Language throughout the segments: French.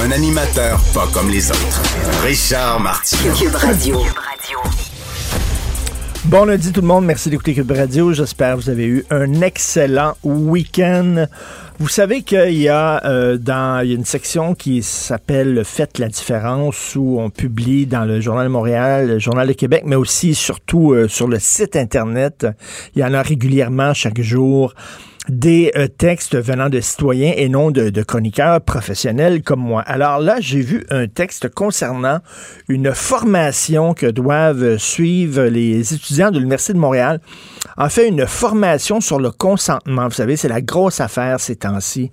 Un animateur pas comme les autres. Richard Martineau. Cube Radio. Bon lundi tout le monde, merci d'écouter Cube Radio. J'espère que vous avez eu un excellent week-end. Vous savez qu'il y a euh, dans il y a une section qui s'appelle Faites la différence où on publie dans le Journal de Montréal, le Journal de Québec, mais aussi surtout euh, sur le site internet. Il y en a régulièrement chaque jour des euh, textes venant de citoyens et non de, de, chroniqueurs professionnels comme moi. Alors là, j'ai vu un texte concernant une formation que doivent suivre les étudiants de l'Université de Montréal. En fait, une formation sur le consentement. Vous savez, c'est la grosse affaire ces temps-ci.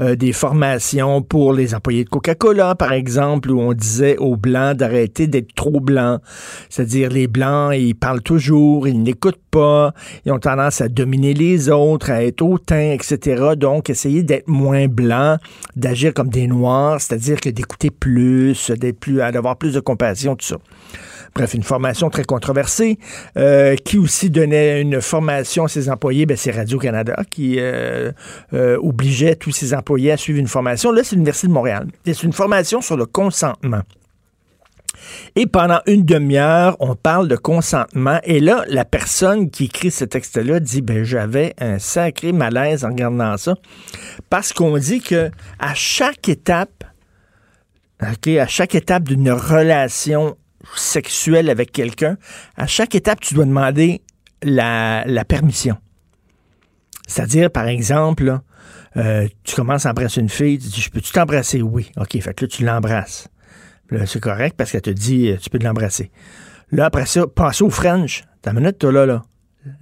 Euh, des formations pour les employés de Coca-Cola, par exemple, où on disait aux Blancs d'arrêter d'être trop blancs. C'est-à-dire, les Blancs, ils parlent toujours, ils n'écoutent pas, ils ont tendance à dominer les autres, à être hautains, etc. Donc, essayer d'être moins blancs, d'agir comme des Noirs, c'est-à-dire que d'écouter plus, d'être plus, d'avoir plus de compassion, tout ça. Bref, une formation très controversée. Euh, qui aussi donnait une formation à ses employés? Ben, c'est Radio-Canada qui euh, euh, obligeait tous ses employés à suivre une formation. Là, c'est l'Université de Montréal. C'est une formation sur le consentement. Et pendant une demi-heure, on parle de consentement. Et là, la personne qui écrit ce texte-là dit ben j'avais un sacré malaise en regardant ça, parce qu'on dit que à chaque étape, ok, à chaque étape d'une relation sexuelle avec quelqu'un, à chaque étape, tu dois demander la, la permission. C'est-à-dire, par exemple, euh, tu commences à embrasser une fille, tu dis, je peux-tu t'embrasser? Oui. OK, fait que là, tu l'embrasses. Là, c'est correct parce qu'elle te dit, euh, tu peux l'embrasser. Là, après ça, passe au French. Ta minute, toi, là, là.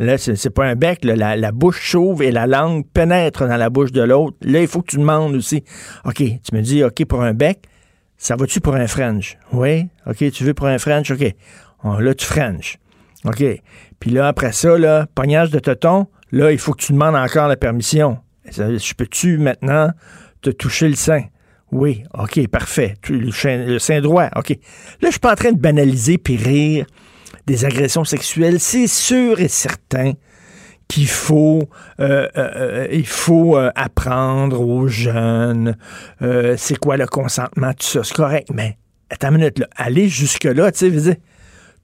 Là, c'est pas un bec. La, la, bouche chauve et la langue pénètrent dans la bouche de l'autre. Là, il faut que tu demandes aussi. OK, tu me dis, OK, pour un bec, ça va-tu pour un French? Oui? OK, tu veux pour un French? OK. là, tu French. OK. Puis là, après ça, là, pognage de tonton, là, il faut que tu demandes encore la permission. Je peux-tu maintenant te toucher le sein? Oui, OK, parfait. Le, le sein droit, OK. Là, je suis pas en train de banaliser puis rire des agressions sexuelles. C'est sûr et certain qu'il faut, euh, euh, il faut euh, apprendre aux jeunes c'est quoi le consentement, tout ça. C'est correct, mais attends une minute, là, aller jusque-là, tu sais,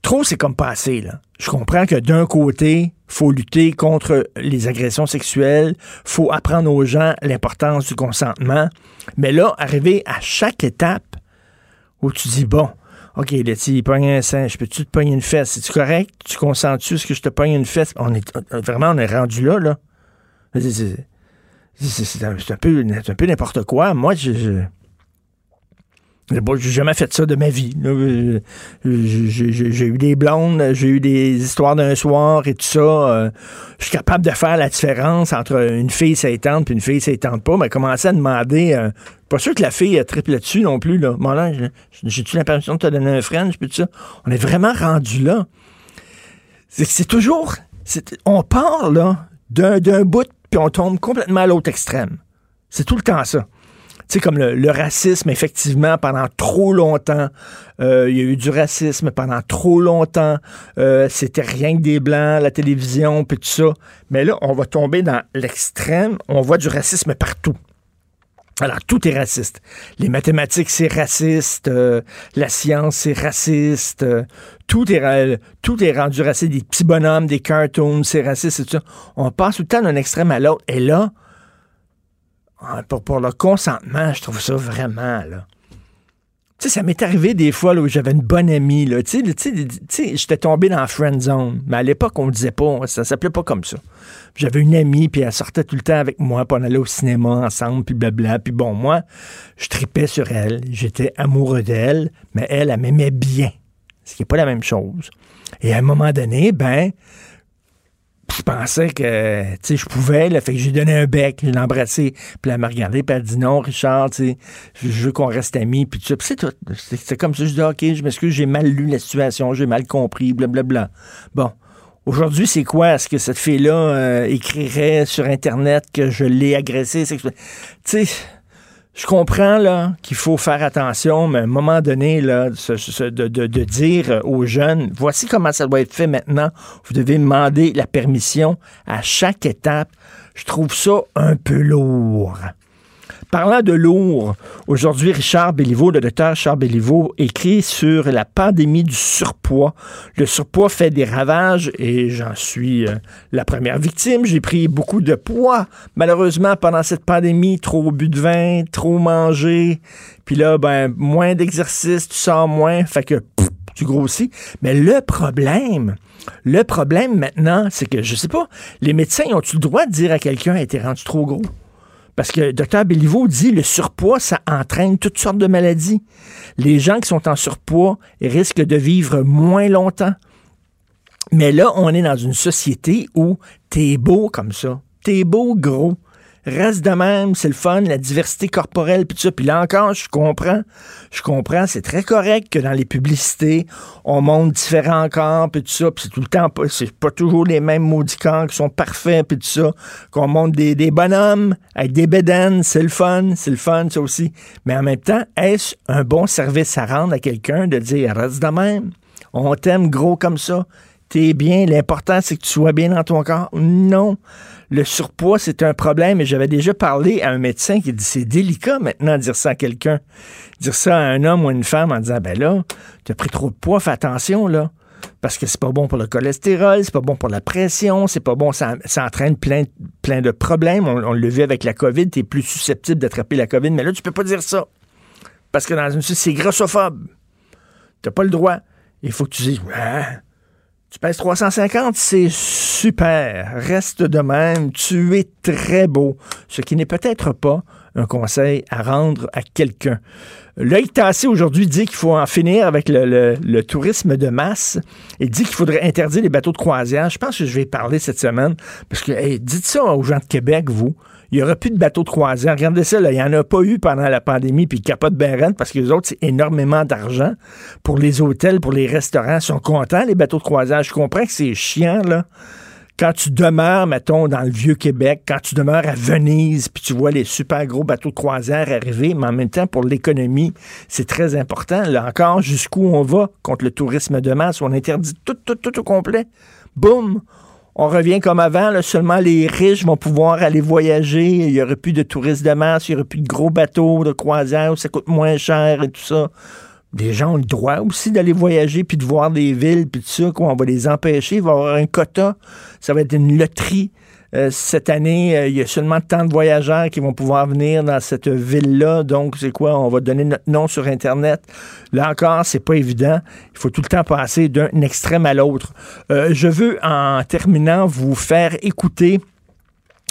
trop c'est comme passé, là. Je comprends que d'un côté, faut lutter contre les agressions sexuelles, faut apprendre aux gens l'importance du consentement, mais là, arriver à chaque étape où tu dis, bon, OK, là, il pogne un sein, je peux-tu te pogner une fesse? C'est-tu correct? Tu consens-tu ce que je te pogne une fesse? On est, vraiment, on est rendu là, là. C'est un, un peu n'importe quoi. Moi, je, je j'ai jamais fait ça de ma vie. J'ai eu des blondes, j'ai eu des histoires d'un soir et tout ça. Euh, je suis capable de faire la différence entre une fille s'étendre et une fille s'étendre pas, mais commencer à demander. Euh, pas sûr que la fille triple dessus non plus. Là. là j'ai-tu la permission de te donner un French puis tout ça? On est vraiment rendu là. C'est toujours. On part là d'un bout puis on tombe complètement à l'autre extrême. C'est tout le temps ça sais, comme le, racisme, effectivement, pendant trop longtemps, euh, il y a eu du racisme pendant trop longtemps. Euh, c'était rien que des blancs, la télévision, puis tout ça. Mais là, on va tomber dans l'extrême. On voit du racisme partout. Alors, tout est raciste. Les mathématiques, c'est raciste. Euh, la science, c'est raciste. tout, est, tout est rendu raciste. Des petits bonhommes, des cartoons, c'est raciste tout ça. On passe tout le temps d'un extrême à l'autre. Et là, ah, pour, le consentement, je trouve ça vraiment, là. Tu sais, ça m'est arrivé des fois où j'avais une bonne amie, là. Tu sais, j'étais tombé dans la friend zone. Mais à l'époque, on ne disait pas, ça s'appelait pas comme ça. J'avais une amie, puis elle sortait tout le temps avec moi, puis on allait au cinéma ensemble, puis blabla. Puis bon, moi, je tripais sur elle. J'étais amoureux d'elle, mais elle, elle m'aimait bien. Ce qui n'est pas la même chose. Et à un moment donné, ben, je pensais que, tu sais, je pouvais, là, fait que j'ai donné un bec, je l'ai embrassé, puis elle m'a regardé, puis elle a dit non, Richard, tu sais, je veux qu'on reste amis, puis tout. Puis c'est tout. C'est comme ça, je dis, OK, je m'excuse, j'ai mal lu la situation, j'ai mal compris, blablabla. Bon. Aujourd'hui, c'est quoi? Est-ce que cette fille-là euh, écrirait sur Internet que je l'ai agressée? Tu sais, je comprends là qu'il faut faire attention, mais à un moment donné, là, de, dire aux jeunes, voici comment ça doit être fait maintenant. Vous devez demander la permission à chaque étape. Je trouve ça un peu lourd. Parlant de lourd, aujourd'hui, Richard Béliveau, le docteur Richard Béliveau, écrit sur la pandémie du surpoids. Le surpoids fait des ravages et j'en suis euh, la première victime. J'ai pris beaucoup de poids, malheureusement, pendant cette pandémie. Trop bu de vin, trop mangé. Puis là, ben, moins d'exercice, tu sors moins, fait que tu grossis. Mais le problème, le problème maintenant, c'est que, je sais pas, les médecins ont-tu le droit de dire à quelqu'un, hey, t'es rendu trop gros? Parce que Dr Béliveau dit le surpoids, ça entraîne toutes sortes de maladies. Les gens qui sont en surpoids risquent de vivre moins longtemps. Mais là, on est dans une société où t'es beau comme ça. T'es beau gros. Reste de même, c'est le fun, la diversité corporelle, puis tout ça. Puis là encore, je comprends, je comprends, c'est très correct que dans les publicités, on montre différents corps, puis tout ça, puis c'est tout le temps, c'est pas toujours les mêmes maudits corps qui sont parfaits, puis tout ça, qu'on montre des, des bonhommes avec des bédaines, c'est le fun, c'est le fun, ça aussi. Mais en même temps, est-ce un bon service à rendre à quelqu'un de dire, reste de même, on t'aime gros comme ça, t'es bien, l'important c'est que tu sois bien dans ton corps? Non le surpoids, c'est un problème. Et j'avais déjà parlé à un médecin qui dit c'est délicat maintenant de dire ça à quelqu'un. Dire ça à un homme ou à une femme en disant ben là, tu as pris trop de poids, fais attention là. Parce que c'est pas bon pour le cholestérol, c'est pas bon pour la pression, c'est pas bon, ça, entraîne plein, plein de problèmes. On, le vit avec la COVID, tu es plus susceptible d'attraper la COVID, mais là, tu peux pas dire ça. Parce que dans une c'est grossophobe. T'as pas le droit. Il faut que tu dises, tu pèses 350, c'est super. Reste de même. Tu es très beau. Ce qui n'est peut-être pas un conseil à rendre à quelqu'un. L'œil tassé aujourd'hui dit qu'il faut en finir avec le, tourisme de masse et dit qu'il faudrait interdire les bateaux de croisière. Je pense que je vais parler cette semaine parce que dites ça aux gens de Québec, vous il n'y aura plus de bateaux de croisière. Regardez ça, il n'y en a pas eu pendant la pandémie, puis capote Beren, parce que les autres, c'est énormément d'argent pour les hôtels, pour les restaurants. Ils sont contents, les bateaux de croisière. Je comprends que c'est chiant, là. Quand tu demeures, mettons, dans le Vieux-Québec, quand tu demeures à Venise, puis tu vois les super gros bateaux de croisière arriver, mais en même temps, pour l'économie, c'est très important. Là encore, jusqu'où on va contre le tourisme de masse, on interdit tout, tout, tout au complet. Boum! On revient comme avant, seulement les riches vont pouvoir aller voyager, il n'y aurait plus de touristes de masse, il n'y aurait plus de gros bateaux de croisière, ça coûte moins cher et tout ça. Les gens ont le droit aussi d'aller voyager puis de voir des villes puis tout ça, on va les empêcher, il va y avoir un quota, ça va être une loterie. Euh, cette année, euh, il y a seulement tant de voyageurs qui vont pouvoir venir dans cette ville-là. Donc, c'est quoi? On va donner notre nom sur Internet. Là encore, c'est pas évident. Il faut tout le temps passer d'un extrême à l'autre. Euh, je veux, en terminant, vous faire écouter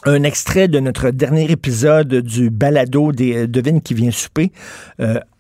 un extrait de notre dernier épisode du balado des Devine qui vient souper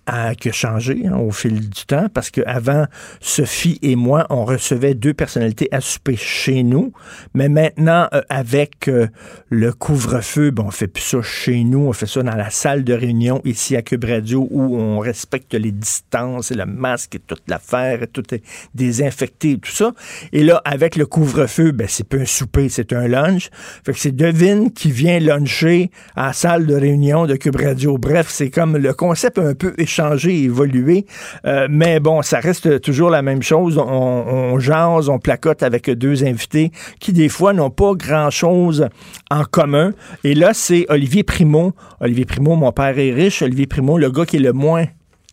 a, qui a changé hein, au fil du temps parce qu'avant, Sophie et moi, on recevait deux personnalités à souper chez nous. Mais maintenant, euh, avec euh, le couvre-feu, bon, on fait plus ça chez nous, on fait ça dans la salle de réunion ici à Cube Radio où on respecte les distances et le masque et toute l'affaire, et tout est désinfecté et tout ça. Et là, avec le couvre-feu, ben, c'est pas un souper, c'est un lunch. Fait que c'est Devine qui vient luncher à la salle de réunion de Cube Radio. Bref, c'est comme le concept un peu changer, évoluer. Euh, mais bon, ça reste toujours la même chose. On, jase, on placote avec deux invités qui, des fois, n'ont pas grand-chose en commun. Et là, c'est Olivier Primo. Olivier Primo, mon père est riche. Olivier Primo, le gars qui est le moins,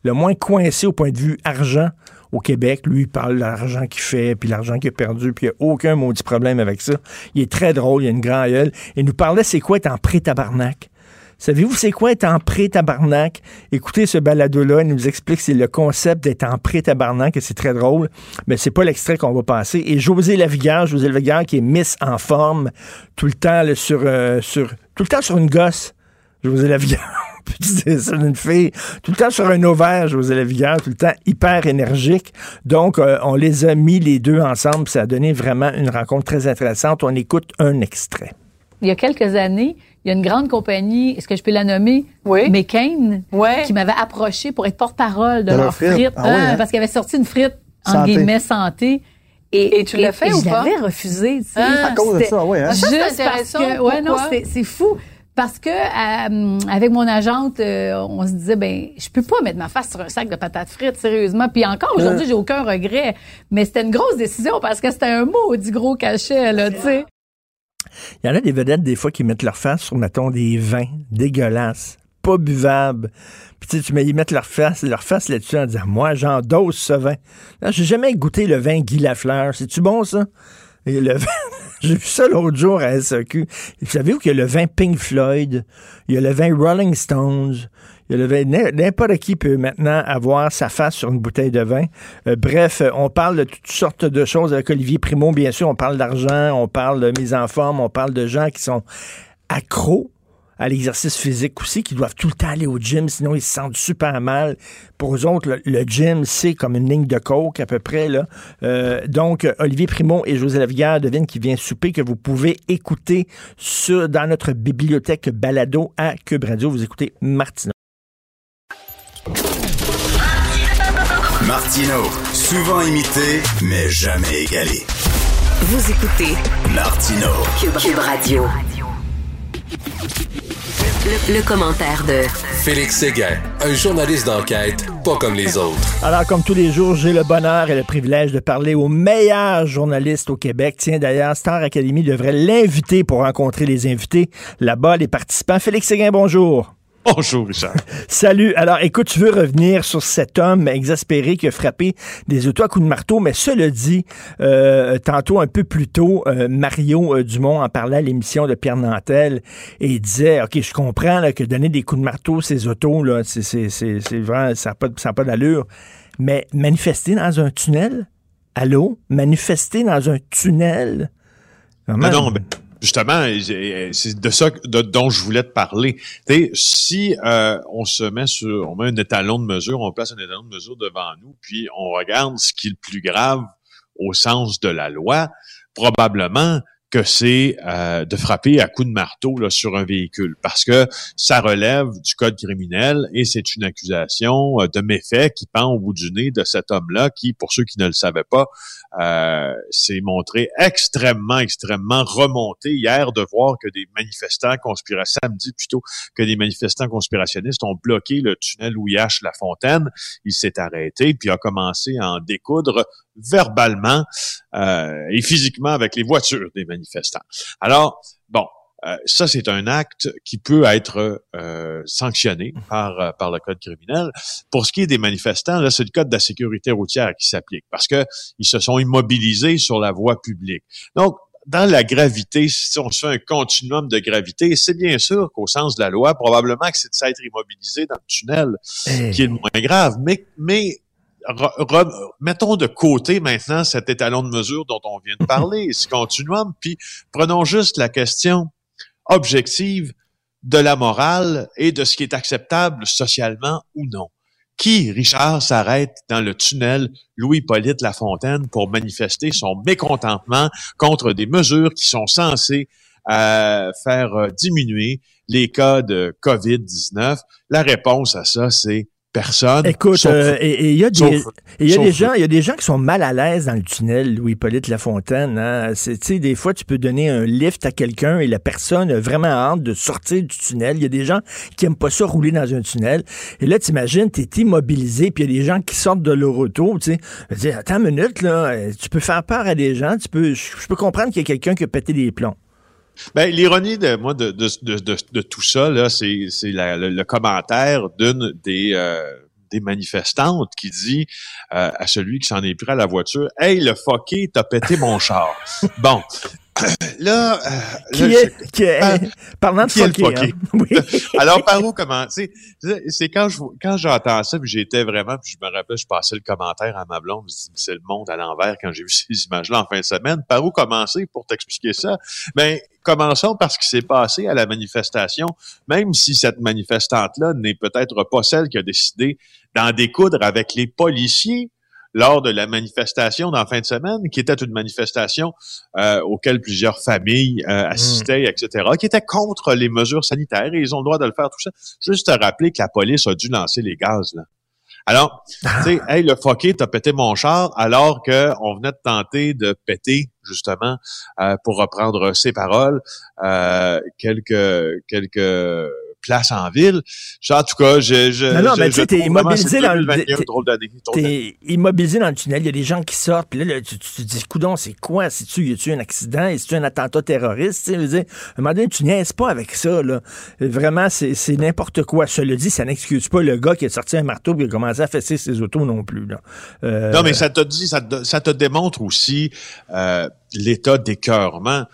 le moins coincé au point de vue argent au Québec. Lui, il parle de l'argent qu'il fait, puis l'argent qu'il a perdu, puis il n'y a aucun maudit problème avec ça. Il est très drôle, il a une grande gueule. Il nous parlait, c'est quoi être en pré-tabarnak? Savez-vous c'est quoi être en pré-tabarnak? Écoutez ce balado-là, il nous explique que c'est le concept d'être en pré-tabarnak et c'est très drôle, mais c'est pas l'extrait qu'on va passer. Et José Lavigueur, José Lavigueur qui est Miss en forme tout le temps sur, euh, sur tout le temps sur une gosse. José Lavigueur. ça d'une fille? Tout le temps sur un ovaire, José Lavigueur, tout le temps hyper énergique. Donc, euh, on les a mis les deux ensemble. Ça a donné vraiment une rencontre très intéressante. On écoute un extrait. Il y a quelques années, il y a une grande compagnie, est-ce que je peux la nommer? Oui. McCain, Ouais. qui m'avait approché pour être porte-parole de, De leur frite. frite, Ah oui, hein, hein? parce qu'il avait sorti une frite, en guillemets, santé. Et, Et tu l'as fait et ou je pas? l'avais refusé, tu sais. Ah. À cause de ça, oui. Hein? Juste parce intéressant. que, ouais, non, c'est c'est fou. Parce que euh, avec mon agente, euh, on se disait ben je peux pas mettre ma face sur un sac de patates frites sérieusement. Puis encore aujourd'hui, j'ai aucun regret. Mais c'était une grosse décision parce que c'était un maudit gros cachet là, tu sais. Il y en a des vedettes, des fois, qui mettent leur face sur, mettons, des vins dégueulasses, pas buvables. Puis tu tu ils mettent leur face, leur face là-dessus en disant, moi, j'endosse ce vin. Non, J'ai jamais goûté le vin Guy Lafleur. C'est-tu bon, ça? Et le vin, j'ai vu ça l'autre jour à SAQ. Vous savez où qu'il y a le vin Pink Floyd? Il y a le vin Rolling Stones. N'importe qui peut maintenant avoir sa face sur une bouteille de vin. Euh, bref, on parle de toutes sortes de choses avec Olivier Primo, bien sûr. On parle d'argent, on parle de mise en forme, on parle de gens qui sont accros à l'exercice physique aussi, qui doivent tout le temps aller au gym, sinon ils se sentent super mal. Pour eux autres, le, gym, c'est comme une ligne de coke à peu près. Là. Euh, donc, Olivier Primo et José Lavigueur devinent qui vient souper, que vous pouvez écouter sur, dans notre bibliothèque balado à Cube. Vous écoutez Martino. Martino, souvent imité, mais jamais égalé. Vous écoutez Martino. Cube, Cube Radio. Le, le commentaire de Félix Séguin, un journaliste d'enquête pas comme les autres. Alors, comme tous les jours, j'ai le bonheur et le privilège de parler au meilleur journaliste au Québec. Tiens, d'ailleurs, Star Academy devrait l'inviter pour rencontrer les invités là-bas, les participants. Félix Séguin, bonjour. Bonjour, Richard. Salut. Alors, écoute, tu veux revenir sur cet homme exaspéré qui a frappé des autos à coups de marteau, mais cela dit, euh, tantôt un peu plus tôt, euh, Mario euh, Dumont en parlait à l'émission de Pierre Nantel et il disait, OK, je comprends là, que donner des coups de marteau, ces autos, là, c'est, c'est, c'est, c'est vraiment, ça n'a pas, ça a pas d'allure, mais manifester dans un tunnel, allô? Manifester dans un tunnel? Non, non, ben, justement, c'est de ça dont je voulais te parler. Si euh, on se met sur, on met un étalon de mesure, on place un étalon de mesure devant nous, puis on regarde ce qui est le plus grave au sens de la loi, probablement que c'est euh, de frapper à coups de marteau là, sur un véhicule, parce que ça relève du code criminel et c'est une accusation euh, de méfait qui pend au bout du nez de cet homme-là, qui, pour ceux qui ne le savaient pas, euh, s'est montré extrêmement, extrêmement remonté hier de voir que des manifestants conspirationnistes, samedi plutôt, que des manifestants conspirationnistes ont bloqué le tunnel Louis H. La Fontaine. Il s'est arrêté puis a commencé à en découdre verbalement euh, et physiquement avec les voitures des manifestants. Alors, bon, euh, ça, c'est un acte qui peut être euh, sanctionné par, euh, par le code criminel. Pour ce qui est des manifestants, là, c'est le code de la sécurité routière qui s'applique parce que ils se sont immobilisés sur la voie publique. Donc, dans la gravité, si on se fait un continuum de gravité, c'est bien sûr qu'au sens de la loi, probablement que c'est de s'être immobilisé dans le tunnel Hey. qui est le moins grave. Mais, mais re- re- mettons de côté maintenant cet étalon de mesure dont on vient de parler, ce continuum, puis prenons juste la question objective de la morale et de ce qui est acceptable socialement ou non. Qui, Richard, s'arrête dans le tunnel Louis-Polyte Lafontaine pour manifester son mécontentement contre des mesures qui sont censées euh, faire euh, diminuer les cas de COVID-19? La réponse à ça, c'est personne. Écoute, sauf- euh, et il y a des, sauf- et il y a sauf- des gens, il y a des gens qui sont mal à l'aise dans le tunnel, Louis-Polyte Lafontaine. Hein? C'est, tu sais, des fois, tu peux donner un lift à quelqu'un et la personne a vraiment hâte de sortir du tunnel. Il y a des gens qui aiment pas ça rouler dans un tunnel. Et là, t'imagines, t'es immobilisé, puis il y a des gens qui sortent de leur auto, tu sais. Attends une minute, là, tu peux faire peur à des gens, tu peux, je peux comprendre qu'il y a quelqu'un qui a pété des plombs. Ben, l'ironie de moi de, de, de, de, tout ça, là, c'est, c'est la- le, le commentaire d'une des, euh, des manifestantes qui dit euh, à celui qui s'en est pris à la voiture Hey, le fucké, t'as pété mon char. bon. là, euh, Qui là, est, je- qui est- Ah, parlant de qui est le hein. Oui. Alors, par où commencer? C'est- quand je quand j'entends ça, puis j'étais vraiment, puis je me rappelle, je passais le commentaire à ma blonde, c'est le monde à l'envers quand j'ai vu ces images-là en fin de semaine. Par où commencer pour t'expliquer ça? Ben, commençons par ce qui s'est passé à la manifestation, même si cette manifestante-là n'est peut-être pas celle qui a décidé d'en découdre avec les policiers lors de la manifestation d'en fin de semaine, qui était une manifestation euh, auquel plusieurs familles euh, assistaient, etc., qui était contre les mesures sanitaires et ils ont le droit de le faire, tout ça. Juste te rappeler que la police a dû lancer les gaz, là. Alors, tu sais, hey, le fucké, t'as pété mon char, alors que on venait de tenter de péter, justement, euh, pour reprendre ses paroles, euh, quelques quelques places en ville. En tout cas, je, je, Non, non, je- mais tu je sais, t'es immobilisé dans le- 2021, t'es- drôle d'année, drôle d'année. T'es immobilisé dans le tunnel, il y a des gens qui sortent, puis là, tu, tu te dis, coudon, c'est quoi? C'est-tu, y a-tu un accident? Est-ce un attentat terroriste? Tu sais, un moment donné, tu niaises pas avec ça, là. Vraiment, c'est, n'importe quoi. Cela dit, ça n'excuse pas le gars qui a sorti un marteau et qui a commencé à fesser ses autos non plus, là. Euh, Non, mais ça te dit, ça te, ça te démontre aussi euh, l'état d'écœurement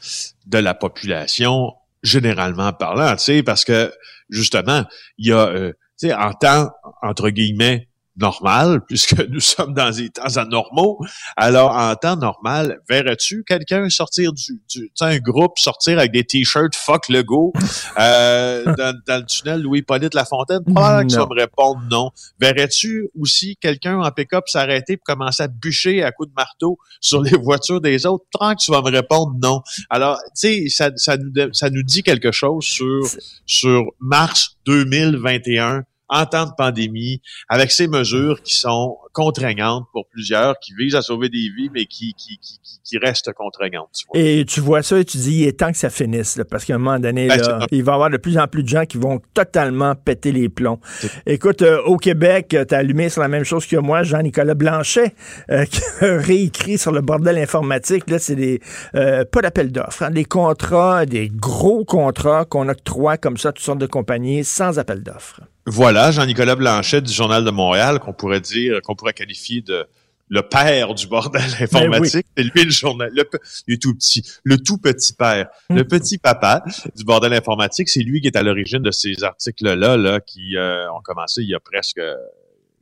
de la population, généralement parlant, tu sais, parce que justement, il y a, euh, tu sais, en temps entre guillemets normal, puisque nous sommes dans des temps anormaux. Alors, en temps normal, verrais-tu quelqu'un sortir du, du tu un groupe sortir avec des t-shirts fuck le go euh, dans, dans le tunnel Louis-Polyte Lafontaine? Probablement que ça Non. me répondre non. Verrais-tu aussi quelqu'un en pick-up s'arrêter pour commencer à bûcher à coups de marteau sur les voitures des autres? Tant que tu vas me répondre non. Alors, tu sais, ça, ça, nous, ça nous dit quelque chose sur, sur mars 2021 en temps de pandémie, avec ces mesures qui sont contraignantes pour plusieurs, qui visent à sauver des vies, mais qui, qui, qui, qui, qui restent contraignantes. tu vois. Et tu vois ça et tu dis, il est temps que ça finisse, là, parce qu'à un moment donné, Ben, là, il va y avoir de plus en plus de gens qui vont totalement péter les plombs. Écoute, euh, au Québec, tu as allumé sur la même chose que moi, Jean-Nicolas Blanchet, euh, qui a réécrit sur le bordel informatique. Là, c'est des euh, pas d'appel d'offres, hein, des contrats, des gros contrats qu'on octroie comme ça toutes sortes de compagnies sans appel d'offres. Voilà, Jean-Nicolas Blanchet du Journal de Montréal, qu'on pourrait dire, qu'on pourrait qualifier de le père du bordel informatique. C'est lui le journal, le, tout petit, le tout petit père, le petit papa du bordel informatique. C'est lui qui est à l'origine de ces articles-là, là, qui euh, ont commencé il y a presque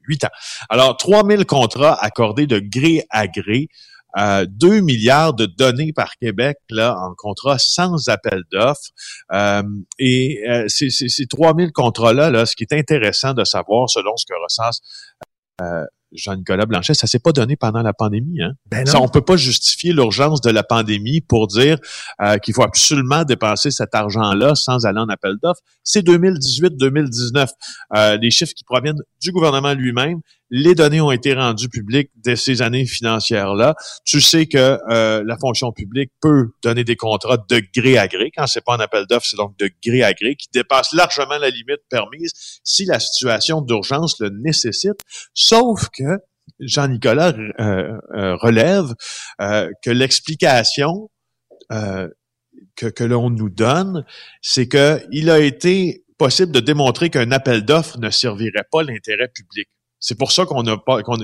huit ans. Alors, 3000 contrats accordés de gré à gré. Euh, 2 milliards de données par Québec là en contrat sans appel d'offres. Euh, et euh, ces, ces, ces 3000 contrats-là, là, ce qui est intéressant de savoir, selon ce que recense euh, Jean-Nicolas Blanchet, ça s'est pas donné pendant la pandémie. Hein? Ben Ça, non. on peut pas justifier l'urgence de la pandémie pour dire euh, qu'il faut absolument dépenser cet argent-là sans aller en appel d'offres. C'est 2018-2019. Euh, les chiffres qui proviennent du gouvernement lui-même. Les données ont été rendues publiques de ces années financières-là. Tu sais que euh, la fonction publique peut donner des contrats de gré à gré. Quand c'est pas un appel d'offres, c'est donc de gré à gré, qui dépasse largement la limite permise si la situation d'urgence le nécessite. Sauf que Jean-Nicolas euh, euh, relève euh, que l'explication euh, que, que l'on nous donne, c'est que il a été possible de démontrer qu'un appel d'offres ne servirait pas l'intérêt public. C'est pour ça qu'on n'a pas, qu'on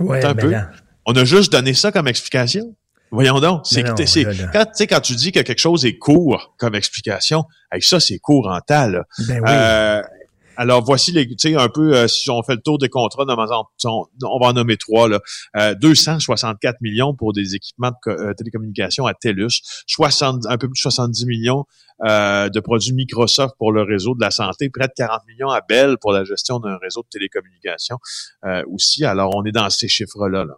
Ouais, un ben peu. là. on a juste donné ça comme explication. Voyons donc, c'est non, que- c'est- quand tu sais quand tu dis que quelque chose est court comme explication, ça c'est court en temps là. Ben oui. Euh, alors voici les, tu sais un peu euh, si on fait le tour des contrats, on, va en nommer trois là. Euh, 264 millions pour des équipements de euh, télécommunications à TELUS, 60, un peu plus de 70 millions euh, de produits Microsoft pour le réseau de la santé, près de 40 millions à Bell pour la gestion d'un réseau de télécommunications aussi. Alors on est dans ces chiffres là. là.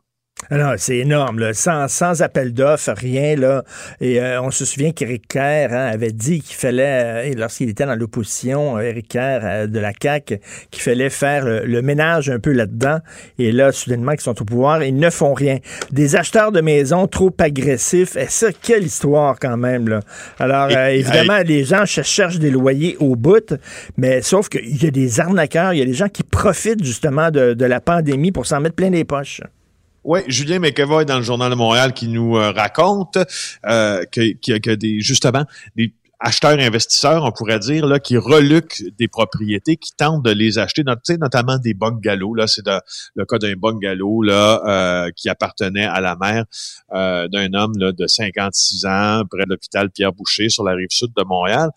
Alors, c'est énorme, là. Sans, sans appel d'offres, rien, là. Et euh, on se souvient qu'Éric Kerr hein, avait dit qu'il fallait, euh, lorsqu'il était dans l'opposition, euh, Éric Kerr euh, de la CAQ, qu'il fallait faire le, le ménage un peu là-dedans. Et là, soudainement, qu'ils sont au pouvoir, ils ne font rien. Des acheteurs de maisons trop agressifs. Et ça, quelle histoire quand même, là. Alors, euh, évidemment, les gens ch- cherchent des loyers au bout, mais sauf qu'il y a des arnaqueurs, il y a des gens qui profitent justement de, de la pandémie pour s'en mettre plein les poches. Oui, Julien McEvoy dans le Journal de Montréal qui nous euh, raconte euh, que, a- que des justement des acheteurs-investisseurs, on pourrait dire, là, qui reluquent des propriétés, qui tentent de les acheter, notamment des bungalows. Là, c'est le cas d'un bungalow là, euh, qui appartenait à la mère d'un homme là, de 56 ans près de l'hôpital Pierre Boucher sur la rive sud de Montréal.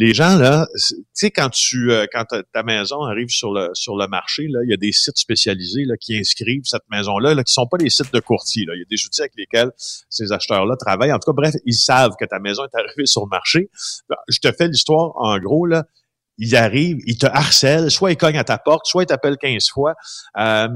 Les gens là, tu sais quand tu euh, quand ta- maison arrive sur le sur le marché là, il y a des sites spécialisés là qui inscrivent cette maison là, là qui sont pas des sites de courtier là, il y a des outils avec lesquels ces acheteurs là travaillent. En tout cas bref, ils savent que ta maison est arrivée sur le marché. Ben, Je te fais l'histoire en gros là, ils arrivent, ils te harcèlent, soit ils cognent à ta porte, soit ils t'appellent 15 fois. Euh,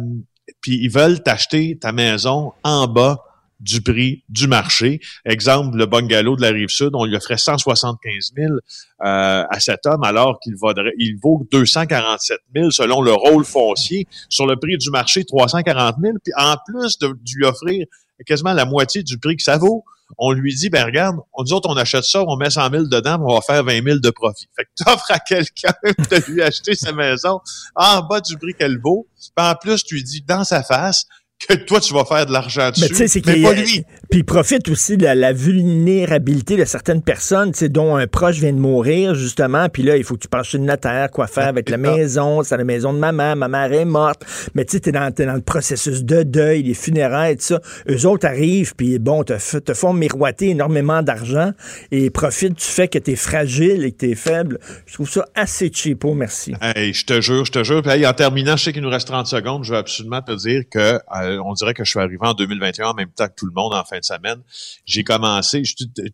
puis ils veulent t'acheter ta maison en bas du prix du marché. Exemple, le bungalow de la rive sud, on lui offrait 175 000 euh, à cet homme, alors qu'il il vaut 247 000 selon le rôle foncier. Sur le prix du marché, 340 000. Puis en plus de, lui offrir quasiment la moitié du prix que ça vaut, on lui dit, ben regarde, nous autres, on achète ça, on met 100 000 dedans, on va faire 20 000 de profit. Fait que t'offres à quelqu'un de lui acheter sa maison en bas du prix qu'elle vaut. Puis en plus, tu lui dis dans sa face que toi, tu vas faire de l'argent dessus. Mais tu sais, c'est mais qu'il pas lui. Puis il profite aussi de la, la vulnérabilité de certaines personnes, tu sais, dont un proche vient de mourir, justement. Puis là, il faut que tu penses chez le notaire, quoi faire avec la maison. C'est la maison de maman. Ma mère est morte. Mais tu sais, t'es dans, t'es dans le processus de deuil, les funérailles, tout ça. Eux autres arrivent, puis bon, te, font miroiter énormément d'argent et profitent du fait que t'es fragile et que t'es faible. Je trouve ça assez cheapo, merci. Hey, je te jure, je te jure. Puis hey, en terminant, je sais qu'il nous reste 30 secondes. Je veux absolument te dire que euh, on dirait que je suis arrivé en 2021 en même temps que tout le monde en fin de semaine. J'ai commencé,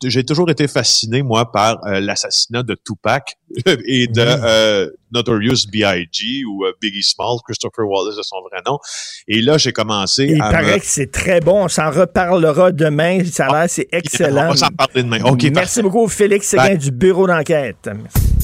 j'ai toujours été fasciné moi par euh, l'assassinat de Tupac et de euh, Notorious B.I.G. ou euh, Biggie Small, Christopher Wallace de son vrai nom. Et là, j'ai commencé il à paraît me- que c'est très bon. On s'en reparlera demain. Ça a l'air, c'est On excellent. va s'en parler demain. OK, Merci parfait. beaucoup, Félix Séguin Bye. du Bureau d'enquête. Merci.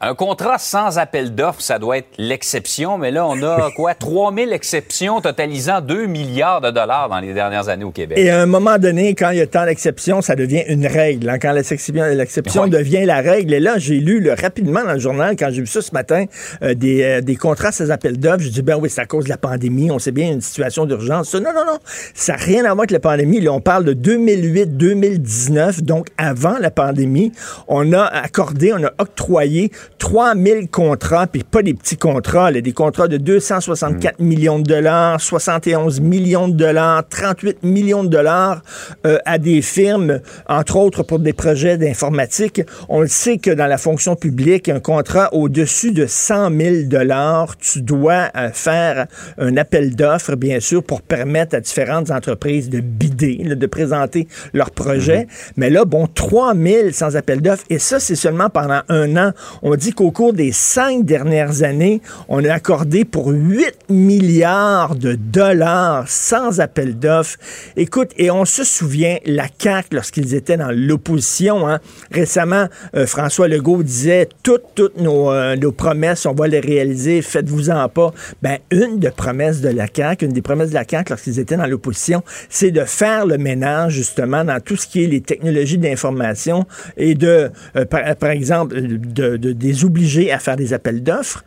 Un contrat sans appel d'offres, ça doit être l'exception, mais là, on a quoi? 3000 exceptions totalisant 2 milliards de dollars dans les dernières années au Québec. Et à un moment donné, quand il y a tant d'exceptions, ça devient une règle. hein. Quand l'exception devient la règle. Et là, j'ai lu là, rapidement dans le journal, quand j'ai vu ça ce matin, euh, des, euh, des contrats sans appel d'offres. Je dis, ben oui, c'est à cause de la pandémie. On sait bien, il y a une situation d'urgence. Non, non, non. Ça n'a rien à voir avec la pandémie. Là, on parle de 2008-2019, donc avant la pandémie. On a accordé, on a octroyé 3000 contrats, puis pas des petits contrats, là, des contrats de 264 millions de dollars, 71 millions de dollars, 38 millions de dollars euh, à des firmes, entre autres pour des projets d'informatique. On le sait que dans la fonction publique, un contrat au-dessus de 100 000 dollars, tu dois euh, faire un appel d'offres, bien sûr, pour permettre à différentes entreprises de bider, là, de présenter leur projet. Mais là, bon, 3 000 sans appel d'offres, et ça, c'est seulement pendant un an. On dit qu'au cours des cinq dernières années, on a accordé pour 8 milliards de dollars sans appel d'offres. Écoute, et on se souvient, la CAQ, lorsqu'ils étaient dans l'opposition, hein, récemment, euh, François Legault disait, toutes, toutes nos, euh, nos promesses, on va les réaliser, faites-vous-en pas. Ben, une des promesses de la CAQ, une des promesses de la CAQ lorsqu'ils étaient dans l'opposition, c'est de faire le ménage, justement, dans tout ce qui est les technologies d'information et de, euh, par, par exemple, de, de- des obliger à faire des appels d'offres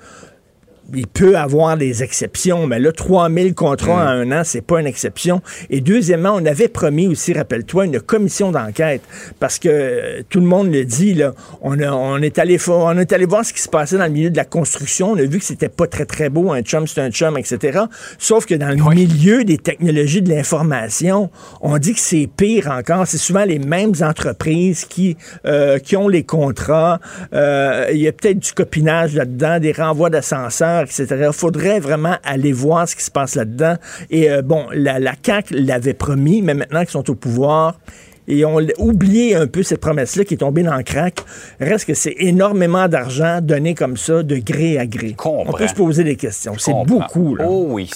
il peut avoir des exceptions, mais là, 3000 contrats en un an, c'est pas une exception. Et deuxièmement, on avait promis aussi, rappelle-toi, une commission d'enquête, parce que euh, tout le monde le dit, là, on, a- on, est allé, on est allé voir ce qui se passait dans le milieu de la construction, on a vu que c'était pas très, très beau, un chum, c'est un chum, etc. Sauf que dans le milieu des technologies de l'information, on dit que c'est pire encore. C'est souvent les mêmes entreprises qui, euh, qui ont les contrats. Euh, Il y a peut-être du copinage là-dedans, des renvois d'ascenseurs, etc. Il faudrait vraiment aller voir ce qui se passe là-dedans. Et euh, bon, la, la CAQ l'avait promis, mais maintenant qu'ils sont au pouvoir, et on a oublié un peu cette promesse-là qui est tombée dans le crack. Reste que c'est énormément d'argent donné comme ça, de gré à gré. Comprends. On peut se poser des questions. C'est beaucoup. Là. Oh oui.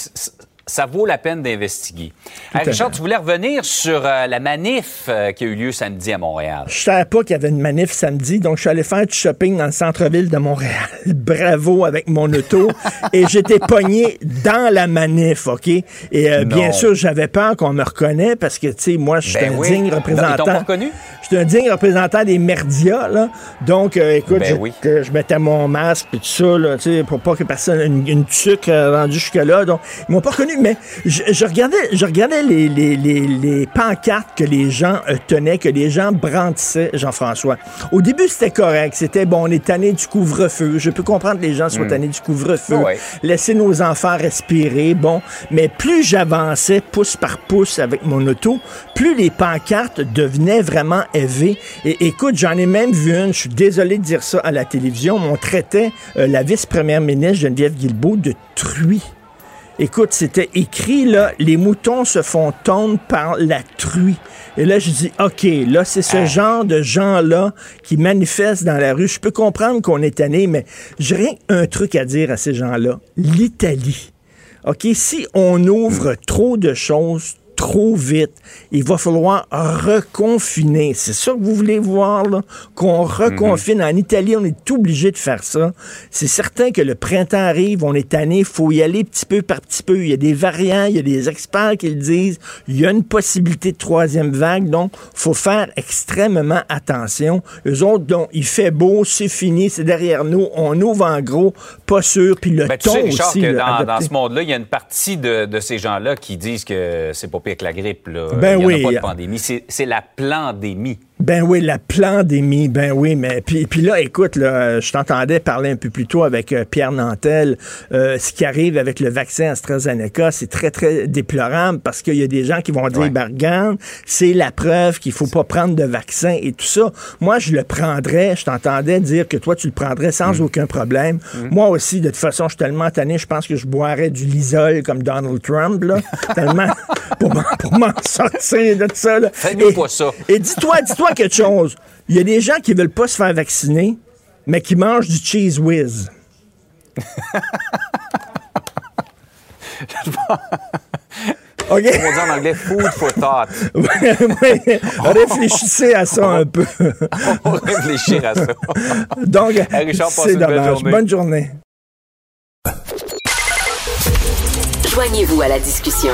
Ça vaut la peine d'investiguer. Richard, tu voulais revenir sur euh, la manif euh, qui a eu lieu samedi à Montréal. Je savais pas qu'il y avait une manif samedi, donc je suis allé faire du shopping dans le centre-ville de Montréal. Bravo avec mon auto. et j'étais pogné dans la manif, OK? Et euh, bien sûr, j'avais peur qu'on me reconnaisse parce que, tu sais, moi, je suis Ben un oui. digne représentant. reconnu? Je suis un digne représentant des merdias, là. Donc, écoute, Ben je, oui. que je mettais mon masque et tout ça, là, tu sais, pour pas que personne, une, une tuque rendue jusque-là. Donc, ils m'ont pas reconnu, mais je, je regardais, je regardais les, les, les, les pancartes que les gens euh, tenaient, que les gens brandissaient, Jean-François. Au début, c'était correct. C'était, bon, on est tanné du couvre-feu. Je peux comprendre que les gens soient tannés du couvre-feu. Ouais. Laisser nos enfants respirer, bon. Mais plus j'avançais pouce par pouce avec mon auto, plus les pancartes devenaient vraiment élevées. Et écoute, j'en ai même vu une, je suis désolé de dire ça à la télévision, mais on traitait euh, la vice-première ministre Geneviève Guilbeault de truie. Écoute, c'était écrit, là, les moutons se font tondre par la truie. Et là, je dis, OK, là, c'est ce genre de gens-là qui manifestent dans la rue. Je peux comprendre qu'on est tanné, mais j'ai rien un truc à dire à ces gens-là. L'Italie. OK, si on ouvre trop de choses trop vite, il va falloir reconfiner. C'est ça que vous voulez voir, là? Qu'on reconfine. En Italie, on est obligé de faire ça. C'est certain que le printemps arrive, on est tanné, il faut y aller petit peu par petit peu. Il y a des variants, il y a des experts qui le disent. Il y a une possibilité de troisième vague, donc faut faire extrêmement attention. Eux autres, donc, il fait beau, c'est fini, c'est derrière nous, on ouvre en gros, pas sûr, puis le Ben, tu ton sais, Richard, aussi. que dans ce monde-là, il y a une partie de, de ces gens-là qui disent que c'est pas pire que la grippe. Là. Ben il y en oui. a pas de pandémie. C'est c'est la pandémie. Ben oui, la pandémie, ben oui, mais puis, puis là, écoute, là, je t'entendais parler un peu plus tôt avec euh, Pierre Nantel. Euh, ce qui arrive avec le vaccin AstraZeneca, c'est très, très déplorable parce qu'il y a des gens qui vont dire, Ouais. ben regarde, c'est la preuve qu'il faut pas prendre de vaccin et tout ça. Moi, je le prendrais, je t'entendais dire que toi, tu le prendrais sans aucun problème. Moi aussi, de toute façon, je suis tellement tanné, je pense que je boirais du Lysol comme Donald Trump, là, tellement pour m'en- pour m'en sortir de ça. là. Fais-nous Et- pas ça. et dis-toi, dis-toi quelque chose. Il y a des gens qui veulent pas se faire vacciner, mais qui mangent du cheese whiz. OK? On dit en anglais food for thought. Ouais, Réfléchissez à ça un peu. On va réfléchir à ça. Donc, Hey, Richard, passe c'est dommage. journée. Bonne journée. Joignez-vous à la discussion.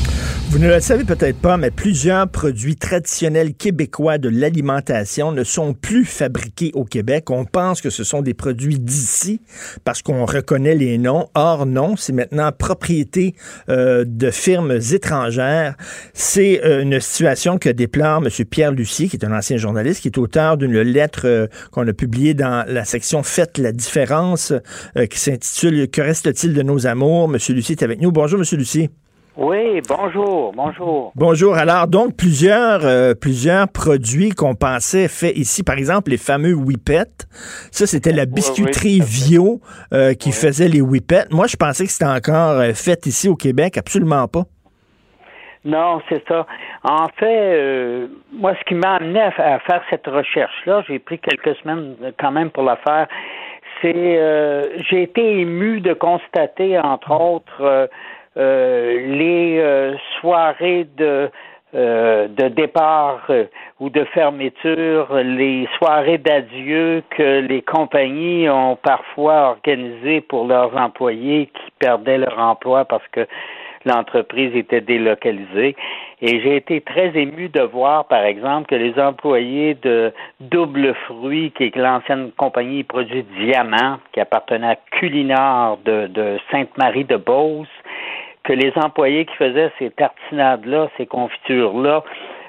Vous ne le savez peut-être pas, mais plusieurs produits traditionnels québécois de l'alimentation ne sont plus fabriqués au Québec. On pense que ce sont des produits d'ici parce qu'on reconnaît les noms. Or, non, c'est maintenant propriété euh, de firmes étrangères. C'est euh, une situation que déplore M. Pierre Lucier, qui est un ancien journaliste, qui est auteur d'une lettre euh, qu'on a publiée dans la section Faites la différence, euh, qui s'intitule Que reste-t-il de nos amours? M. Lucier est avec nous. Bonjour, M. Lucier. Oui, bonjour, bonjour. Bonjour. Alors, donc, plusieurs, euh, plusieurs produits qu'on pensait faits ici. Par exemple, les fameux Whippets. Ça, c'était la biscuiterie. Vio euh, qui faisait les Whippets. Moi, je pensais que c'était encore euh, fait ici au Québec. Absolument pas. Non, c'est ça. En fait, moi, ce qui m'a amené à, à faire cette recherche-là, j'ai pris quelques semaines quand même pour la faire, c'est j'ai été ému de constater, entre autres, les euh, soirées de euh, de départ euh, ou de fermeture, les soirées d'adieu que les compagnies ont parfois organisées pour leurs employés qui perdaient leur emploi parce que l'entreprise était délocalisée. Et j'ai été très ému de voir, par exemple, que les employés de Double Fruit, qui est l'ancienne compagnie produit Diamant, qui appartenait à Culinard de, de Sainte-Marie-de-Beauce, que les employés qui faisaient ces tartinades-là, ces confitures-là,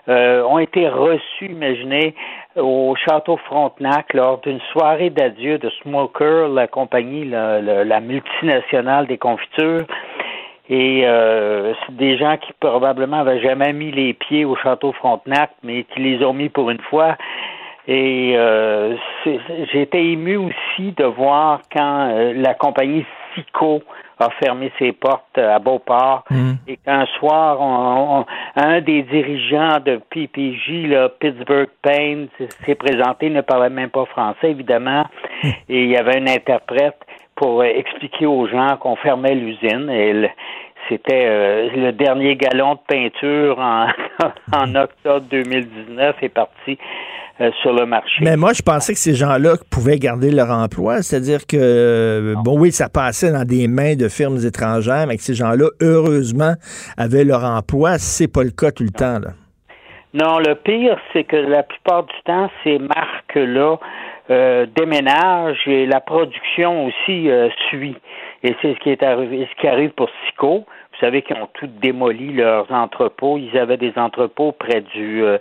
euh, ont été reçus, imaginez, au Château Frontenac lors d'une soirée d'adieu de Smoker, la compagnie, la, multinationale des confitures. Et euh, c'est des gens qui probablement avaient jamais mis les pieds au Château Frontenac, mais qui les ont mis pour une fois. Et euh, été ému aussi de voir quand euh, la compagnie Sico a fermé ses portes à Beauport. Mhm. et qu'un soir, on- on- un des dirigeants de PPJ, là, Pittsburgh Payne, s'est présenté, il ne parlait même pas français, évidemment, et il y avait un interprète pour euh, expliquer aux gens qu'on fermait l'usine. Et le- c'était euh, le dernier galon de peinture en, en octobre 2019 est parti euh, sur le marché. Mais moi, je pensais que ces gens-là pouvaient garder leur emploi. C'est-à-dire que, euh, bon, oui, ça passait dans des mains de firmes étrangères, mais que ces gens-là, heureusement, avaient leur emploi. C'est pas le cas tout le temps, là. Non, le pire, c'est que la plupart du temps, ces marques-là euh, déménagent et la production aussi euh, suit. Et c'est ce qui est arrivé, ce qui arrive pour Sico. Vous savez qu'ils ont tout démoli leurs entrepôts. Ils avaient des entrepôts près du euh,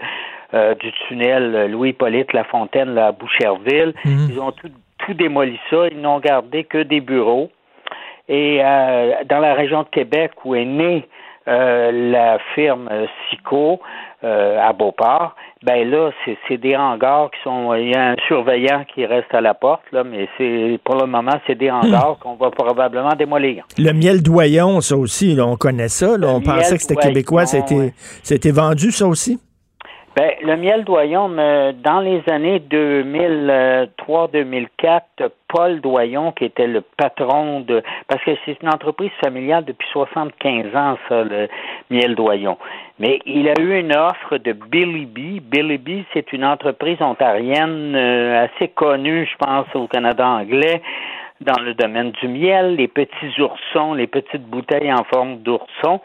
euh, du tunnel Louis-Polyte Lafontaine là, à Boucherville. Ils ont tout, tout démoli ça. Ils n'ont gardé que des bureaux. Et euh, dans la région de Québec où est née euh, la firme Sico euh, à Beauport, ben là, c'est, des hangars qui sont. Il y a un surveillant qui reste à la porte, là, mais c'est pour le moment, c'est des hangars qu'on va probablement démolir. Le miel doyon, ça aussi, là, on connaît ça. là. Le on pensait que c'était québécois. Été vendu, ça aussi? Ben, le miel Doyon, me- dans les années 2003-2004, Paul Doyon, qui était le patron de... Parce que c'est une entreprise familiale depuis 75 ans, ça, le miel Doyon. Mais il a eu une offre de Billy B. Billy B, c'est une entreprise ontarienne euh, assez connue, je pense, au Canada anglais, dans le domaine du miel, les petits oursons, les petites bouteilles en forme d'ourson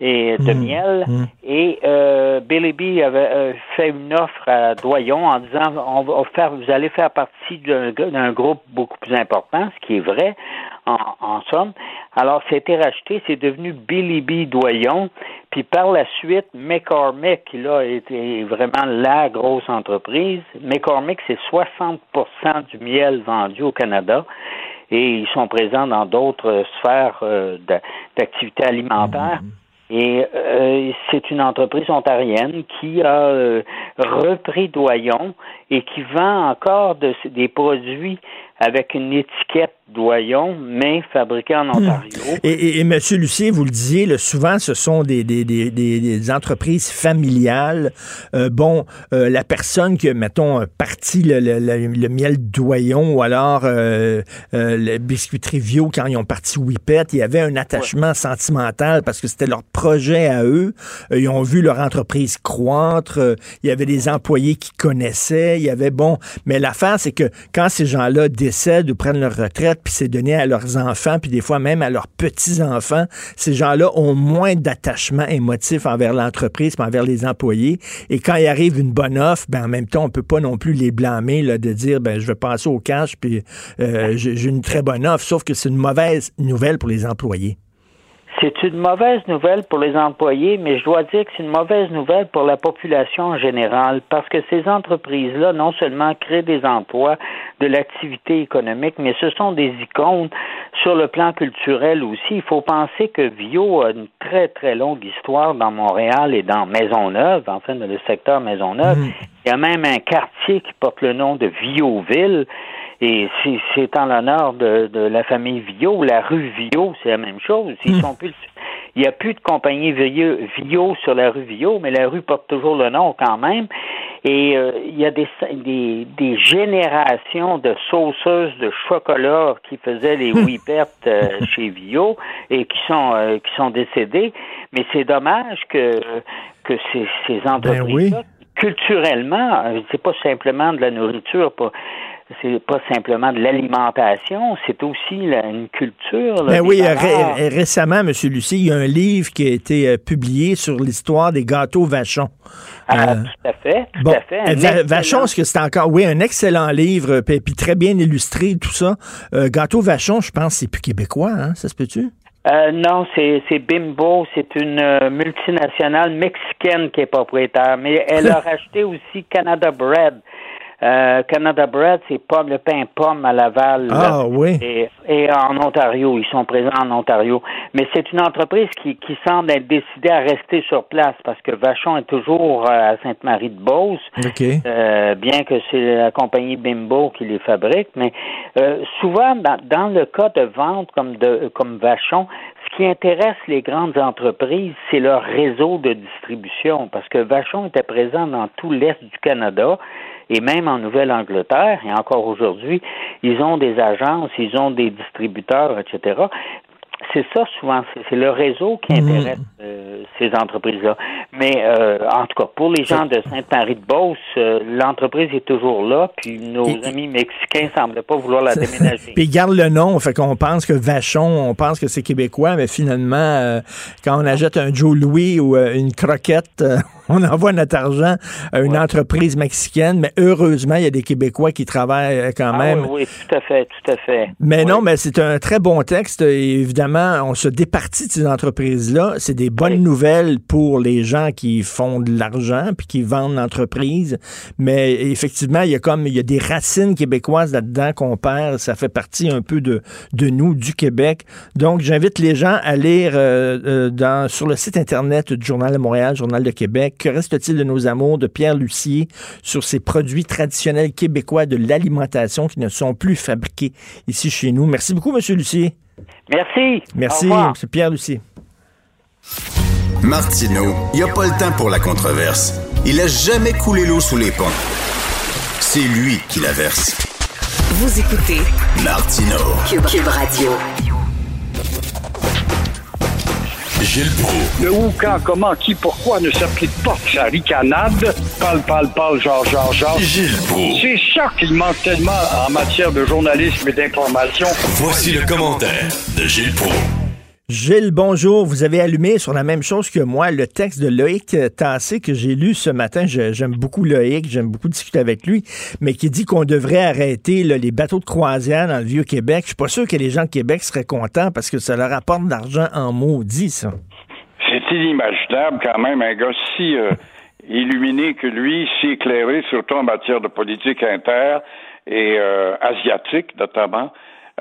et de miel. Et euh, Billy B avait euh, fait une offre à Doyon en disant on va faire, vous allez faire partie d'un d'un groupe beaucoup plus important, ce qui est vrai en, en somme. Alors, c'était racheté, c'est devenu Billy B Doyon. Puis par la suite, McCormick, qui là était vraiment la grosse entreprise. McCormick, c'est 60% du miel vendu au Canada et ils sont présents dans d'autres sphères euh, d'a- d'activité alimentaire. Et euh, c'est une entreprise ontarienne qui a euh, repris Doyon et qui vend encore de- des produits avec une étiquette Doyon, mais fabriqués en Ontario. Et, et, et M. Lucier, vous le disiez, là, souvent, ce sont des, des, des, des- des entreprises familiales. Euh, bon, euh, la personne qui, mettons, a parti le, le, le- le miel doyon ou alors euh, euh, le biscuiterie Vio, quand ils ont parti Whippet, il y avait un attachement sentimental parce que c'était leur projet à eux. Euh, ils ont vu leur entreprise croître. Euh, il y avait des employés qui connaissaient. Il y avait, bon, mais l'affaire, c'est que quand ces gens-là décèdent ou prennent leur retraite, puis c'est donné à leurs enfants, puis des fois même à leurs petits-enfants, ces gens-là ont moins d'attachement émotif envers l'entreprise, envers les employés. Et quand il arrive une bonne offre, ben en même temps, on peut pas non plus les blâmer de dire, ben je vais passer au cash, puis euh, j'ai une très bonne offre, sauf que c'est une mauvaise nouvelle pour les employés. C'est une mauvaise nouvelle pour les employés, mais je dois dire que c'est une mauvaise nouvelle pour la population en général, parce que ces entreprises-là, non seulement créent des emplois, de l'activité économique, mais ce sont des icônes sur le plan culturel aussi. Il faut penser que Vio a une très, très longue histoire dans Montréal et dans Maisonneuve, enfin, dans le secteur Maisonneuve. Il y a même un quartier qui porte le nom de Viauville. Et c'est- en l'honneur de, de la famille Vio. La rue Vio, c'est la même chose. Ils sont plus, il n'y a plus de compagnie Vio, sur la rue Vio, mais la rue porte toujours le nom quand même. Et euh, il y a des, des, des générations de sauceuses de chocolat qui faisaient les whippets euh, chez Vio et qui sont euh, qui sont décédées. Mais c'est dommage que que ces, ces entreprises culturellement, euh, c'est pas simplement de la nourriture, pas c'est pas simplement de l'alimentation, c'est aussi une culture. là, Ben oui, ré- récemment, M. Lucie, il y a un livre qui a été euh, publié sur l'histoire des gâteaux Vachon. Ah, Euh, tout à fait, tout Bon, à fait. Euh, Va- Vachon, est-ce que c'est encore, oui, un excellent livre, puis puis très bien illustré, tout ça. Euh, Gâteau Vachon, je pense, c'est plus québécois, hein, ça se peut-tu? Euh, non, c'est c'est Bimbo, c'est une euh, multinationale mexicaine qui est propriétaire, mais elle a racheté aussi Canada Bread. Euh, Canada Bread, c'est pomme, le pain pomme à Laval. Ah, là. oui. Et, et en Ontario, ils sont présents en Ontario. Mais c'est une entreprise qui, qui semble être décidée à rester sur place parce que Vachon est toujours euh, à Sainte-Marie-de-Beauce. OK. Euh, bien que c'est la compagnie Bimbo qui les fabrique, mais euh, souvent dans, dans le cas de vente comme de comme Vachon, ce qui intéresse les grandes entreprises, c'est leur réseau de distribution, parce que Vachon était présent dans tout l'est du Canada et même en Nouvelle-Angleterre, et encore aujourd'hui, ils ont des agences, ils ont des distributeurs, etc. C'est ça souvent, c'est- le réseau qui intéresse euh, ces entreprises-là. Mais euh, en tout cas, pour les gens de Sainte-Marie-de-Beauce, euh, l'entreprise est toujours là, puis nos Et- amis mexicains semblaient pas vouloir la déménager. Puis ils gardent le nom, fait qu'on pense que Vachon, on pense que c'est québécois, mais finalement, euh, quand on achète un Joe Louis ou euh, une croquette, euh, on envoie notre argent à une entreprise mexicaine, mais heureusement, il y a des Québécois qui travaillent euh, quand Ah même. oui, oui, tout à fait, tout à fait. Mais Oui. non, mais c'est un très bon texte. Et évidemment, on se départit de ces entreprises-là. C'est des bonnes Oui. nouvelles pour les gens qui font de l'argent puis qui vendent l'entreprise. Mais effectivement, il y a comme il y a des racines québécoises là-dedans qu'on perd. Ça fait partie un peu de, de nous, du Québec. Donc, j'invite les gens à lire euh, euh, dans, sur le site Internet du Journal de Montréal, Journal de Québec, Que reste-t-il de nos amours de Pierre Lucier sur ces produits traditionnels québécois de l'alimentation qui ne sont plus fabriqués ici chez nous? Merci beaucoup, M. Lucier. Merci. Merci. M. Pierre Lucier. Martineau, il n'y a pas le temps pour la controverse. Il a jamais coulé l'eau sous les ponts. C'est lui qui la verse. Vous écoutez Martineau. Cube, Cube Radio. Gilles Proulx. Le où, quand, comment, qui, pourquoi ne s'applique pas sa ricanade? Parle, parle, parle, genre, genre, genre. Gilles Proulx. C'est ça qu'il manque tellement en matière de journalisme et d'information. Voici le commentaire de Gilles Proulx. Gilles, bonjour. Vous avez allumé sur la même chose que moi le texte de Loïc Tassé que j'ai lu ce matin. J'aime beaucoup Loïc, j'aime beaucoup discuter avec lui, mais qui dit qu'on devrait arrêter les bateaux de croisière dans le Vieux-Québec. Je suis pas sûr que les gens de Québec seraient contents parce que ça leur apporte de l'argent en maudit, ça. C'est inimaginable quand même, un gars si euh, illuminé que lui, si éclairé, surtout en matière de politique inter et euh, asiatique notamment.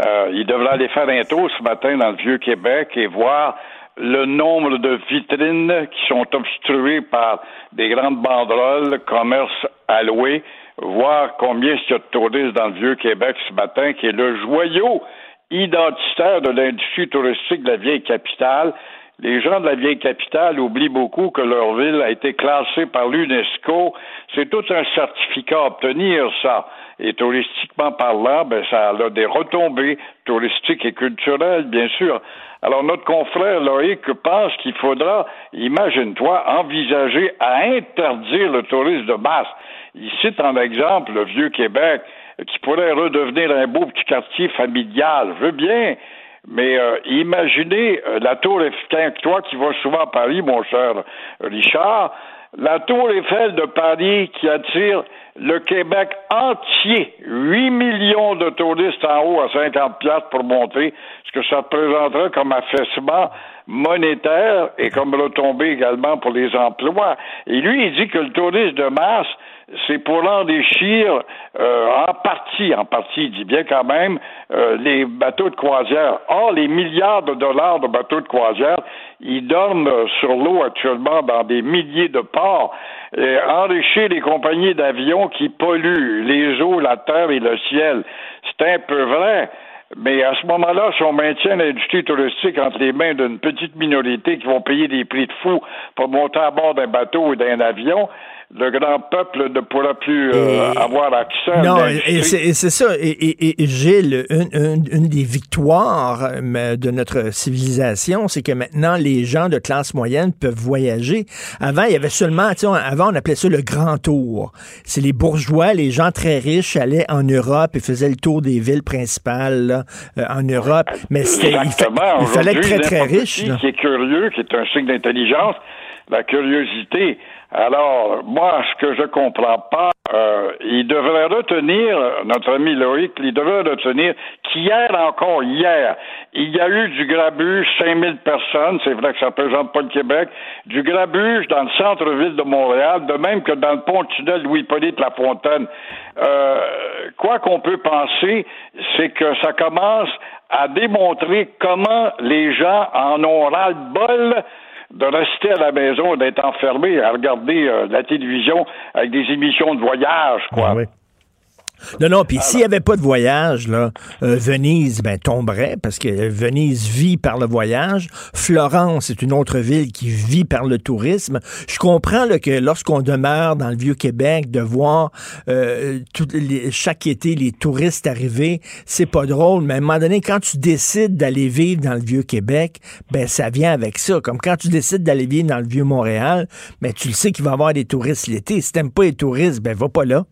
Euh, il devrait aller faire un tour ce matin dans le Vieux-Québec et voir le nombre de vitrines qui sont obstruées par des grandes banderoles, commerce alloué, voir combien il y a de touristes dans le Vieux-Québec ce matin, qui est le joyau identitaire de l'industrie touristique de la vieille capitale. Les gens de la vieille capitale oublient beaucoup que leur ville a été classée par l'UNESCO. C'est tout un certificat à obtenir, ça. Et touristiquement parlant, ben, ça a des retombées touristiques et culturelles, bien sûr. Alors, notre confrère Loïc pense qu'il faudra, imagine-toi, envisager à interdire le tourisme de masse. Il cite en exemple le Vieux-Québec, qui pourrait redevenir un beau petit quartier familial. Je veux bien, mais euh, imaginez euh, la tour Eiffel, toi qui vas souvent à Paris, mon cher Richard, la tour Eiffel de Paris qui attire le Québec entier, 8 millions de touristes en haut à 50 piastres pour monter, ce que ça représenterait comme affaissement monétaire et comme retombée également pour les emplois. Et lui, il dit que le tourisme de masse, c'est pour enrichir euh, en partie, en partie, dit bien quand même, euh, les bateaux de croisière. Or, les milliards de dollars de bateaux de croisière, ils dorment sur l'eau actuellement dans des milliers de ports. Enrichir les compagnies d'avions qui polluent les eaux, la terre et le ciel. C'est un peu vrai. Mais à ce moment-là, si on maintient l'industrie touristique entre les mains d'une petite minorité qui vont payer des prix de fou pour monter à bord d'un bateau ou d'un avion, le grand peuple ne pourra plus euh, Et- avoir accès à Non, l'industrie. et c'est et c'est ça. Et, et- et Gilles, une, une- une des victoires de notre civilisation, c'est que maintenant, les gens de classe moyenne peuvent voyager. Avant, il y avait seulement, avant, on appelait ça le grand tour. C'est les bourgeois, les gens très riches allaient en Europe et faisaient le tour des villes principales là, euh, en Europe. Mais c'était, il, fa- Exactement. il fallait être très, très riche. qui est curieux, qui est un signe d'intelligence, la curiosité Alors, moi, ce que je comprends pas, euh, il devrait retenir, notre ami Loïc, il devrait retenir qu'hier encore, hier, il y a eu du grabuge, 5000 personnes, c'est vrai que ça représente pas le Québec, du grabuge dans le centre-ville de Montréal, de même que dans le pont-tunnel Louis-Polyte Lafontaine. Euh, quoi qu'on peut penser, c'est que ça commence à démontrer comment les gens en ont ras-le-bol de rester à la maison, d'être enfermé, à regarder euh, la télévision avec des émissions de voyage, quoi. Ah. Non, non, puis s'il n'y avait pas de voyage, là, euh, Venise ben, tomberait parce que Venise vit par le voyage. Florence est une autre ville qui vit par le tourisme. Je comprends que lorsqu'on demeure dans le Vieux-Québec, de voir euh, tout, les, chaque été les touristes arriver, c'est pas drôle, mais à un moment donné, quand tu décides d'aller vivre dans le Vieux-Québec, ben ça vient avec ça. Comme quand tu décides d'aller vivre dans le Vieux-Montréal, ben tu le sais qu'il va y avoir des touristes l'été. Si t'aimes pas les touristes, ben va pas là.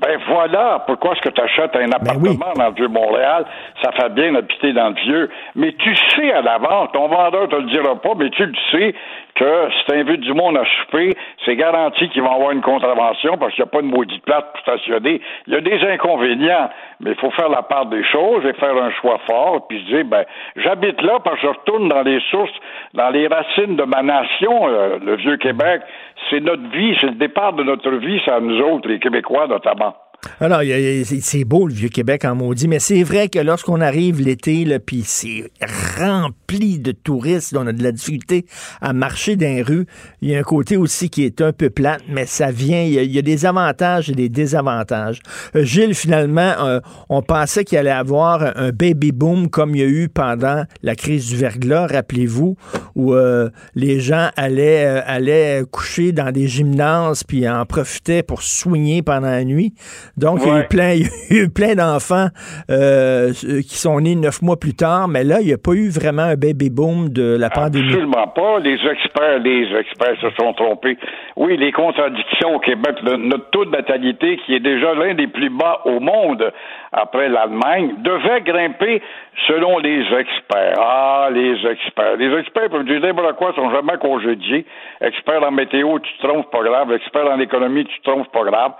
Ben voilà, pourquoi est-ce que tu achètes un appartement dans le Vieux-Montréal? Ça fait bien habiter dans le Vieux. Mais tu sais à l'avance, ton vendeur te le dira pas, mais tu le sais que si tu invites du monde à souper, c'est garanti qu'ils vont avoir une contravention parce qu'il n'y a pas de maudit plate pour stationner. Il y a des inconvénients, mais il faut faire la part des choses et faire un choix fort, puis se dire, ben, j'habite là parce que je retourne dans les sources, dans les racines de ma nation, euh, le Vieux-Québec. C'est notre vie, c'est le départ de notre vie, c'est à nous autres, les Québécois notamment. Alors, c'est beau le Vieux-Québec en maudit, mais c'est vrai que lorsqu'on arrive l'été, puis c'est rempli de touristes, on a de la difficulté à marcher dans les rues. Il y a un côté aussi qui est un peu plate, mais ça vient, il y a, des avantages et des désavantages. Euh, Gilles, finalement, euh, on pensait qu'il allait avoir un baby boom comme il y a eu pendant la crise du verglas, rappelez-vous, où euh, les gens allaient, allaient coucher dans des gymnases puis en profitaient pour soigner pendant la nuit. Donc, il, y a eu plein, il y a eu plein d'enfants euh, qui sont nés neuf mois plus tard, mais là, il n'y a pas eu vraiment un baby boom de la pandémie. Absolument pas. Les experts, les experts se sont trompés. Oui, les contradictions au Québec, notre taux de natalité, qui est déjà l'un des plus bas au monde après l'Allemagne, devait grimper selon les experts. Ah, les experts. Les experts peuvent dire n'importe quoi, sont jamais congédiés. Experts en météo, tu te trompes pas grave. Experts en économie, tu te trompes pas grave.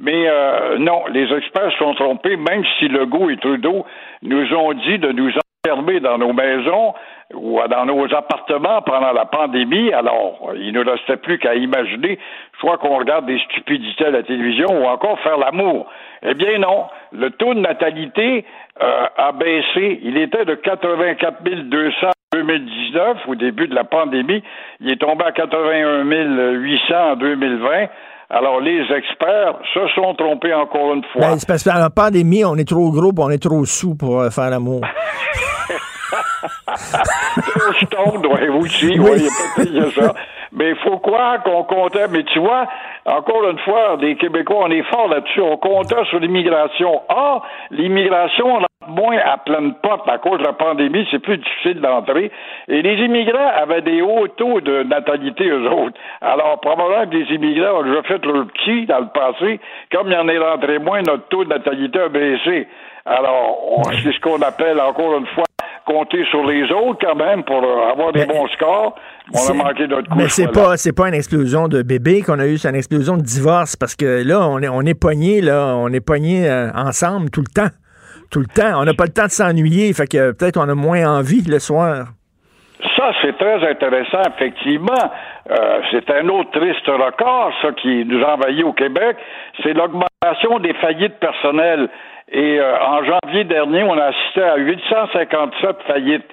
Mais euh, non, les experts sont trompés, même si Legault et Trudeau nous ont dit de nous enfermer dans nos maisons ou dans nos appartements pendant la pandémie. Alors, il ne restait plus qu'à imaginer, soit qu'on regarde des stupidités à la télévision ou encore faire l'amour. Eh bien non, le taux de natalité euh, a baissé. Il était de 84 200 en 2019, au début de la pandémie. Il est tombé à 81 800 en 2020. Alors, les experts se sont trompés encore une fois. Ben, c'est parce qu'en pandémie, on est trop gros on est trop sous pour euh, faire l'amour. trop stone, oui, aussi, oui, il y a ça. Mais il faut croire qu'on comptait. Mais tu vois, encore une fois, les Québécois, on est fort là-dessus. On comptait sur l'immigration. Ah, l'immigration, moins à pleine porte à cause de la pandémie, c'est plus difficile d'entrer. Et les immigrants avaient des hauts taux de natalité, eux autres. Alors, probablement que les immigrants ont déjà fait leur petit dans le passé. Comme il y en est rentré moins, notre taux de natalité a baissé. Alors, c'est ce qu'on appelle, encore une fois, compter sur les autres quand même pour avoir des bons scores. On a manqué notre coup. Mais c'est pas c'est pas une explosion de bébés qu'on a eu, c'est une explosion de divorce parce que là on est on est pogné là, on est pogné euh, ensemble tout le temps. Tout le temps, on n'a pas le temps de s'ennuyer, fait que peut-être on a moins envie le soir. Ça, c'est très intéressant, effectivement. Euh, c'est un autre triste record, ça, qui nous envahit au Québec. C'est l'augmentation des faillites personnelles. Et euh, en janvier dernier, on a assisté à 857 faillites.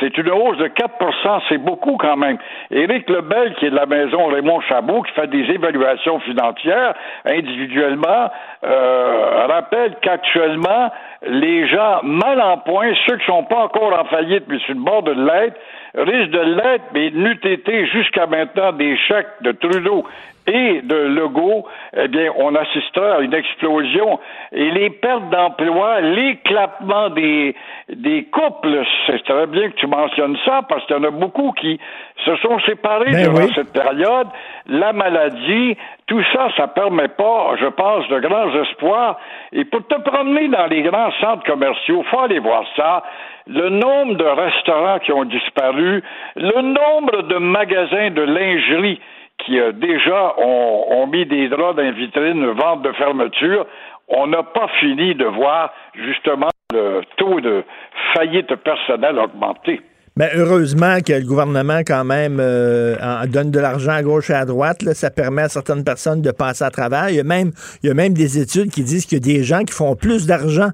C'est une hausse de 4% c'est beaucoup quand même. Éric Lebel, qui est de la maison Raymond Chabot, qui fait des évaluations financières individuellement, euh, rappelle qu'actuellement, les gens mal en point, ceux qui sont pas encore en faillite, mais sur le bord de l'être, risquent de l'être, mais n'eût été jusqu'à maintenant des chèques de Trudeau et de Legault, eh bien, on assistera à une explosion. Et les pertes d'emploi, l'éclatement des, des couples, c'est très bien que tu mentionnes ça, parce qu'il y en a beaucoup qui se sont séparés ben durant cette période. La maladie, tout ça, ça permet pas, je pense, de grands espoirs. Et pour te promener dans les grands centres commerciaux, faut aller voir ça. Le nombre de restaurants qui ont disparu, le nombre de magasins de lingerie qui euh, déjà ont, mis des draps dans les vitrines, vente de fermeture. On n'a pas fini de voir justement le taux de faillite personnelle augmenter. Mais heureusement que le gouvernement, quand même, euh, donne de l'argent à gauche et à droite. Ça permet à certaines personnes de passer à travers. Il y, a même, il y a même des études qui disent qu'il y a des gens qui font plus d'argent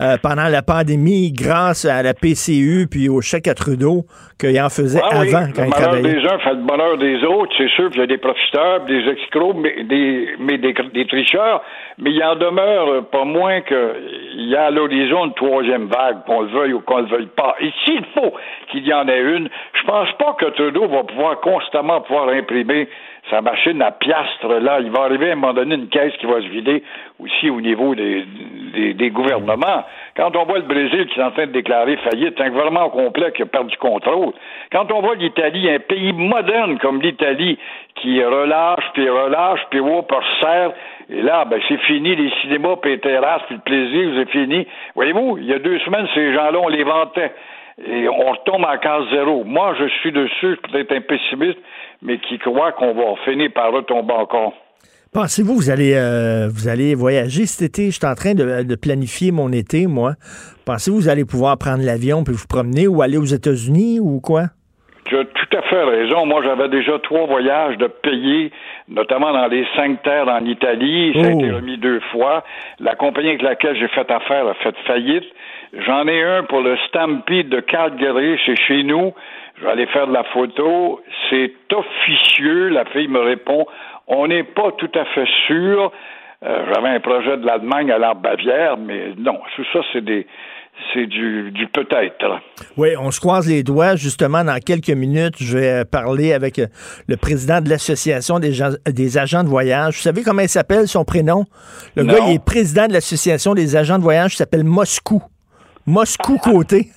euh, pendant la pandémie grâce à la PCU puis au chèque à Trudeau qu'il en faisait Ah oui, avant quand le il travaillait. des uns fait le bonheur des autres, c'est sûr qu'il y a des profiteurs, des escrocs, mais des, mais des, des tricheurs, mais il en demeure pas moins qu'il y a à l'horizon une troisième vague, qu'on le veuille ou qu'on le veuille pas. Et s'il faut qu'il y en ait une, je pense pas que Trudeau va pouvoir constamment pouvoir imprimer sa machine à piastres, là. Il va arriver à un moment donné une caisse qui va se vider aussi au niveau des, des, des gouvernements. Quand on voit le Brésil qui est en train de déclarer faillite, un gouvernement complet qui a perdu contrôle. Quand on voit l'Italie, un pays moderne comme l'Italie, qui relâche, puis relâche, puis oh, puis resserre, et là, ben, c'est fini, les cinémas, puis les terrasses, puis le plaisir, c'est fini. Voyez-vous, il y a deux semaines, ces gens-là, on les vantait. Et on retombe en case zéro. Moi, je suis dessus, peut-être un pessimiste, mais qui croit qu'on va finir par retomber encore. Pensez-vous vous allez euh, vous allez voyager cet été? Je suis en train de, de planifier mon été, moi. Pensez-vous vous allez pouvoir prendre l'avion puis vous promener ou aller aux États-Unis ou quoi? Tu as tout à fait raison. Moi, j'avais déjà trois voyages de payer, notamment dans les cinq terres en Italie. Ça a Oh. été remis deux fois. La compagnie avec laquelle j'ai fait affaire a fait faillite. J'en ai un pour le Stampede de Calgary, c'est chez nous. Je vais aller faire de la photo. C'est officieux. La fille me répond, on n'est pas tout à fait sûr. Euh, J'avais un projet de l'Allemagne à l'Arbre Bavière, mais non, tout ça, c'est des, c'est du, du peut-être. Oui, on se croise les doigts. Justement, dans quelques minutes, je vais parler avec euh, le président de l'Association des, des agents de voyage. Vous savez comment il s'appelle, son prénom? Le Non. gars, il est président de l'Association des agents de voyage. Il s'appelle Moscou. Moscou Côté.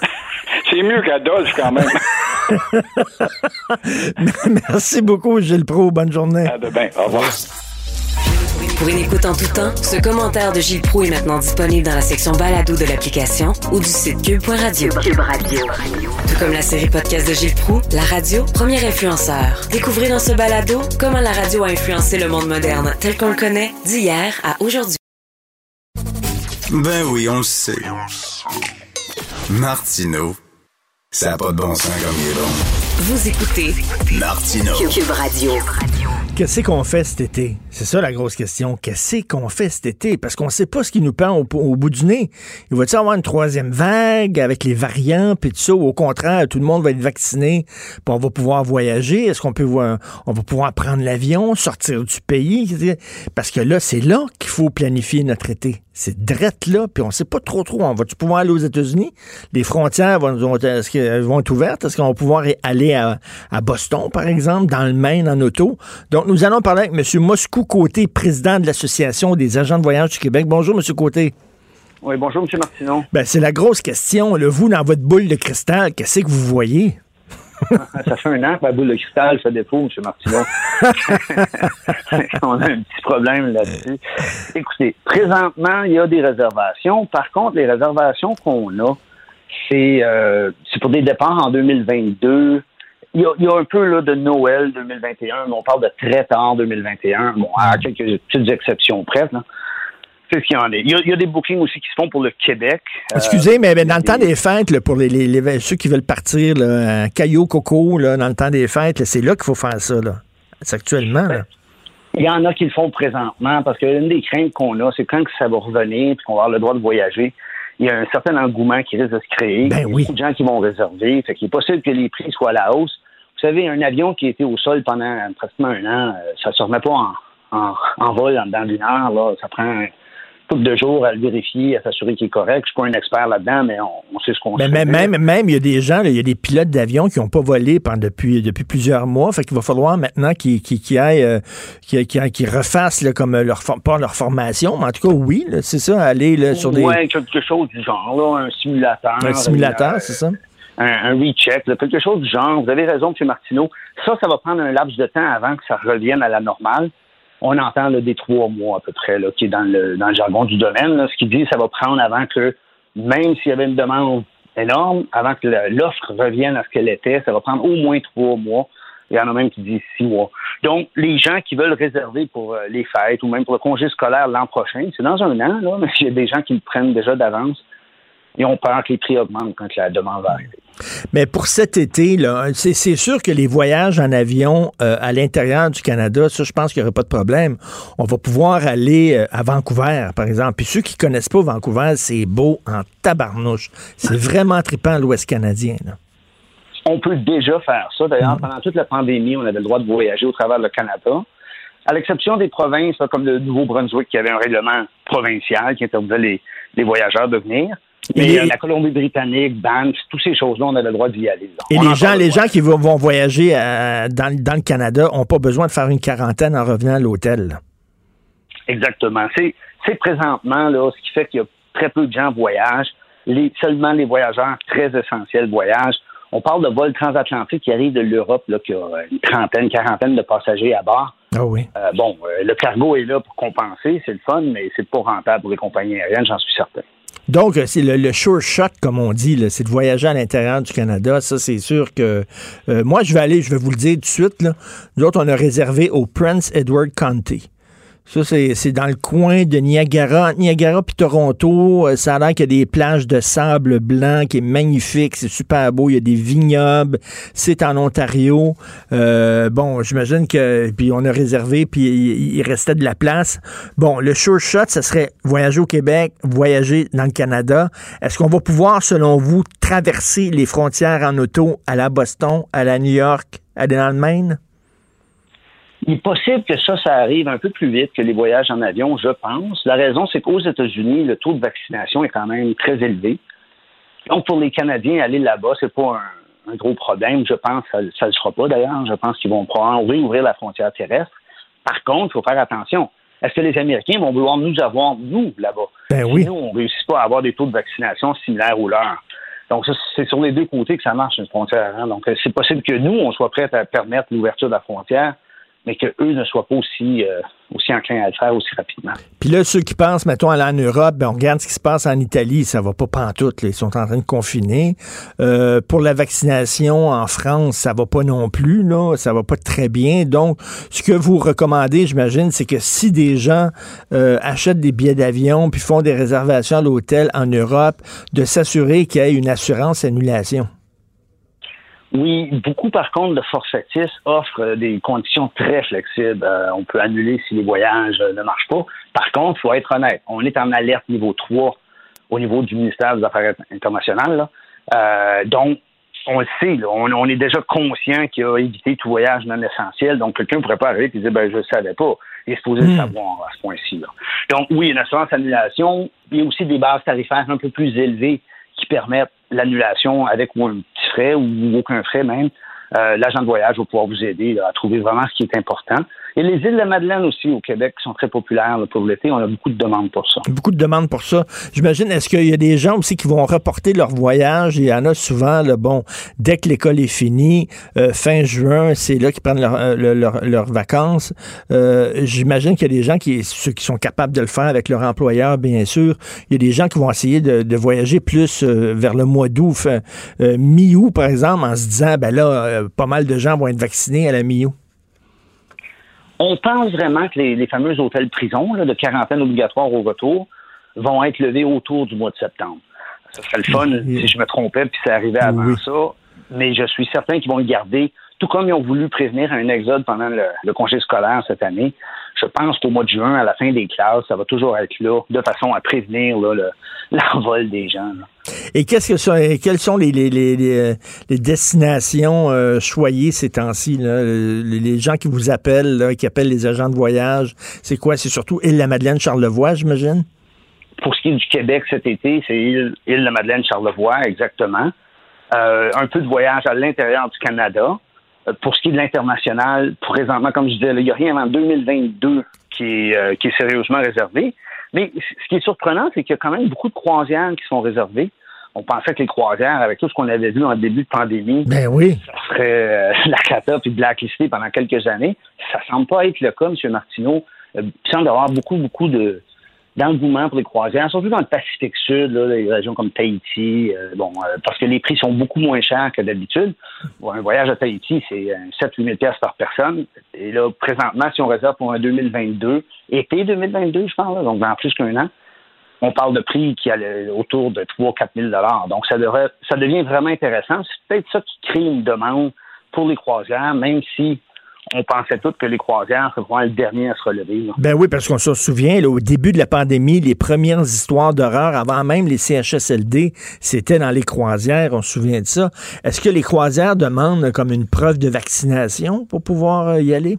C'est mieux qu'Adolphe, quand même. Merci beaucoup, Gilles Pro. Bonne journée. À demain. Au revoir. Pour une écoute en tout temps, ce commentaire de Gilles Proux est maintenant disponible dans la section balado de l'application ou du site cube.radio. Cube Radio. Tout comme la série podcast de Gilles Proux, la radio, premier influenceur. Découvrez dans ce balado comment la radio a influencé le monde moderne tel qu'on le connaît d'hier à aujourd'hui. Ben oui, on le sait. Martineau, ça n'a pas de bon sens comme il est bon. Vous écoutez Martineau. Cube Radio. Qu'est-ce qu'on fait cet été? C'est ça la grosse question. Qu'est-ce qu'on fait cet été? Parce qu'on ne sait pas ce qui nous pend au, au bout du nez. Il va-t-il y avoir une troisième vague avec les variants puis tout ça? Ou au contraire, tout le monde va être vacciné puis on va pouvoir voyager? Est-ce qu'on peut voir, on va pouvoir prendre l'avion, sortir du pays? Parce que là, c'est là qu'il faut planifier notre été. C'est drette là, puis on sait pas trop trop. On va-tu pouvoir aller aux États-Unis? Les frontières vont, vont- est-ce qu'elles vont être ouvertes? Est-ce qu'on va pouvoir aller à, à Boston, par exemple, dans le Maine, en auto? Donc, nous allons parler avec M. Moscou Côté, président de l'Association des agents de voyage du Québec. Bonjour, M. Côté. Oui, bonjour, M. Martineau. Ben, c'est la grosse question. Là, vous, dans votre boule de cristal, qu'est-ce que vous voyez? ça fait un an que ma boule de cristal fait défaut, M. Martineau. On a un petit problème là-dessus. Écoutez, présentement, il y a des réservations. Par contre, les réservations qu'on a, c'est euh, c'est pour des départs en 2022. Il y a, il y a un peu là, de Noël 2021, mais on parle de très tard 2021, bon, à quelques petites exceptions près. là. C'est ce qu'il y en a. Il y, a, il y a des bookings aussi qui se font pour le Québec. Euh, Excusez, mais, mais dans le temps des fêtes, là, pour les, les- les- ceux qui veulent partir, là, à Caillou Coco, là, dans le temps des fêtes, c'est là qu'il faut faire ça. C'est actuellement. Là. Il y en a qui le font présentement parce que l'une des craintes qu'on a, c'est quand que ça va revenir puis qu'on va avoir le droit de voyager, il y a un certain engouement qui risque de se créer. Ben il y a oui. beaucoup de gens qui vont réserver. Fait qu'il est possible que les prix soient à la hausse. Vous savez, un avion qui était au sol pendant pratiquement un an, euh, ça ne se remet pas en, en, en vol en dedans d'une heure. Là. Ça prend couple de jours à le vérifier, à s'assurer qu'il est correct. Je suis pas un expert là-dedans, mais on, on sait ce qu'on Mais fait. même, même, même, il y a des gens, il y a des pilotes d'avion qui n'ont pas volé pendant, depuis, depuis plusieurs mois. Fait qu'il va falloir maintenant qu'ils aillent, euh, qu'ils refassent là, comme leur, for- pas leur formation, mais en tout cas, oui, c'est ça, aller là, sur des. Ouais, quelque chose du genre, là, un simulateur. un simulateur, euh, c'est ça? un, un recheck, là, quelque chose du genre. Vous avez raison, M. Martineau. Ça, ça va prendre un laps de temps avant que ça revienne à la normale. On entend là, des trois mois à peu près, là, qui est dans le, dans le jargon du domaine. Là, ce qui dit ça va prendre avant que, même s'il y avait une demande énorme, avant que l'offre revienne à ce qu'elle était, ça va prendre au moins trois mois. Il y en a même qui disent six mois. Donc, les gens qui veulent réserver pour euh, les fêtes ou même pour le congé scolaire l'an prochain, c'est dans un an, là, mais il y a des gens qui le prennent déjà d'avance et on peur que les prix augmentent quand la demande va arriver. Mais pour cet été, c'est, sûr que les voyages en avion euh, à l'intérieur du Canada, ça, je pense qu'il n'y aurait pas de problème. On va pouvoir aller euh, à Vancouver, par exemple. Puis ceux qui connaissent pas Vancouver, c'est beau en tabarnouche. C'est vraiment trippant l'Ouest canadien. Là. On peut déjà faire ça. D'ailleurs, Mm. pendant toute la pandémie, on avait le droit de voyager au travers le Canada. À l'exception des provinces, comme le Nouveau-Brunswick, qui avait un règlement provincial qui interdisait les, les voyageurs de venir. Mais euh, la Colombie-Britannique, Banff, toutes ces choses-là, on avait le droit d'y aller. Et a les gens, le les gens qui vont, voyager euh, dans, dans le Canada n'ont pas besoin de faire une quarantaine en revenant à l'hôtel. Exactement. C'est, présentement là, ce qui fait qu'il y a très peu de gens voyagent. Les, seulement les voyageurs très essentiels voyagent. On parle de vols transatlantiques qui arrivent de l'Europe, qui a une trentaine, quarantaine de passagers à bord. Ah oui. Euh, bon, euh, le cargo est là pour compenser, c'est le fun, mais c'est pas rentable pour les compagnies aériennes, j'en suis certain. Donc, euh, c'est le, le sure shot, comme on dit, c'est de voyager à l'intérieur du Canada. Ça, c'est sûr que euh, moi, je vais aller, je vais vous le dire tout de suite. Là. Nous autres, on a réservé au Prince Edward County. Ça, c'est dans le coin de Niagara, Niagara puis Toronto. Euh, Ça a l'air qu'il y a des plages de sable blanc qui est magnifique, c'est super beau. Il y a des vignobles. C'est en Ontario. Euh, bon, j'imagine que puis on a réservé puis il, restait de la place. Bon, le sure shot, ce serait voyager au Québec, voyager dans le Canada. Est-ce qu'on va pouvoir, selon vous, traverser les frontières en auto à la Boston, à la New York, à dans le Maine? Il est possible que ça, ça arrive un peu plus vite que les voyages en avion, je pense. La raison, c'est qu'aux États-Unis, le taux de vaccination est quand même très élevé. Donc, pour les Canadiens, aller là-bas, c'est pas un, un gros problème. Je pense que ça ne le sera pas, d'ailleurs. Je pense qu'ils vont probablement ouvrir la frontière terrestre. Par contre, il faut faire attention. Est-ce que les Américains vont vouloir nous avoir, nous, là-bas? Ben si oui. nous, on ne réussit pas à avoir des taux de vaccination similaires aux leurs. Donc, ça, c'est sur les deux côtés que ça marche, une frontière. hein. Donc, euh, c'est possible que nous, on soit prêts à permettre l'ouverture de la frontière, mais qu'eux ne soient pas aussi, euh, aussi enclins à le faire aussi rapidement. Puis là, ceux qui pensent, mettons, aller en Europe, ben, on regarde ce qui se passe en Italie, ça va pas pantoute, là. ils sont en train de confiner. Euh, pour la vaccination en France, ça va pas non plus, là, ça va pas très bien. Donc, ce que vous recommandez, j'imagine, c'est que si des gens euh, achètent des billets d'avion puis font des réservations à l'hôtel en Europe, de s'assurer qu'il y ait une assurance annulation. Oui, beaucoup par contre de forfaitistes offrent euh, des conditions très flexibles. Euh, on peut annuler si les voyages euh, ne marchent pas. Par contre, il faut être honnête, on est en alerte niveau 3 au niveau du ministère des Affaires internationales. là. Euh, donc, on le sait, là, on, on est déjà conscient qu'il a évité tout voyage non essentiel. Donc, quelqu'un ne pourrait pas arriver et dire ben, je ne savais pas. Il est supposé le savoir à ce point-ci. Donc, oui, une assurance annulation. Il y a aussi des bases tarifaires un peu plus élevées qui permettent l'annulation avec ou un petit frais ou aucun frais même. Euh, L'agent de voyage va pouvoir vous aider à trouver vraiment ce qui est important. Et les îles de Madeleine aussi au Québec sont très populaires là, pour l'été, on a beaucoup de demandes pour ça. Beaucoup de demandes pour ça. J'imagine, est-ce qu'il y a des gens aussi qui vont reporter leur voyage? Il y en a souvent, là, bon, dès que l'école est finie, euh, fin juin, c'est là qu'ils prennent euh, leur- leur- leurs vacances. Euh, J'imagine qu'il y a des gens qui, ceux qui sont capables de le faire avec leur employeur, bien sûr. Il y a des gens qui vont essayer de, de voyager plus vers le mois d'août, mi-août, par exemple, en se disant, ben là, euh, pas mal de gens vont être vaccinés à la mi-août. On pense vraiment que les, les fameux hôtels prisons là, de quarantaine obligatoire au retour vont être levés autour du mois de septembre. Ça serait le fun si je me trompais puis ça arrivait avant ça, mais je suis certain qu'ils vont le garder, tout comme ils ont voulu prévenir un exode pendant le, le congé scolaire cette année. Je pense qu'au mois de juin, à la fin des classes, ça va toujours être là, de façon à prévenir là, le- l'envol des gens. là. Et qu'est-ce que ça, quelles sont les, les, les, les, euh, les destinations euh, choyées ces temps-ci? là? Les, gens qui vous appellent, là, qui appellent les agents de voyage, c'est quoi? C'est surtout Île-la-Madeleine, Charlevoix, j'imagine? Pour ce qui est du Québec cet été, c'est île, île de Madeleine, Charlevoix, exactement. Euh, un peu de voyage à l'intérieur du Canada. Euh, Pour ce qui est de l'international, présentement, comme je disais, il n'y a rien avant 2022 qui est, euh, qui est sérieusement réservé. Mais ce qui est surprenant, c'est qu'il y a quand même beaucoup de croisières qui sont réservées. On pensait que les croisières, avec tout ce qu'on avait vu en début de pandémie, Ben oui. ça serait euh, la cata puis blacklisté pendant quelques années. Ça semble pas être le cas, M. Martineau. Euh, il semble y avoir beaucoup, beaucoup de, d'engouement pour les croisières, surtout dans le Pacifique Sud, là, les régions comme Tahiti, euh, bon, euh, parce que les prix sont beaucoup moins chers que d'habitude. Un voyage à Tahiti, c'est 7-8 000 piastres par personne. Et là, présentement, si on réserve pour un 2022, été 2022, je pense, donc dans plus qu'un an, on parle de prix qui est autour de 3 4 000 Donc, ça, devrait, ça devient vraiment intéressant. C'est peut-être ça qui crée une demande pour les croisières, même si on pensait tous que les croisières seraient le dernier à se relever. Ben oui, parce qu'on se souvient, au début de la pandémie, les premières histoires d'horreur, avant même les CHSLD, c'était dans les croisières, on se souvient de ça. Est-ce que les croisières demandent comme une preuve de vaccination pour pouvoir euh, y aller?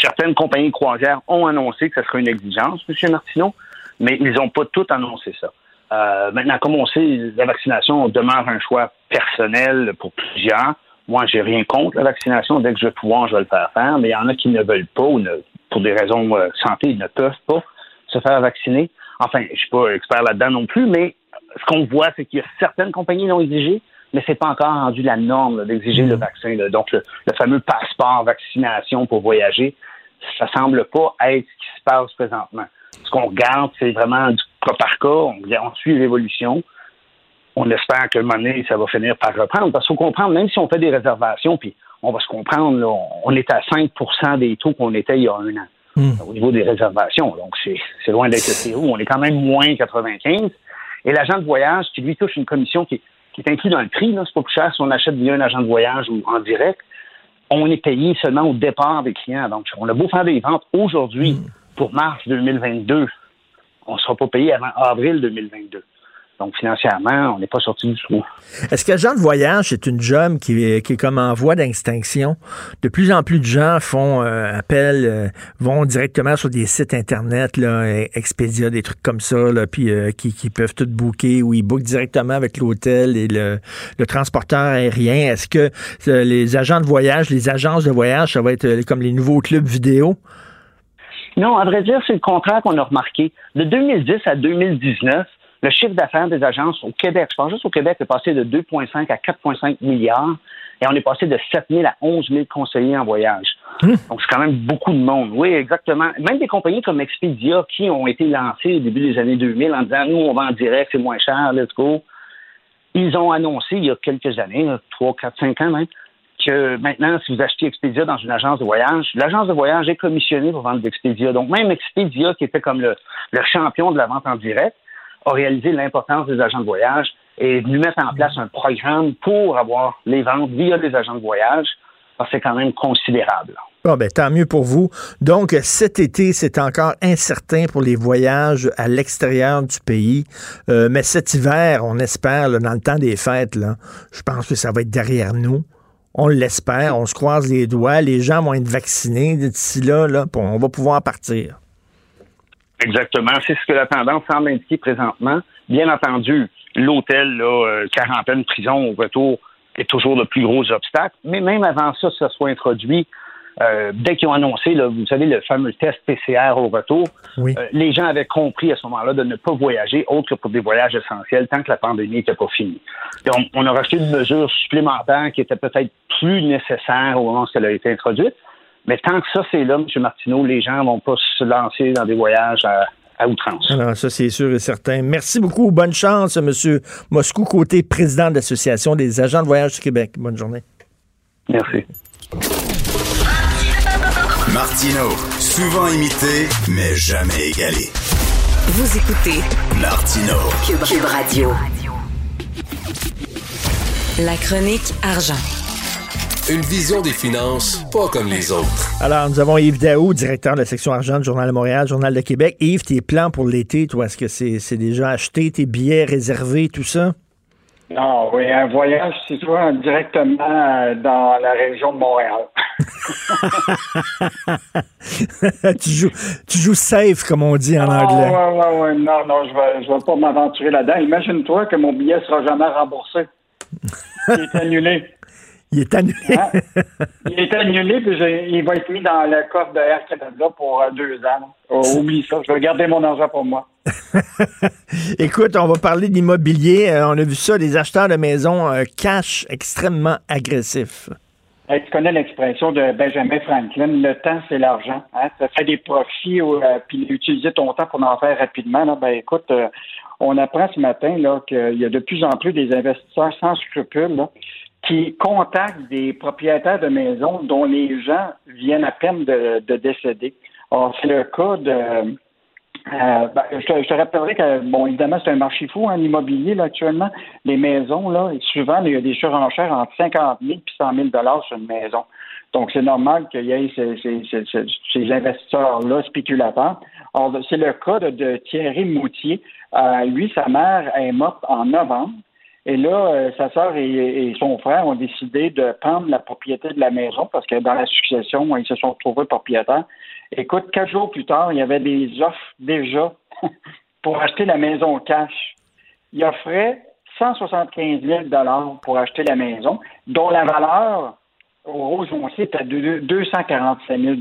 Certaines compagnies croisières ont annoncé que ce serait une exigence, M. Martineau, mais ils n'ont pas toutes annoncé ça. Euh, maintenant, comme on sait, la vaccination demeure un choix personnel pour plusieurs. Moi, j'ai rien contre la vaccination. Dès que je vais pouvoir, je vais le faire faire. Mais il y en a qui ne veulent pas ou pour des raisons de euh, santé, ils ne peuvent pas se faire vacciner. Enfin, je suis pas expert là-dedans non plus, mais ce qu'on voit, c'est qu'il y a certaines compagnies qui l'ont exigé, mais c'est pas encore rendu la norme d'exiger le mmh. vaccin. Donc, le, fameux passeport vaccination pour voyager, ça semble pas être ce qui se passe présentement. Ce qu'on regarde, c'est vraiment du cas par cas. On, on suit l'évolution on espère que un ça va finir par reprendre. Parce qu'il faut comprendre, même si on fait des réservations, puis on va se comprendre, on est à 5% des taux qu'on était il y a un an hmm. au niveau des réservations. Donc, c'est loin d'être le On est quand même moins 95. Et l'agent de voyage, qui lui touche une commission qui, est inclue dans le prix, c'est pas plus cher si on achète via un agent de voyage ou en direct, on est payé seulement au départ des clients. Donc, on a beau faire des ventes aujourd'hui hmm. pour mars 2022, on ne sera pas payé avant avril 2022. Donc, financièrement, on n'est pas sorti du trou. Est-ce que genre de voyage, c'est une job qui est, qui est comme en voie d'extinction? De plus en plus de gens font euh, appel, euh, vont directement sur des sites Internet, là, Expedia, des trucs comme ça, là, puis euh, qui, qui, peuvent tout booker ou ils bookent directement avec l'hôtel et le, le, transporteur aérien. Est-ce que les agents de voyage, les agences de voyage, ça va être comme les nouveaux clubs vidéo? Non, à vrai dire, c'est le contraire qu'on a remarqué. De 2010 à 2019, le chiffre d'affaires des agences au Québec, je pense juste au Québec, est passé de 2,5 à 4,5 milliards et on est passé de 7 000 à 11 000 conseillers en voyage. Hum. Donc, c'est quand même beaucoup de monde. Oui, exactement. Même des compagnies comme Expedia qui ont été lancées au début des années 2000 en disant, nous, on va en direct, c'est moins cher, let's go. Ils ont annoncé il y a quelques années, 3, 4, 5 ans même, que maintenant, si vous achetez Expedia dans une agence de voyage, l'agence de voyage est commissionnée pour vendre d'Expedia. Donc, même Expedia, qui était comme le champion de la vente en direct, a réalisé l'importance des agents de voyage et venu mettre en place un programme pour avoir les ventes via des agents de voyage, parce que c'est quand même considérable. Bon, ben, tant mieux pour vous. Donc, cet été, c'est encore incertain pour les voyages à l'extérieur du pays. Euh, mais cet hiver, on espère, dans le temps des fêtes, là, je pense que ça va être derrière nous. On l'espère, on se croise les doigts, les gens vont être vaccinés d'ici là, là on va pouvoir partir. Exactement. C'est ce que la tendance semble indiquer présentement. Bien entendu, l'hôtel, là, euh, quarantaine, prison au retour est toujours le plus gros obstacle. Mais même avant ça, ça soit introduit, euh, dès qu'ils ont annoncé, là, vous savez, le fameux test PCR au retour, euh, les gens avaient compris à ce moment-là de ne pas voyager autre que pour des voyages essentiels tant que la pandémie n'était pas finie. on, on a rajouté une mesure supplémentaire qui était peut-être plus nécessaire au moment où elle a été introduite. Mais tant que ça, c'est là, M. Martineau, les gens ne vont pas se lancer dans des voyages à, outrance. Alors, ça, c'est sûr et certain. Merci beaucoup. Bonne chance, M. Moscou, côté président de l'Association des agents de voyage du Québec. Bonne journée. Merci. Martino, souvent imité, mais jamais égalé. Vous écoutez Martino, Cube Radio. La chronique argent. Une vision des finances pas comme les autres. Alors, nous avons Yves Daou, directeur de la section argent du Journal de Montréal, Journal de Québec. Yves, tes plans pour l'été, toi, est-ce que c'est déjà acheté, tes billets réservés, tout ça? Non, oui, un voyage, c'est toi directement euh, dans la région de Montréal. tu, joues, tu joues safe, comme on dit en anglais. Oui, oui, oui. Non, non, je ne vais, je vais pas m'aventurer là-dedans. Imagine-toi que mon billet sera jamais remboursé. Il est annulé. Il est annulé. Hein? Il est annulé, puis il va être mis dans le coffre de Air Canada pour euh, deux ans. Oh, oublie ça, je vais garder mon argent pour moi. Écoute, on va parler d'immobilier. Euh, on a vu ça, des acheteurs de maisons euh, cash extrêmement agressifs. Hey, tu connais l'expression de Benjamin Franklin, le temps, c'est l'argent. Hein? Ça fait des profits, euh, puis utiliser ton temps pour en faire rapidement. Là, ben écoute, on apprend ce matin là qu'il y a de plus en plus des investisseurs sans scrupules là, qui contactent des propriétaires de maisons dont les gens viennent à peine de, de décéder. Alors, c'est le cas de euh, ben, je, te, je, te, rappellerai que, bon, évidemment, c'est un marché fou, hein, l'immobilier, là, actuellement. Les maisons, là, souvent, il y a des surenchères entre 50 000 et 100 000 sur une maison. Donc, c'est normal qu'il y ait ces, ces, ces, ces investisseurs-là spéculateurs. Alors, c'est le cas de, de Thierry Moutier. Euh, lui, sa mère est morte en novembre. Et là, euh, sa sœur et, et, son frère ont décidé de prendre la propriété de la maison parce que dans la succession, ils se sont retrouvés propriétaires. Écoute, quatre jours plus tard, il y avait des offres déjà pour acheter la maison cash. Il offrait 175 000 pour acheter la maison, dont la valeur au Rose Foncier était de 245 000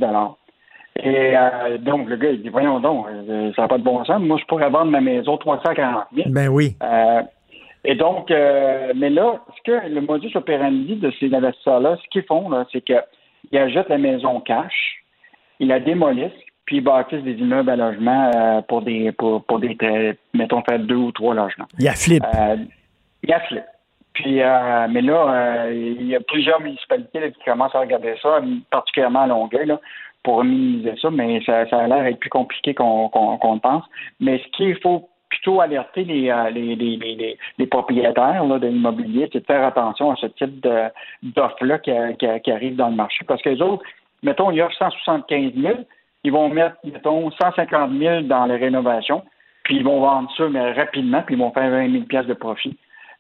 et euh, donc, le gars, il dit, voyons donc, euh, ça n'a pas de bon sens. Moi, je pourrais vendre ma maison 340 000. Ben oui. Euh, et donc, euh, mais là, ce que le modus operandi de ces investisseurs-là, ce qu'ils font, là, c'est qu'ils achètent la maison cash, ils la démolissent, puis ils bâtissent des immeubles à logement euh, pour des, pour, pour des, mettons, faire deux ou trois logements. Il y a flip. Euh, il y a flip. Puis, euh, mais là, euh, il y a plusieurs municipalités là, qui commencent à regarder ça, particulièrement à Longueuil, là, pour minimiser ça, mais ça, ça a l'air d'être plus compliqué qu'on qu'on qu'on pense. Mais ce qu'il faut plutôt alerter les, euh, les, les, les, les propriétaires là, de l'immobilier, c'est de faire attention à ce type d'offres-là qui, qui, qui arrivent dans le marché. Parce que les autres, mettons, ils offrent 175 000, ils vont mettre, mettons, 150 000 dans les rénovations, puis ils vont vendre ça mais rapidement, puis ils vont faire 20 000 pièces de profit.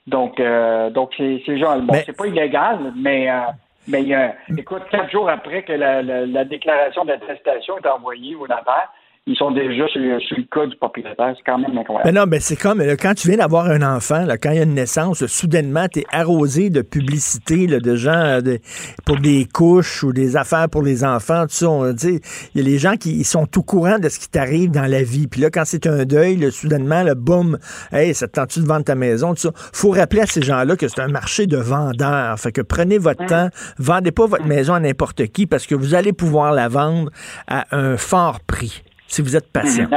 Donc, euh, donc c'est genre, bon, c'est pas illégal, mais, euh, mais euh, écoute, quatre jours après que la, la, la déclaration d'attestation est envoyée au notaire, ils sont déjà sur, sur, le cas du propriétaire. C'est quand même incroyable. Mais non, mais c'est comme là, quand tu viens d'avoir un enfant, là, quand il y a une naissance, là, soudainement, tu es arrosé de publicité là, de gens de, pour des couches ou des affaires pour les enfants. Tout ça, on, il y a les gens qui sont au courant de ce qui t'arrive dans la vie. Puis là, quand c'est un deuil, là, soudainement, le boum, hey, ça te tente-tu de vendre ta maison? Tout ça? faut rappeler à ces gens-là que c'est un marché de vendeurs. Fait que prenez votre mmh. temps, vendez pas votre maison à n'importe qui parce que vous allez pouvoir la vendre à un fort prix si vous êtes patient.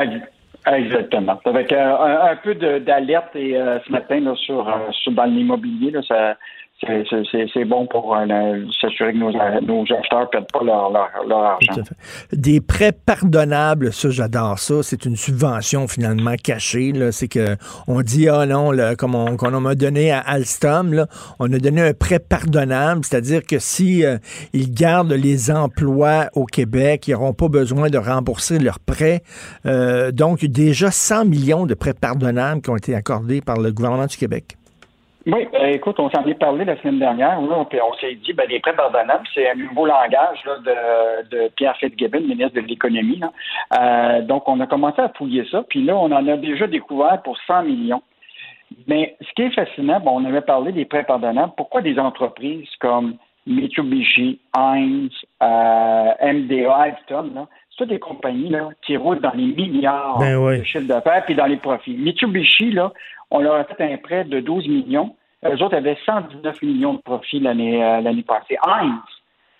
Exactement. Avec euh, un, peu d'alerte et euh, ce matin là, sur, euh, sur dans l'immobilier, ça c'est bon pour euh, s'assurer que nos, nos acheteurs ne perdent pas leur, leur, leur argent. Des prêts pardonnables, ça, j'adore ça. C'est une subvention finalement cachée. C'est que on dit, ah non, là, comme on, on m'a donné à Alstom, là, on a donné un prêt pardonnable, c'est-à-dire que si euh, ils gardent les emplois au Québec, ils n'auront pas besoin de rembourser leurs prêts. Euh, donc, déjà 100 millions de prêts pardonnables qui ont été accordés par le gouvernement du Québec. Oui, euh, écoute, on s'en est parlé la semaine dernière, là, puis on s'est dit, ben, les prêts pardonnables, c'est un nouveau langage là, de, de Pierre Fitzgibbon, ministre de l'Économie. Euh, donc, on a commencé à fouiller ça, puis là, on en a déjà découvert pour 100 millions. Mais ce qui est fascinant, bon, on avait parlé des prêts pardonnables, pourquoi des entreprises comme Mitsubishi, Heinz, euh, MDA, Alstom, là, c'est des compagnies là, qui roulent dans les milliards ben oui. de chiffre d'affaires puis dans les profits. Mitsubishi, là, on leur a fait un prêt de 12 millions. Eux autres avaient 119 millions de profits l'année euh, l'année passée. Heinz,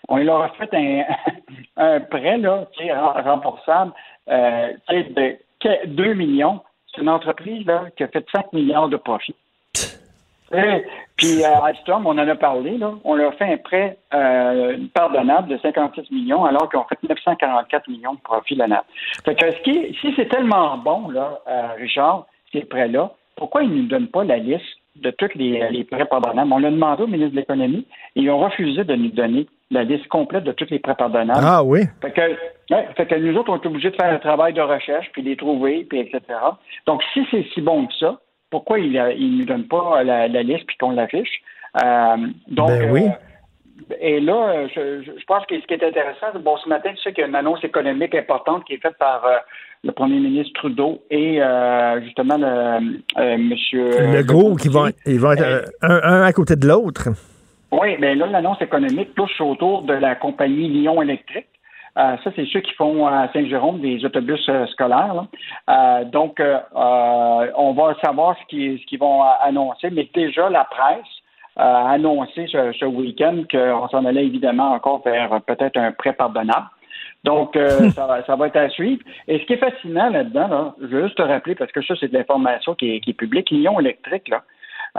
on leur a fait un, prêt là, qui est remboursable euh, de 2 millions. C'est une entreprise là, qui a fait 5 milliards de profits. Puis à Alstom, on en a parlé, on leur a fait un prêt euh, pardonnable de 56 millions alors qu'ils ont fait 944 millions de profits l'année. Fait que ce si c'est tellement bon, là, euh, Richard, ces prêts-là, pourquoi ils ne nous donnent pas la liste de tous les, les prêts pardonnables? On l'a demandé au ministre de l'Économie et ils ont refusé de nous donner la liste complète de tous les prêts pardonnables. Ah oui? Fait que, ouais, fait que nous autres, on est obligés de faire un travail de recherche, puis les trouver, puis etc. Donc, si c'est si bon que ça, pourquoi il ne nous donne pas la, la liste puis qu'on l'affiche? Euh, donc, ben oui. Euh, et là, je, je, pense que ce qui est intéressant, bon, ce matin, tu sais qu'il y a une annonce économique importante qui est faite par euh, le premier ministre Trudeau et euh, justement le euh, monsieur Legault, qui vont, ils vont être euh, un, un, à côté de l'autre. Oui, mais là, l'annonce économique touche autour de la compagnie Lyon Électrique. Euh, ça, c'est ceux qui font à Saint-Jérôme des autobus euh, scolaires. Euh, donc, on va savoir ce qu'ils ce qu'ils vont annoncer, mais déjà, la presse annoncé ce, ce week-end qu'on s'en allait évidemment encore vers peut-être un prêt pardonnable. Donc, euh, ça, va, ça, va être à suivre. Et ce qui est fascinant là-dedans, là, je veux juste te rappeler, parce que ça, c'est de l'information qui est, qui est publique, Lyon électrique, là,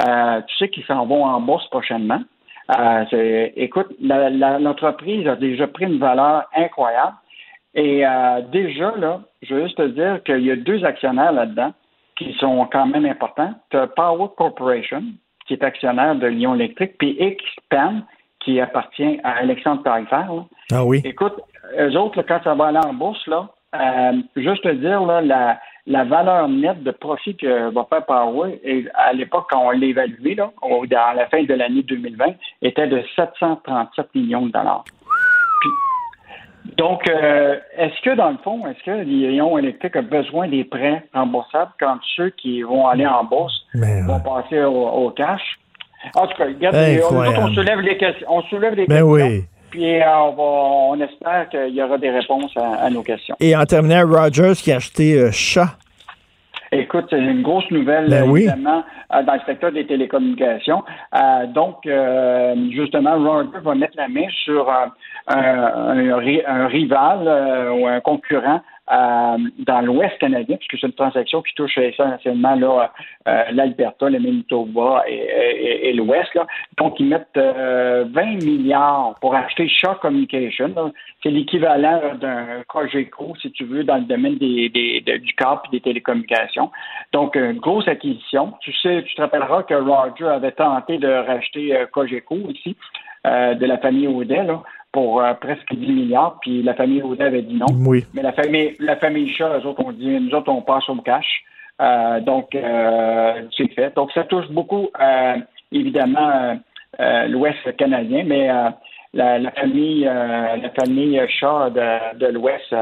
euh, tu sais qu'ils s'en vont en bourse prochainement. Euh, écoute, l'entreprise a déjà pris une valeur incroyable. Et euh, déjà, là, je veux juste te dire qu'il y a deux actionnaires là-dedans qui sont quand même importants. Tu as Power Corporation, qui est actionnaire de Lyon Électrique, puis XPEN, qui appartient à Alexandre Taillefer. Ah oui. Écoute, eux autres, quand ça va aller en bourse, là, euh, juste te dire, là, la, la valeur nette de profit que va faire Power, et à l'époque, quand on l'a évalué, là, dans la fin de l'année 2020, était de 737 millions de dollars. Donc, euh, est-ce que dans le fond, est-ce que Lyon Électrique a besoin des prêts remboursables quand ceux qui vont aller en bourse vont passer au, cash? En tout cas, regarde, on, soulève les questions. On soulève les ben questions. Oui. Puis euh, on, va, on espère qu'il y aura des réponses à, nos questions. Et en terminant, Rogers qui a acheté euh, Chat. Écoute, c'est une grosse nouvelle, ben évidemment, euh, dans le secteur des télécommunications. donc, justement, Rogers va mettre la main sur un, un, rival ou un concurrent euh, dans l'Ouest canadien, puisque c'est une transaction qui touche essentiellement là, euh, l'Alberta, le Manitoba et, l'Ouest. Donc, ils mettent 20 euh, milliards pour acheter Shaw Communication. C'est l'équivalent d'un Cogeco, si tu veux, dans le domaine du câble et des télécommunications. Donc, une grosse acquisition. Tu sais, tu te rappelleras que Roger avait tenté de racheter Cogeco ici, de la famille Audet, pour euh, presque 10 milliards, puis la famille Audet avait dit non. Oui. Mais la famille, la famille Chat, eux autres ont dit, nous autres, on passe au cash. Euh, donc, euh, c'est fait. Donc, ça touche beaucoup, évidemment, l'Ouest canadien, mais la, la, famille, la famille Chat de, de l'Ouest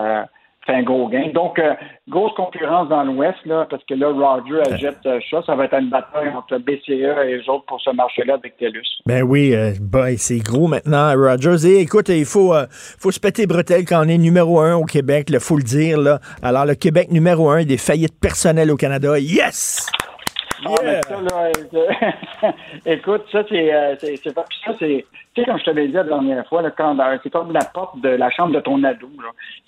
fait un gros gain. Donc, euh, grosse concurrence dans l'Ouest, là, parce que là, Roger achète euh, ça. Ça va être une bataille entre BCE et les autres pour ce marché-là avec TELUS. Ben oui, euh, c'est gros maintenant, Rogers. Et écoute, il faut, faut se péter bretelles quand on est numéro un au Québec, il faut le dire. Là. Alors, le Québec numéro un des faillites personnelles au Canada. Yes! Ah, ça, là, écoute, ça, c'est, c'est, ça, c'est, tu sais, comme je te l'ai dit la dernière fois, c'est comme la porte de la chambre de ton ado.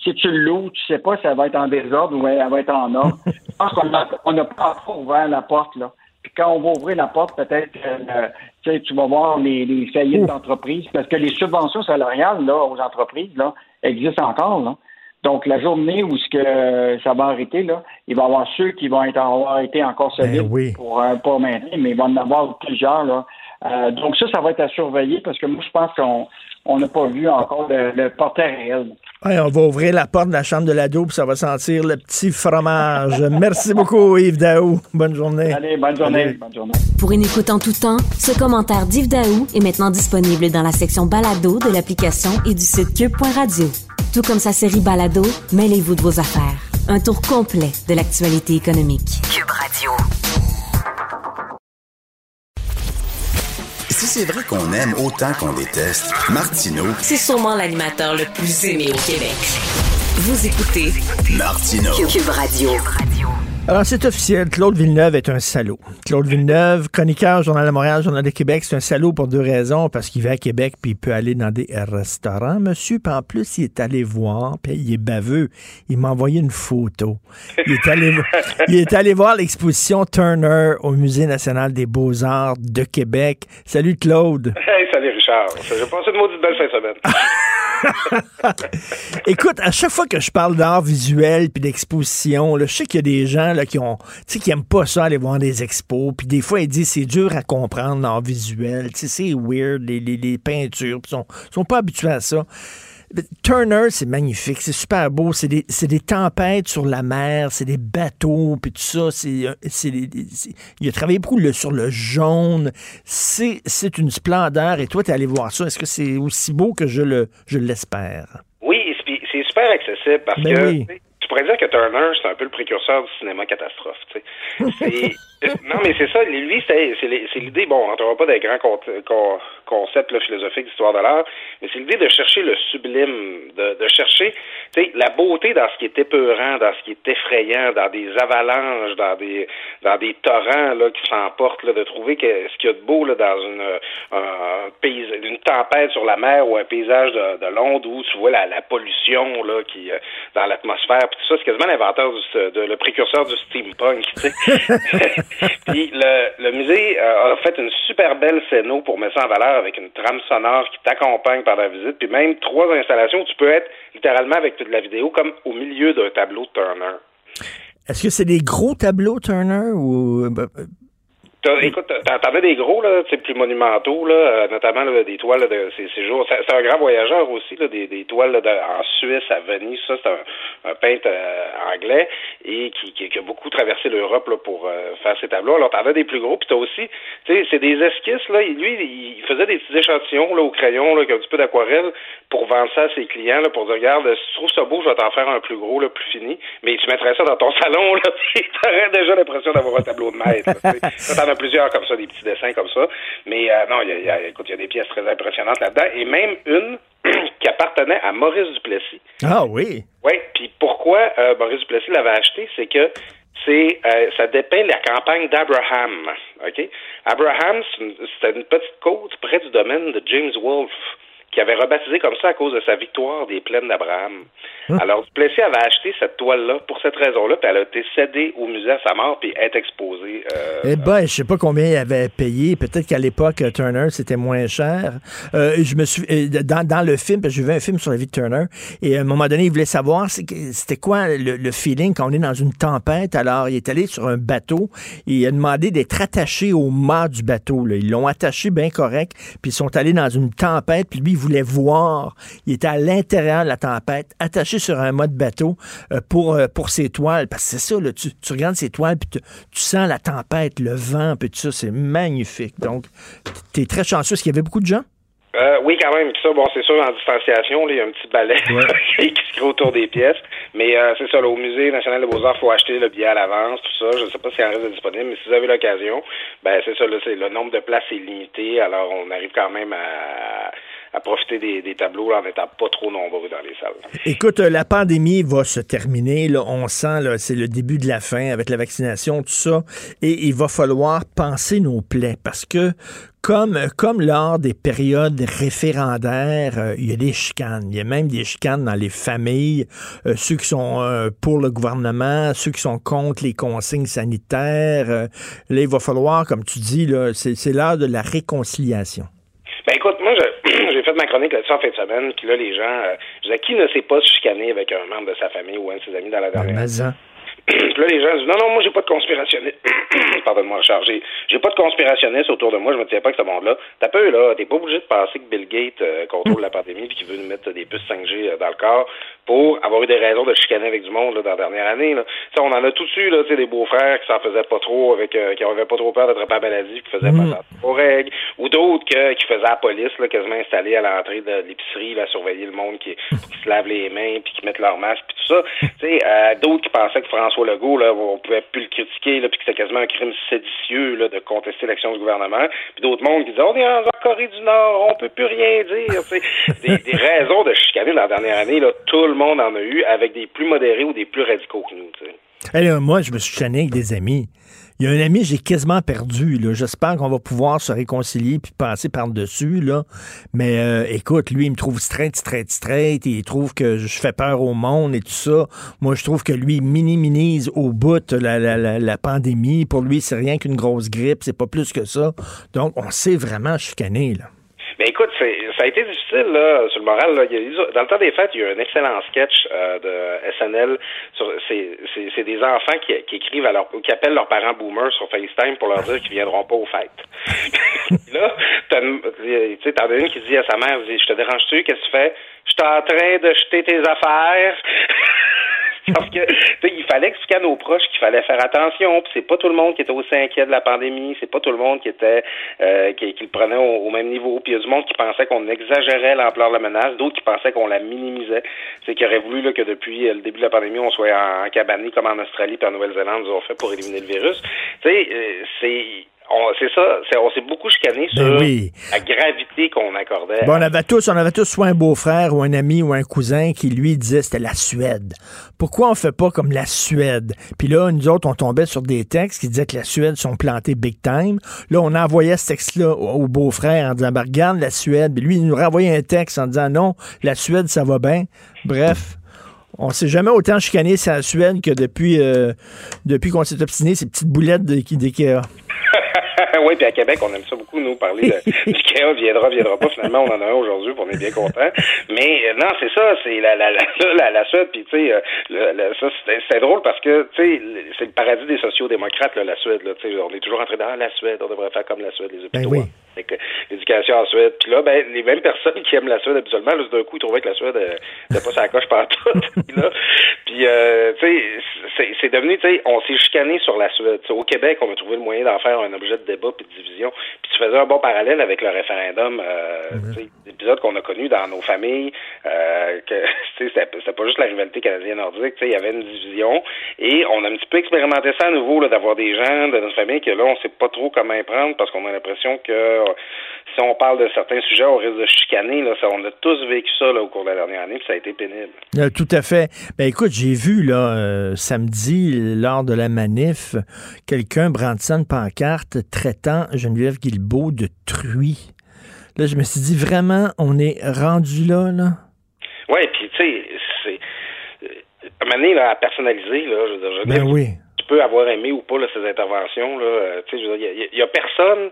Si tu l'ouvres, tu sais pas si elle va être en désordre ou elle va être en ordre. je pense qu'on n'a pas encore ouvert la porte. Là. Puis quand on va ouvrir la porte, peut-être euh, tu vas voir les, les faillites d'entreprises, parce que les subventions salariales là, aux entreprises là, existent encore. Là. Donc, la journée où ce que ça va arrêter, là, il va y avoir ceux qui vont être, avoir été encore ben solides pour, euh, pour maintenir, mais il va y en avoir plusieurs là, euh, donc ça, ça va être à surveiller parce que moi, je pense qu'on n'a pas vu encore le, portail réel. on va ouvrir la porte de la chambre de l'ado puis ça va sentir le petit fromage. Merci beaucoup, Yves Daou. Bonne journée. Allez, bonne journée. Bonne journée. Pour une écoute en tout temps, ce commentaire d'Yves Daou est maintenant disponible dans la section balado de l'application et du site cube.radio. Tout comme sa série balado, mêlez-vous de vos affaires. Un tour complet de l'actualité économique. Cube Radio. Si c'est vrai qu'on aime autant qu'on déteste, Martineau, c'est sûrement l'animateur le plus aimé au Québec. Vous écoutez Martineau. Cube Radio. Alors, c'est officiel. Claude Villeneuve est un salaud. Claude Villeneuve, chroniqueur, Journal de Montréal, Journal de Québec, c'est un salaud pour deux raisons. Parce qu'il va à Québec, puis il peut aller dans des restaurants, monsieur. Puis en plus, il est allé voir, puis il est baveux. Il m'a envoyé une photo. Il est allé, il est allé voir l'exposition Turner au Musée national des beaux-arts de Québec. Salut, Claude. Hey, Richard. J'ai passé une maudite belle fin de semaine. Écoute, à chaque fois que je parle d'art visuel puis d'exposition, je sais qu'il y a des gens là, qui ont, qui aiment pas ça aller voir des expos. Puis des fois, ils disent c'est dur à comprendre l'art visuel. C'est weird, les, les, les peintures. Ils sont, sont pas habitués à ça. Turner, c'est magnifique, c'est super beau, c'est des, des, tempêtes sur la mer, c'est des bateaux, puis tout ça. C'est, il a travaillé beaucoup le, sur le jaune. C'est, une splendeur. Et toi, tu es allé voir ça. Est-ce que c'est aussi beau que je, le, je l'espère? Oui, c'est super accessible parce ben que oui pourrais dire que Turner, c'est un peu le précurseur du cinéma catastrophe. Tu sais. C'est- non, mais c'est ça. Lui, c'est l'idée. Bon, on n'entrera pas des grands con- con- concepts là, philosophiques d'histoire de l'art, mais c'est l'idée de chercher le sublime, de, de chercher tu sais, la beauté dans ce qui est épeurant, dans ce qui est effrayant, dans des avalanches, dans des dans des torrents là qui s'emportent, là, de trouver que ce qu'il y a de beau là, dans une un paysage, une tempête sur la mer ou un paysage de, de Londres où tu vois la, la pollution là qui euh, dans l'atmosphère, puis tout ça, c'est quasiment l'inventeur du de, le précurseur du steampunk, tu sais. puis le, le musée euh, a fait une super belle scéno pour mettre ça en valeur avec une trame sonore qui t'accompagne par la visite, puis même trois installations où tu peux être littéralement avec toute la vidéo comme au milieu d'un tableau de Turner. Est-ce que c'est des gros tableaux, Turner, ou... T'as- écoute, t'en t'en as des gros, là, plus monumentaux, là, euh, notamment là, des toiles là, de ces, ces jours. C'est c'est un grand voyageur aussi, là, des, des toiles là, de- en Suisse, à Venise. Ça, c'est un, un peintre euh, anglais et qui, qui, qui a beaucoup traversé l'Europe là, pour euh, faire ces tableaux. Alors, t'en as des plus gros, puis t'as aussi, tu sais, c'est des esquisses, là. Lui, il faisait des petits échantillons là, au crayon, là, avec un petit peu d'aquarelle pour vendre ça à ses clients, là, pour dire, regarde, si tu trouves ça beau, je vais t'en faire un plus gros, là, plus fini. Mais tu mettrais ça dans ton salon, là, t'aurais déjà l'impression d'avoir un tableau de maître. là, as plusieurs comme ça, des petits dessins comme ça. Mais euh, non, il y a, il y a- écoute, il y a des pièces très impressionnantes là-dedans. Et même une qui appartenait à Maurice Duplessis. Ah oui. Oui, puis pourquoi euh, Maurice Duplessis l'avait acheté, c'est que c'est euh, ça dépeint la campagne d'Abraham. OK? Abraham, c'était une petite côte près du domaine de James Wolfe qui avait rebaptisé comme ça à cause de sa victoire des plaines d'Abraham. Alors, Duplessis avait acheté cette toile-là pour cette raison-là, puis elle a été cédée au musée à sa mort, puis est exposée. euh, Eh ben, je sais pas combien il avait payé. Peut-être qu'à l'époque, euh, Turner, c'était moins cher. Euh, je me suis euh, dans, dans le film, parce que j'ai vu un film sur la vie de Turner, et à un moment donné, il voulait savoir c'était quoi le, le feeling quand on est dans une tempête. Alors, il est allé sur un bateau et il a demandé d'être attaché au mât du bateau. là. Ils l'ont attaché bien correct, puis ils sont allés dans une tempête, puis lui, voulait voir. Il était à l'intérieur de la tempête, attaché sur un mât de bateau euh, pour, euh, pour ses toiles. Parce que c'est ça, là, tu, tu regardes ses toiles, puis tu, tu sens la tempête, le vent, puis tout ça, c'est magnifique. Donc, t'es très chanceux. Est-ce qu'il y avait beaucoup de gens? Euh, oui, quand même. Puis ça, bon, c'est sûr, en distanciation, il y a un petit balai qui se crée autour des pièces. Mais euh, c'est ça, là, au Musée national des Beaux-Arts, il faut acheter le billet à l'avance, tout ça. Je ne sais pas s'il en reste disponible, mais si vous avez l'occasion, ben c'est ça, là, le nombre de places est limité. Alors, on arrive quand même à, à profiter des, des tableaux là, en étant pas trop nombreux dans les salles. Écoute, euh, la pandémie va se terminer. Là, on sent là, c'est le début de la fin avec la vaccination, tout ça. Et il va falloir penser nos plaies parce que comme, comme lors des périodes référendaires, euh, il y a des chicanes. Il y a même des chicanes dans les familles. Euh, ceux qui sont euh, pour le gouvernement, ceux qui sont contre les consignes sanitaires. Là, il va falloir, comme tu dis, là, c'est, c'est l'heure de la réconciliation. Ben écoute, moi je- j'ai fait ma chronique là-dessus en fin de semaine, puis là les gens, euh, je disais qui ne s'est pas chicané avec un membre de sa famille ou un de ses amis dans la dernière hein, Puis là, les gens disent non, non, moi, j'ai pas de conspirationniste. Pardonne-moi, Richard. J'ai, pas de conspirationniste autour de moi. Je me tiens pas avec ce monde-là. T'as peu, là. T'es pas obligé de penser que Bill Gates euh, contrôle la pandémie puis qu'il veut nous mettre des puces 5G euh, dans le corps pour avoir eu des raisons de chicaner avec du monde, là, dans la dernière année, là. On en a tous eu, là, des beaux-frères qui s'en faisaient pas trop avec, euh, qui avaient pas trop peur d'attraper la maladie qui faisaient pas attention aux règles. Ou d'autres que, qui faisaient la police, là, quasiment installés à l'entrée de l'épicerie, là, surveiller le monde qui, qui se lave les mains puis qui mettent leur masque puis tout ça. Tu sais, euh, d'autres qui pensaient que François Legault, là, on pouvait plus le critiquer, là, puis que c'était quasiment un crime séditieux, là, de contester l'action du gouvernement. Puis d'autres mondes qui disaient, on est en Corée du Nord, on peut plus rien dire, tu sais. Des, des raisons de chicaner dans la dernière année, là, tout le monde en a eu, avec des plus modérés ou des plus radicaux que nous, là, moi, je me suis chané avec des amis. Il y a un ami, j'ai quasiment perdu. J'espère qu'on va pouvoir se réconcilier puis passer par-dessus. là. Mais euh, écoute, lui, il me trouve straight, straight, straight. Il trouve que je fais peur au monde et tout ça. Moi, je trouve que lui, minimise au bout la, la, la, la pandémie. Pour lui, c'est rien qu'une grosse grippe. C'est pas plus que ça. Donc, on s'est vraiment chicané. Là. Mais écoute, ça a été difficile là, sur le moral. Là. Dans le temps des fêtes, il y a eu un excellent sketch euh, de SNL. Sur, c'est, des enfants qui, qui écrivent à leur, qui appellent leurs parents boomers sur FaceTime pour leur dire qu'ils viendront pas aux fêtes. Là, t'en as une qui dit à sa mère, je te dérange-tu, qu'est-ce que tu fais? Je suis en train de jeter tes affaires. Parce que, il fallait expliquer à nos proches qu'il fallait faire attention, puis c'est pas tout le monde qui était aussi inquiet de la pandémie, c'est pas tout le monde qui était, euh, qui, qui le prenait au, au même niveau, puis il y a du monde qui pensait qu'on exagérait l'ampleur de la menace, d'autres qui pensaient qu'on la minimisait. C'est qui aurait voulu là, que depuis euh, le début de la pandémie, on soit en, en cabané comme en Australie puis en Nouvelle-Zélande, ils ont fait pour éliminer le virus. Tu sais, euh, c'est c'est ça, on s'est beaucoup chicané sur Ben oui. la gravité qu'on accordait. Bon, on avait tous, on avait tous soit un beau-frère ou un ami ou un cousin qui lui disait c'était la Suède. Pourquoi on fait pas comme la Suède? Puis là, nous autres, on tombait sur des textes qui disaient que la Suède sont plantés big time. Là, on envoyait ce texte-là au, au beau-frère en disant, ben, regarde la Suède. Puis lui, il nous renvoyait un texte en disant, non, la Suède, ça va bien. Bref. On s'est jamais autant chicané sur la Suède que depuis, euh, depuis qu'on s'est obstiné ces petites boulettes de- d'IKEA. oui, puis à Québec, on aime ça beaucoup, nous, parler de l'IKEA viendra, viendra pas. Finalement, on en a un aujourd'hui, puis on est bien content. Mais euh, non, c'est ça, c'est la, la, la, la, Suède, puis tu sais, euh, ça, c'est drôle parce que, tu sais, c'est le paradis des sociaux-démocrates, là, la Suède, là, on est toujours en train de ah, la Suède, on devrait faire comme la Suède, les hôpitaux. Ben oui. Avec euh, l'éducation en Suède. Puis là, ben, les mêmes personnes qui aiment la Suède habituellement, là, d'un coup, ils trouvaient que la Suède euh, n'était pas sa coche partout. puis là, puis, euh, tu sais, c'est, c'est devenu, tu sais, on s'est chicané sur la Suède. Tu au Québec, on a trouvé le moyen d'en faire un objet de débat puis de division. Puis tu faisais un bon parallèle avec le référendum, euh, tu sais, l'épisode qu'on a connu dans nos familles, euh, que, tu sais, c'était, c'était pas juste la rivalité canadienne-nordique, tu sais, il y avait une division. Et on a un petit peu expérimenté ça à nouveau, là, d'avoir des gens de notre famille que là, on sait pas trop comment y prendre parce qu'on a l'impression que si on parle de certains sujets, on risque de chicaner. Là, ça, on a tous vécu ça là, au cours de la dernière année, puis ça a été pénible. Euh, tout à fait. Ben écoute, j'ai vu là euh, samedi lors de la manif quelqu'un brandissant une pancarte traitant Geneviève Guilbeault de truie. Là, je me suis dit vraiment, on est rendu là, là? Ouais, puis tu sais, c'est euh, à un moment donné, là, à personnaliser, là, je veux dire, je Ben dire, oui. tu peux avoir aimé ou pas là, ces interventions, là, euh, tu sais, je veux dire, il y, a- personne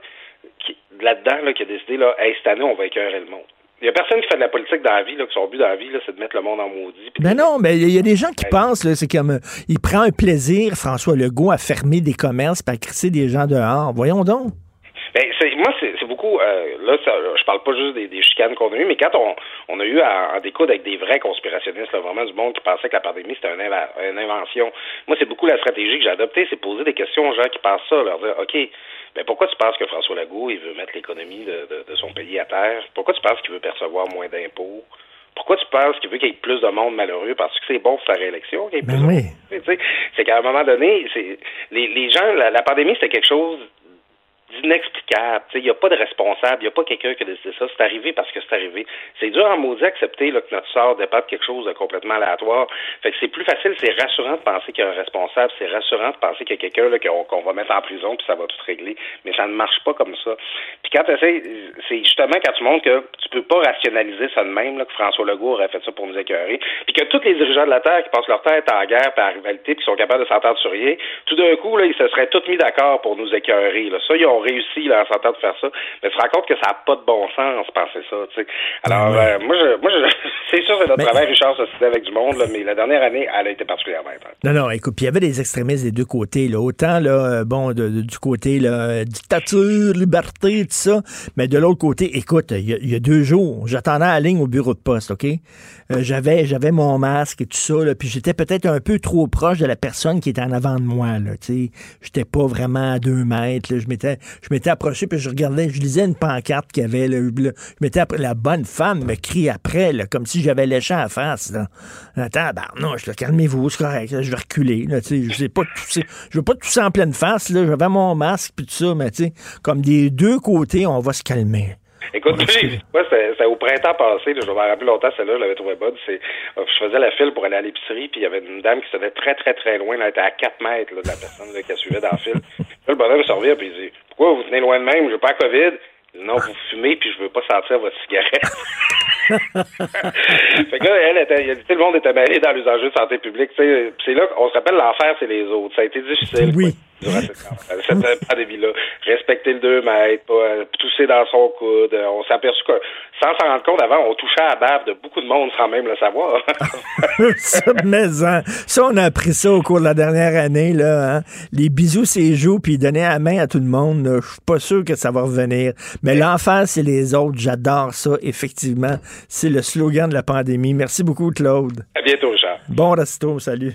là-dedans là, qui a décidé, là, hey, cette année, on va écœurer le monde. Il y a personne qui fait de la politique dans la vie, là, que son but dans la vie, là, c'est de mettre le monde en maudit. puis Ben non, mais il y, a des gens qui Ouais. pensent, là, c'est comme, euh, il prend un plaisir, François Legault, à fermer des commerces, à crisser des gens dehors. Voyons donc. Ben, moi, c'est, beaucoup. Euh, là, ça, je parle pas juste des, des chicanes qu'on a eues, mais quand on, on a eu à en découdre avec des vrais conspirationnistes, là, vraiment du monde qui pensait que la pandémie c'était une invention. Moi, c'est beaucoup la stratégie que j'ai adoptée, c'est poser des questions aux gens qui pensent ça, leur dire, ok, ben pourquoi tu penses que François Legault il veut mettre l'économie de, de, de son pays à terre? Pourquoi tu penses qu'il veut percevoir moins d'impôts? Pourquoi tu penses qu'il veut qu'il y ait plus de monde malheureux parce que c'est bon pour sa réélection Ben oui. C'est qu'à un moment donné, c'est les, les gens, la, la pandémie, c'était quelque chose d'inexplicable. Il n'y a pas de responsable, il n'y a pas quelqu'un qui a décidé ça. C'est arrivé parce que c'est arrivé. C'est dur en maudit accepter là, que notre sort dépend de quelque chose de complètement aléatoire. Fait que c'est plus facile, c'est rassurant de penser qu'il y a un responsable, c'est rassurant de penser qu'il y a quelqu'un là, qu'on va mettre en prison puis ça va tout régler. Mais ça ne marche pas comme ça. Puis quand tu c'est justement quand tu montres que tu peux pas rationaliser ça de même, là, que François Legault aurait fait ça pour nous écœurer, puis que tous les dirigeants de la Terre qui passent leur tête en guerre par rivalité puis qui sont capables de s'entendre sur rien, tout d'un coup, là, ils se seraient tous mis d'accord pour nous écœurer. Ça, ils ont réussi là, en s'entendre de faire ça. Mais tu te rends compte que ça n'a pas de bon sens penser ça. tu sais. Alors, euh, moi, je, moi je, c'est sûr, c'est notre Mais- travail, Richard, se avec du monde, là, mais la dernière année, elle a été particulièrement intense. Non, non, écoute, puis il y avait des extrémistes des deux côtés, là. Autant, là, euh, bon, de- de- du côté, là, dictature, liberté, tout ça. Mais de l'autre côté, écoute, il y, a- il y a deux jours, j'attendais à la ligne au bureau de poste, OK? Euh, j'avais, j'avais mon masque et tout ça, là, puis j'étais peut-être un peu trop proche de la personne qui était en avant de moi, là, tu sais. J'étais pas vraiment à deux mètres, là. Je m'étais, je m'étais approché, puis je regardais, je lisais une pancarte qu'il y avait, là. Je m'étais la bonne femme me crie après, là, comme si j'avais léché à face, là. Attends, ben, non, je calmez-vous, c'est correct, là, je vais reculer, là. Je sais pas tousser, je veux pas tousser en pleine face. J'avais mon masque, puis tout ça, mais comme des deux côtés, on va se calmer. Écoute, moi, c'était au printemps passé, là, je m'en rappeler longtemps, celle-là, je l'avais trouvé bonne. C'est, euh, je faisais la file pour aller à l'épicerie, puis il y avait une dame qui se tenait très, très, très loin, là, elle était à 4 mètres là, de la personne là, qui la suivait dans la file. Là, le bonhomme se revient, puis il dit Pourquoi vous tenez loin de même, j'ai pas la COVID Non, vous fumez, puis je veux pas sentir votre cigarette. fait que là, elle était, le monde était mêlé dans les enjeux de santé publique. tu sais. Puis c'est là qu'on se rappelle l'enfer, c'est les autres. Ça a été difficile. Oui. Durant cette, cette pandémie-là. Respecter le 2 mètres, pas euh, tousser dans son coude. Euh, On s'est aperçu que, sans s'en rendre compte avant, on touchait à la bave de beaucoup de monde sans même le savoir. ça, mais, hein, ça, on a appris ça au cours de la dernière année, là, hein. Les bisous, c'est joues, puis donner la main à tout le monde. Je suis pas sûr que ça va revenir. Mais l'enfer, c'est les autres. J'adore ça, effectivement. C'est le slogan de la pandémie. Merci beaucoup, Claude. à bientôt, Richard. Bon resto, salut.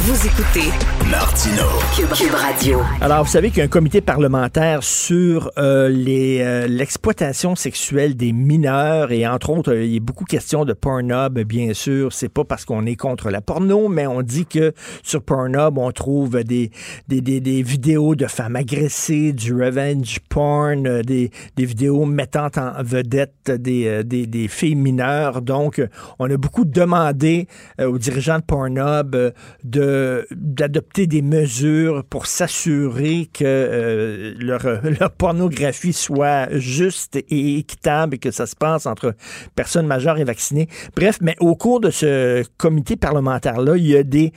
Vous écoutez Martino. Cube, Radio. Alors, vous savez qu'il y a un comité parlementaire sur euh, euh, l'exploitation sexuelle des mineurs et entre autres, euh, il y a beaucoup de questions de Pornhub, bien sûr. C'est pas parce qu'on est contre la porno, mais on dit que sur Pornhub, on trouve des, des, des, des vidéos de femmes agressées, du revenge porn, euh, des, des vidéos mettant en vedette des, euh, des, des filles mineures. Donc, on a beaucoup demandé euh, aux dirigeants de Pornhub euh, de d'adopter des mesures pour s'assurer que euh, leur, leur pornographie soit juste et équitable et que ça se passe entre personnes majeures et vaccinées. Bref, mais au cours de ce comité parlementaire-là, il y a des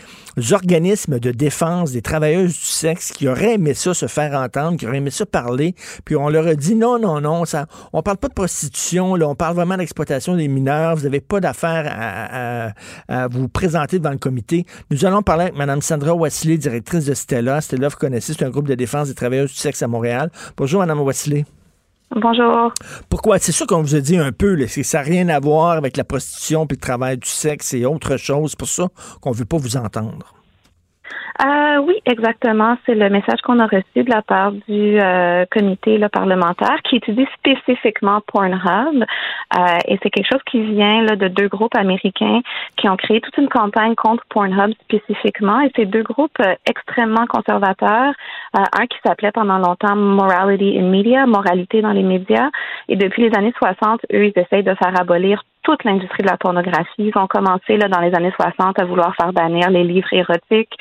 organismes de défense des travailleuses du sexe qui auraient aimé ça se faire entendre, qui auraient aimé ça parler, puis on leur a dit non, non, non, ça, on parle pas de prostitution, là, on parle vraiment d'exploitation des mineurs, vous n'avez pas d'affaire à- à vous présenter devant le comité. Nous allons parler avec Mme Sandra Wassilet, directrice de Stella. Stella, vous connaissez, c'est un groupe de défense des travailleuses du sexe à Montréal. Bonjour, Mme Wassilet. Bonjour. Pourquoi? C'est sûr qu'on vous a dit un peu, là, c'est- ça n'a rien à voir avec la prostitution puis le travail du sexe, c'est autre chose. C'est pour ça qu'on ne veut pas vous entendre. Euh, oui, exactement. C'est le message qu'on a reçu de la part du euh, comité là, parlementaire qui étudie spécifiquement Pornhub. Euh, et c'est quelque chose qui vient là, de deux groupes américains qui ont créé toute une campagne contre Pornhub spécifiquement. Et ces deux groupes euh, extrêmement conservateurs, euh, un qui s'appelait pendant longtemps Morality in Media, moralité dans les médias. Et depuis les années 60, eux, ils essayent de faire abolir toute l'industrie de la pornographie. Ils ont commencé là, dans les années 60 à vouloir faire bannir les livres érotiques.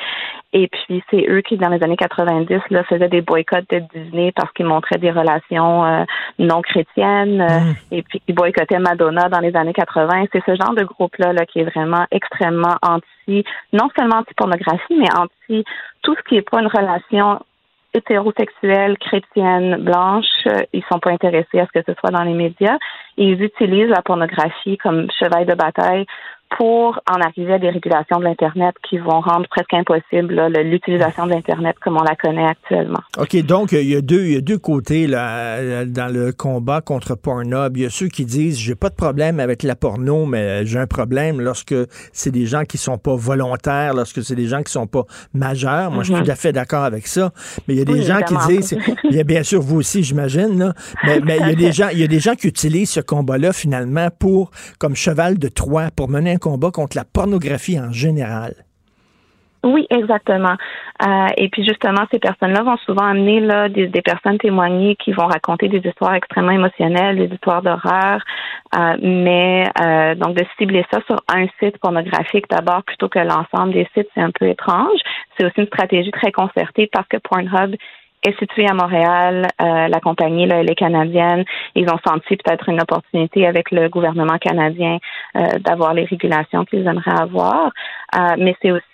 Et puis, c'est eux qui, dans les années 90, là, faisaient des boycotts de Disney parce qu'ils montraient des relations euh, non chrétiennes. euh, Et puis, ils boycottaient Madonna dans les années 80. C'est ce genre de groupe-là là, qui est vraiment extrêmement anti, non seulement anti-pornographie, mais anti tout ce qui n'est pas une relation hétérosexuelle, chrétienne, blanche, euh, ils sont pas intéressés à ce que ce soit dans les médias. Ils utilisent la pornographie comme cheval de bataille pour en arriver à des régulations de l'Internet qui vont rendre presque impossible l'utilisation de l'Internet comme on la connaît actuellement. OK, donc il y a deux, il y a deux côtés là, dans le combat contre Pornhub. Il y a ceux qui disent j'ai pas de problème avec la porno, mais j'ai un problème lorsque c'est des gens qui sont pas volontaires, lorsque c'est des gens qui sont pas majeurs. Moi, je suis Mhm. tout à fait d'accord avec ça. Mais il y a des Oui, gens qui disent, il y a bien sûr vous aussi, j'imagine, là, mais, mais il y a des gens, il y a des gens qui utilisent ce combat-là finalement pour comme cheval de Troie pour mener combat contre la pornographie en général. Oui, exactement. Euh, et puis justement, ces personnes-là vont souvent amener des, personnes témoigner qui vont raconter des histoires extrêmement émotionnelles, des histoires d'horreur, euh, mais euh, donc de cibler ça sur un site pornographique d'abord plutôt que l'ensemble des sites, c'est un peu étrange. C'est aussi une stratégie très concertée parce que Pornhub est situé à Montréal. Euh, la compagnie, là, elle est canadienne. Ils ont senti peut-être une opportunité avec le gouvernement canadien euh, d'avoir les régulations qu'ils aimeraient avoir. Euh, mais c'est aussi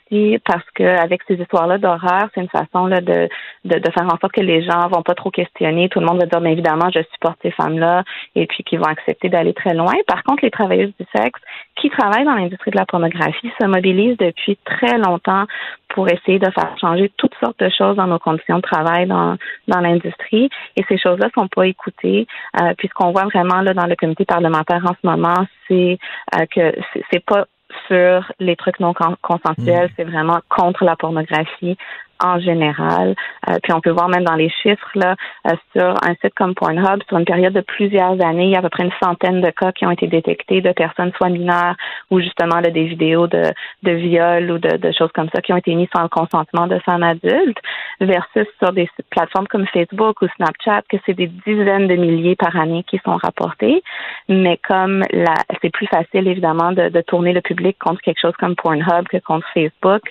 parce que avec ces histoires-là d'horreur, c'est une façon là, de, de, de faire en sorte que les gens vont pas trop questionner. Tout le monde va dire, mais évidemment, je supporte ces femmes-là, et puis qu'ils vont accepter d'aller très loin. Par contre, les travailleuses du sexe qui travaillent dans l'industrie de la pornographie se mobilisent depuis très longtemps pour essayer de faire changer toutes sortes de choses dans nos conditions de travail dans, dans l'industrie. Et ces choses-là sont pas écoutées. Euh, puis ce qu'on voit vraiment là dans le comité parlementaire en ce moment, c'est euh, que c'est pas sur les trucs non con- consensuels, c'est vraiment contre la pornographie en général. Euh, puis on peut voir même dans les chiffres là euh, sur un site comme Pornhub, sur une période de plusieurs années, il y a à peu près une centaine de cas qui ont été détectés de personnes soit mineures ou justement là, des vidéos de, de viol ou de, de choses comme ça qui ont été mises sans le consentement de femmes adultes, versus sur des plateformes comme Facebook ou Snapchat que c'est des dizaines de milliers par année qui sont rapportés. Mais comme la, c'est plus facile évidemment de, de tourner le public contre quelque chose comme Pornhub que contre Facebook,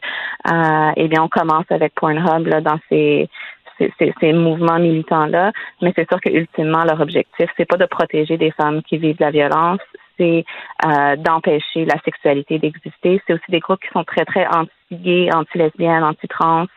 euh, eh bien on commence avec Pornhub là, dans ces ces, mouvements militants-là, mais c'est sûr que ultimement leur objectif, c'est pas de protéger des femmes qui vivent la violence, c'est euh, d'empêcher la sexualité d'exister. C'est aussi des groupes qui sont très très anti anti-gay, anti-lesbienne, anti-trans,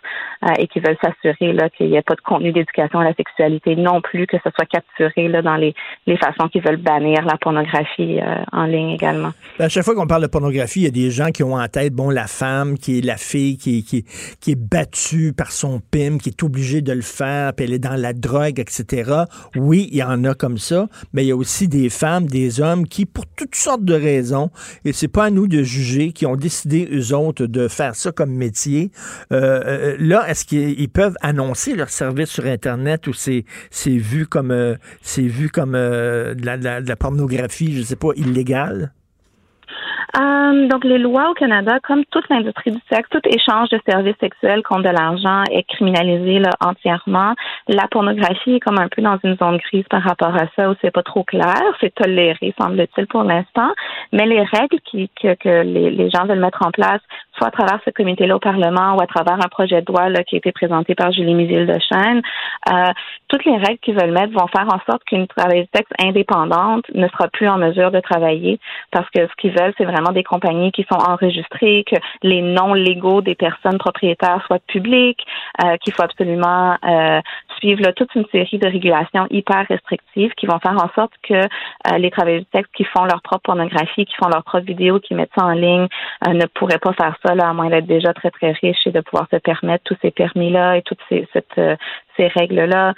euh, et qui veulent s'assurer là qu'il n'y ait pas de contenu d'éducation à la sexualité non plus, que ce soit capturé là dans les, les façons qui veulent bannir la pornographie euh, en ligne également. Ben, à chaque fois qu'on parle de pornographie, il y a des gens qui ont en tête, bon, la femme qui est la fille qui, qui, qui est battue par son pim, qui est obligée de le faire, puis elle est dans la drogue, etc. Oui, il y en a comme ça, mais il y a aussi des femmes, des hommes qui, pour toutes sortes de raisons, et c'est pas à nous de juger, qui ont décidé, eux autres, de faire ça comme métier. Euh, euh, là, est-ce qu'ils peuvent annoncer leur service sur Internet ou c'est vu comme euh, vu comme de la, pornographie, je sais pas, illégale? Euh, donc, les lois au Canada, comme toute l'industrie du sexe, tout échange de services sexuels contre de l'argent est criminalisé là, entièrement. La pornographie est comme un peu dans une zone grise par rapport à ça où c'est pas trop clair. C'est toléré, semble-t-il, pour l'instant. Mais les règles qui, que, les, gens veulent mettre en place soit à travers ce comité-là au Parlement ou à travers un projet de loi là, qui a été présenté par Julie Mizil de Chêne, euh, toutes les règles qu'ils veulent mettre vont faire en sorte qu'une travailleuse sexe indépendante ne sera plus en mesure de travailler parce que ce qu'ils veulent, c'est vraiment des compagnies qui sont enregistrées, que les noms légaux des personnes propriétaires soient publics, euh, qu'il faut absolument euh, suivre là, toute une série de régulations hyper restrictives qui vont faire en sorte que euh, les travailleurs du sexe qui font leur propre pornographie, qui font leur propre vidéo, qui mettent ça en ligne, euh, ne pourraient pas faire ça, là, à moins d'être déjà très, très riches et de pouvoir se permettre tous ces permis-là et toutes ces, euh, ces règles-là.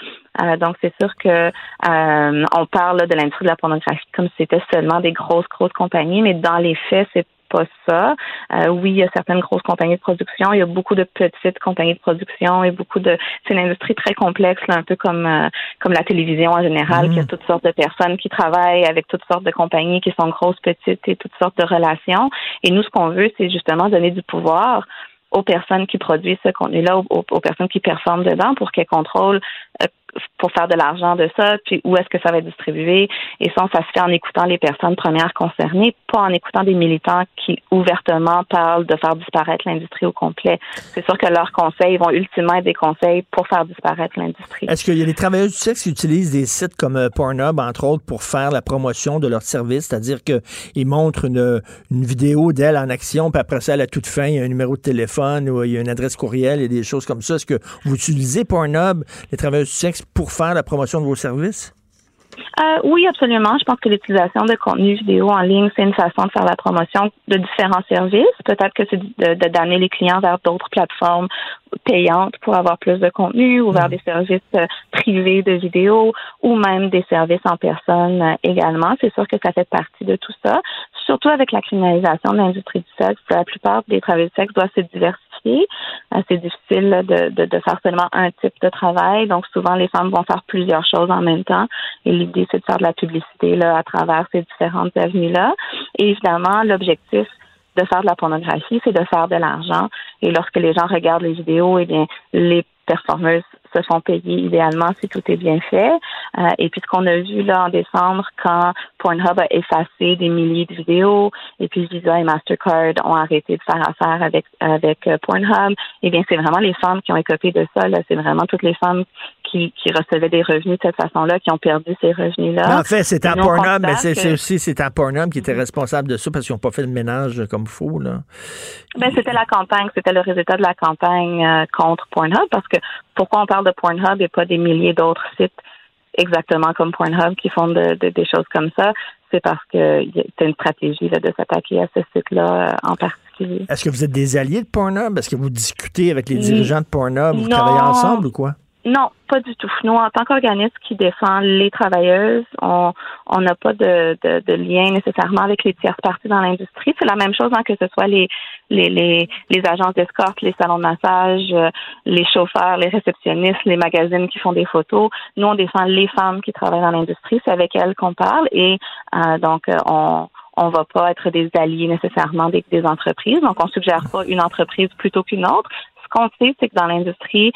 Donc, c'est sûr que on parle de l'industrie de la pornographie comme si c'était seulement des grosses, grosses compagnies, mais dans les faits, c'est pas ça. Euh, oui, il y a certaines grosses compagnies de production, il y a beaucoup de petites compagnies de production et beaucoup de. C'est une industrie très complexe, là, un peu comme euh, comme la télévision en général, qui a toutes sortes de personnes qui travaillent avec toutes sortes de compagnies qui sont grosses, petites et toutes sortes de relations. Et nous, ce qu'on veut, c'est justement donner du pouvoir aux personnes qui produisent ce contenu-là, aux, personnes qui performent dedans pour qu'elles contrôlent euh, pour faire de l'argent de ça, puis où est-ce que ça va être distribué. Et ça, ça se fait en écoutant les personnes premières concernées, pas en écoutant des militants qui ouvertement parlent de faire disparaître l'industrie au complet. C'est sûr que leurs conseils vont ultimement être des conseils pour faire disparaître l'industrie. Est-ce qu'il y a des travailleurs du sexe qui utilisent des sites comme euh, Pornhub, entre autres, pour faire la promotion de leur service, c'est-à-dire qu'ils montrent une, une vidéo d'elle en action, puis après ça, à la toute fin, il y a un numéro de téléphone ou il y a une adresse courriel et des choses comme ça. Est-ce que vous utilisez Pornhub, les travailleurs du sexe, pour faire la promotion de vos services? Euh, oui, absolument. Je pense que l'utilisation de contenu vidéo en ligne, c'est une façon de faire la promotion de différents services. Peut-être que c'est de, d'amener les clients vers d'autres plateformes payantes pour avoir plus de contenu ou vers mm. des services euh, privés de vidéo ou même des services en personne euh, également. C'est sûr que ça fait partie de tout ça. Surtout avec la criminalisation de l'industrie du sexe, la plupart des travailleurs du sexe doivent se diversifier euh, c'est difficile de, de, faire seulement un type de travail. Donc, souvent, les femmes vont faire plusieurs choses en même temps. Et l'idée, c'est de faire de la publicité là, à travers ces différentes avenues-là. Et évidemment, l'objectif de faire de la pornographie, c'est de faire de l'argent. Et lorsque les gens regardent les vidéos, eh bien, les performeuses se font payer idéalement si tout est bien fait. Euh, et puis ce qu'on a vu là en décembre, quand Pornhub a effacé des milliers de vidéos, et puis Visa et Mastercard ont arrêté de faire affaire avec avec euh, Pornhub, eh bien c'est vraiment les femmes qui ont écopé de ça. Là, c'est vraiment toutes les femmes qui, qui recevaient des revenus de cette façon-là, qui ont perdu ces revenus-là. En fait, c'est à Pornhub, mais c'est aussi c'est à Pornhub qui était responsable de ça parce qu'ils n'ont pas fait le ménage comme faut. Là. Ben, c'était la campagne, c'était le résultat de la campagne euh, contre Pornhub parce que pourquoi on parle de Pornhub et pas des milliers d'autres sites exactement comme Pornhub qui font de, des choses comme ça, c'est parce que c'est une stratégie de s'attaquer à ce site-là euh, en particulier. Est-ce que vous êtes des alliés de Pornhub? Est-ce que vous discutez avec les dirigeants de Pornhub? Vous travaillez ensemble ou quoi? Non, pas du tout. Nous, en tant qu'organisme qui défend les travailleuses, on n'a pas de, de, de, lien nécessairement avec les tierces parties dans l'industrie. C'est la même chose hein, que ce soit les les, les, les agences d'escorte, les salons de massage, euh, les chauffeurs, les réceptionnistes, les magazines qui font des photos. Nous, on défend les femmes qui travaillent dans l'industrie. C'est avec elles qu'on parle et euh, donc euh, on on va pas être des alliés nécessairement des, des entreprises. Donc, on suggère pas une entreprise plutôt qu'une autre. Ce qu'on sait, c'est que dans l'industrie,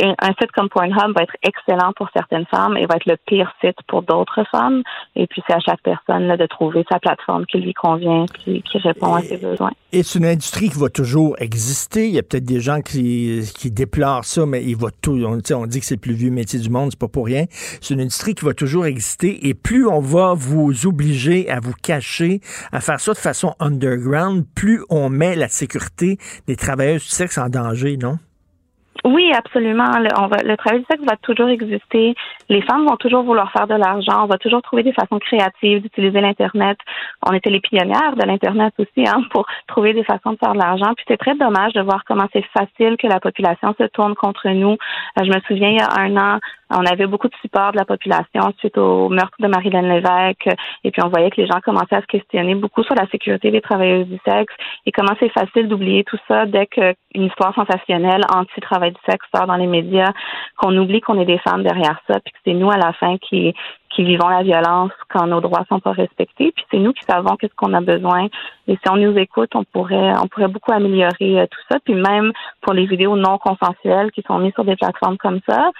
un, un site comme Pornhub va être excellent pour certaines femmes et va être le pire site pour d'autres femmes. Et puis, c'est à chaque personne là, de trouver sa plateforme qui lui convient, qui, qui répond à ses besoins. Et c'est une industrie qui va toujours exister. Il y a peut-être des gens qui, qui déplorent ça, mais il va tout. On, dit que c'est le plus vieux métier du monde, c'est pas pour rien. C'est une industrie qui va toujours exister. Et plus on va vous obliger à vous cacher, à faire ça de façon underground, plus on met la sécurité des travailleuses du sexe en danger, non? Oui, absolument. Le, on va, le travail du sexe va toujours exister. Les femmes vont toujours vouloir faire de l'argent. On va toujours trouver des façons créatives d'utiliser l'Internet. On était les pionnières de l'Internet aussi, hein, pour trouver des façons de faire de l'argent. Puis c'est très dommage de voir comment c'est facile que la population se tourne contre nous. Euh, je me souviens, il y a un an, on avait beaucoup de support de la population suite au meurtre de Marilyn Lévesque. Et puis on voyait que les gens commençaient à se questionner beaucoup sur la sécurité des travailleuses du sexe et comment c'est facile d'oublier tout ça dès qu'une histoire sensationnelle anti-travail du sexe sort dans les médias, qu'on oublie qu'on est des femmes derrière ça, puis que c'est nous à la fin qui qui vivons la violence quand nos droits sont pas respectés, puis c'est nous qui savons qu'est-ce qu'on a besoin. Et si on nous écoute, on pourrait on pourrait beaucoup améliorer euh, tout ça, puis même pour les vidéos non consensuelles qui sont mises sur des plateformes comme ça,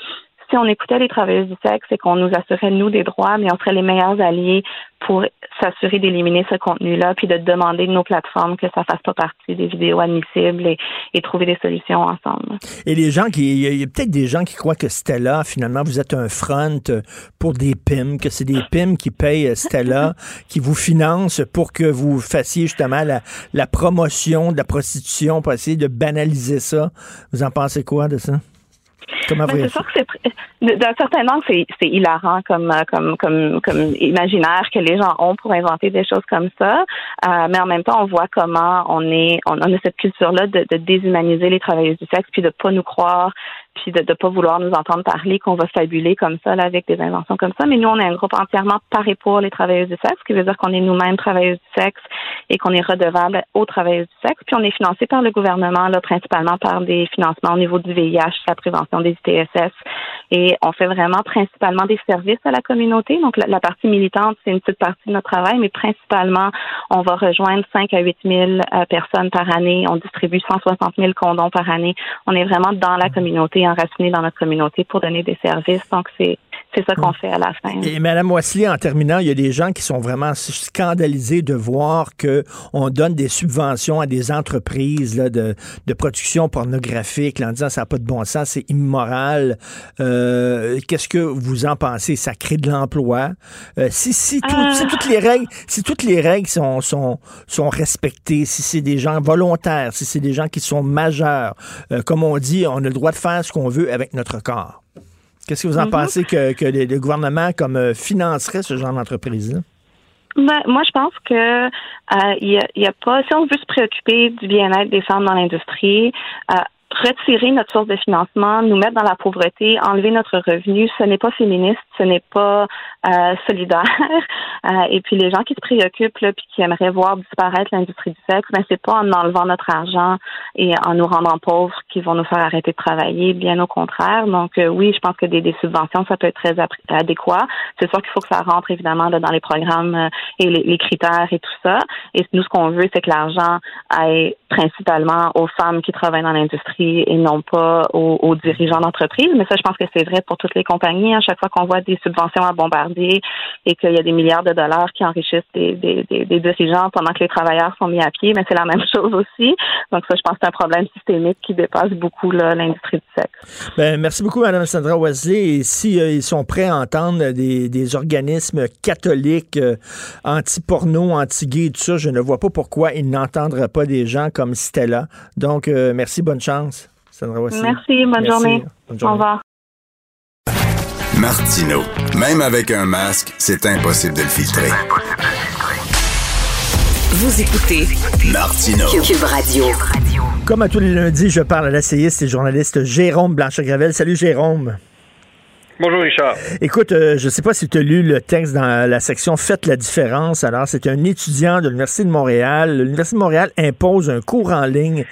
si on écoutait les travailleuses du sexe et qu'on nous assurait, nous, des droits, mais on serait les meilleurs alliés pour s'assurer d'éliminer ce contenu-là, puis de demander de nos plateformes que ça fasse pas partie des vidéos admissibles et, et trouver des solutions ensemble. Et les gens qui, il y a, a peut-être des gens qui croient que Stella, finalement, vous êtes un front pour des PIM, que c'est des PIM qui payent Stella, qui vous financent pour que vous fassiez justement la, la promotion de la prostitution, pour essayer de banaliser ça. Vous en pensez quoi de ça? Comment Ben, c'est sûr que d'un certain angle, c'est, c'est hilarant comme, euh, comme, comme, comme imaginaire que les gens ont pour inventer des choses comme ça. Euh, mais en même temps, on voit comment on est, on, on a cette culture-là de, de déshumaniser les travailleuses du sexe, puis de pas nous croire, puis de ne pas vouloir nous entendre parler, qu'on va fabuler comme ça là, avec des inventions comme ça. Mais nous, on est un groupe entièrement par et pour les travailleuses du sexe, ce qui veut dire qu'on est nous-mêmes travailleuses du sexe et qu'on est redevable aux travailleuses du sexe. Puis on est financé par le gouvernement, là, principalement par des financements au niveau du VIH, la prévention des ITSS. Et on fait vraiment principalement des services à la communauté. Donc la, la partie militante, c'est une petite partie de notre travail, mais principalement, on va rejoindre 5 à 8 000 euh, personnes par année. On distribue 160 000 condoms par année. On est vraiment dans la communauté, enraciné dans notre communauté pour donner des services. Donc c'est c'est ça qu'on fait à la fin. Et Mme Wesley, en terminant, il y a des gens qui sont vraiment scandalisés de voir que on donne des subventions à des entreprises là, de, de production pornographique là, en disant ça n'a pas de bon sens, c'est immoral. Euh, Qu'est-ce que vous en pensez? Ça crée de l'emploi. Euh, si, si, tout- Euh. si toutes les règles, si toutes les règles sont, sont, sont respectées, si c'est des gens volontaires, si c'est des gens qui sont majeurs, euh, comme on dit, on a le droit de faire ce qu'on veut avec notre corps. Qu'est-ce que vous en Mhm. pensez que, que le, le gouvernement comme euh, financerait ce genre d'entreprise-là? Ben, moi, je pense que euh, il y, a, il y a pas. Si on veut se préoccuper du bien-être des femmes dans l'industrie, euh, retirer notre source de financement, nous mettre dans la pauvreté, enlever notre revenu, ce n'est pas féministe, ce n'est pas euh, solidaire. Euh, et puis les gens qui se préoccupent là, puis qui aimeraient voir disparaître l'industrie du sexe, ben c'est pas en enlevant notre argent et en nous rendant pauvres qu'ils vont nous faire arrêter de travailler, bien au contraire. Donc euh, oui, je pense que des, des subventions, ça peut être très adéquat. C'est sûr qu'il faut que ça rentre évidemment là, dans les programmes et les, les critères et tout ça. Et nous, ce qu'on veut, c'est que l'argent aille principalement aux femmes qui travaillent dans l'industrie et non pas aux, aux dirigeants d'entreprise. Mais ça, je pense que c'est vrai pour toutes les compagnies. À chaque fois qu'on voit des subventions à bombarder et qu'il y a des milliards de dollars qui enrichissent des, des, des, des dirigeants pendant que les travailleurs sont mis à pied, mais c'est la même chose aussi. Donc ça, je pense que c'est un problème systémique qui dépasse beaucoup l'industrie du sexe. Ben, merci beaucoup, Mme Sandra Wesley. Et si euh, ils sont prêts à entendre des, des organismes catholiques euh, anti-porno, anti-gay, et tout ça, je ne vois pas pourquoi ils n'entendraient pas des gens comme Stella. Donc, euh, merci, bonne chance, Sandra Wesley. Merci, bonne Merci. journée. Bonne Au journée. revoir. Martino. Même avec un masque, c'est impossible de le filtrer. Vous écoutez Martino. Cube Radio. Comme à tous les lundis, je parle à l'essayiste et journaliste Jérôme Blanchet-Gravel. Salut, Jérôme. Bonjour Richard. Écoute, euh, je ne sais pas si tu as lu le texte dans la section Faites la différence. Alors, c'est un étudiant de l'Université de Montréal. L'Université de Montréal impose un cours en ligne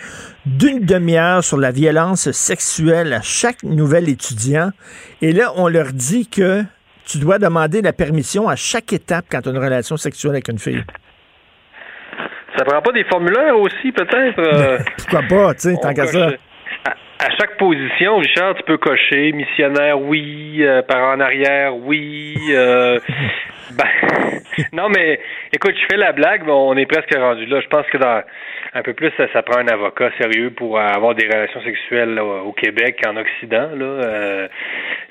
d'une demi-heure sur la violence sexuelle à chaque nouvel étudiant. Et là, on leur dit que tu dois demander la permission à chaque étape quand tu as une relation sexuelle avec une fille. Ça prend pas des formulaires aussi, peut-être? euh? Pourquoi pas, tu sais, tant On qu'à ça. À chaque position, Richard, tu peux cocher missionnaire, oui, euh, parent en arrière, oui. Euh, ben, non, mais écoute, je fais la blague, mais on est presque rendu là. Je pense que dans un peu plus, ça, ça prend un avocat sérieux pour avoir des relations sexuelles là, au Québec, en Occident. Là. Euh,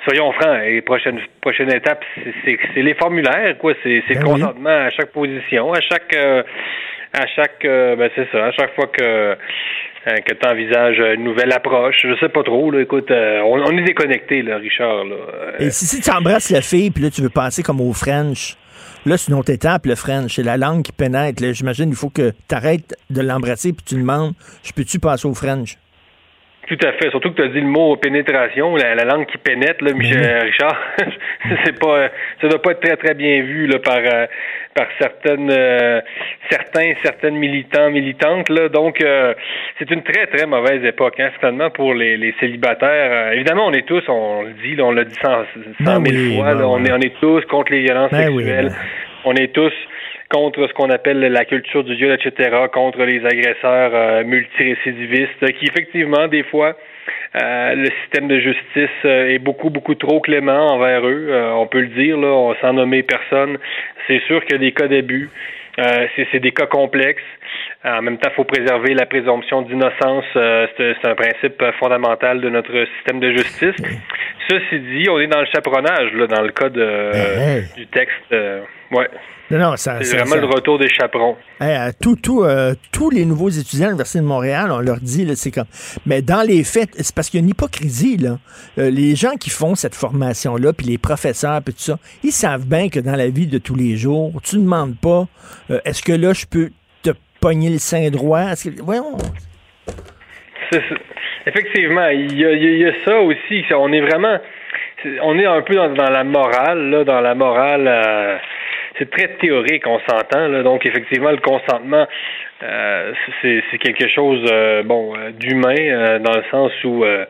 soyons francs, et prochaine prochaine étape, c'est les formulaires, quoi. C'est le Ben consentement à chaque position, à chaque euh, à chaque euh, ben c'est ça, à chaque fois que euh, que tu envisages une nouvelle approche. Je sais pas trop, là. Écoute, euh, on, on est déconnecté, là, Richard. Là. Euh, Et si, si tu embrasses la fille, puis là, tu veux passer comme au French, là, c'est une autre étape, le French. C'est la langue qui pénètre. là. J'imagine il faut que tu arrêtes de l'embrasser, puis tu demandes, je peux-tu passer au French? Tout à fait. Surtout que tu as dit le mot pénétration, la, la langue qui pénètre, là, Michel Richard. c'est pas, ça doit pas être très très bien vu là par euh, par certaines euh, certains certaines militants militantes là. Donc euh, c'est une très très mauvaise époque, hein, certainement pour les, les célibataires. Euh, évidemment, on est tous, on le dit, là, on l'a dit cent, cent Ben mille oui, fois, ben là, on oui. est on est tous contre les violences Ben oui, sexuelles. ben. On est tous contre ce qu'on appelle la culture du viol, etc., contre les agresseurs euh, multirécidivistes, qui effectivement, des fois, le système de justice euh, est beaucoup, beaucoup trop clément envers eux. Euh, on peut le dire, là, on sans nommer personne. C'est sûr qu'il y a des cas d'abus. Euh, c'est, des cas complexes. En même temps, il faut préserver la présomption d'innocence. Euh, c'est, un principe euh, fondamental de notre système de justice. Ceci dit, on est dans le chaperonnage, là, dans le cas de, euh, du texte. euh, ouais. Non, non, ça. C'est vraiment ça- le retour des chaperons. Hey, à tout, tout, euh, tous les nouveaux étudiants à l'Université de Montréal, on leur dit, c'est comme. Mais dans les faits, c'est parce qu'il y a une hypocrisie, là. Euh, les gens qui font cette formation-là, puis les professeurs, puis tout ça, ils savent bien que dans la vie de tous les jours, tu ne demandes pas, euh, est-ce que là, je peux te pogner le sein droit? Que. Voyons. Ça. Effectivement, il y, a, y y ça aussi. On est vraiment, on est un peu dans, dans la morale, là, dans la morale. C'est très théorique, on s'entend. Là, donc effectivement, le consentement, euh, c'est c'est quelque chose, euh, bon, euh, d'humain euh, dans le sens où. euh,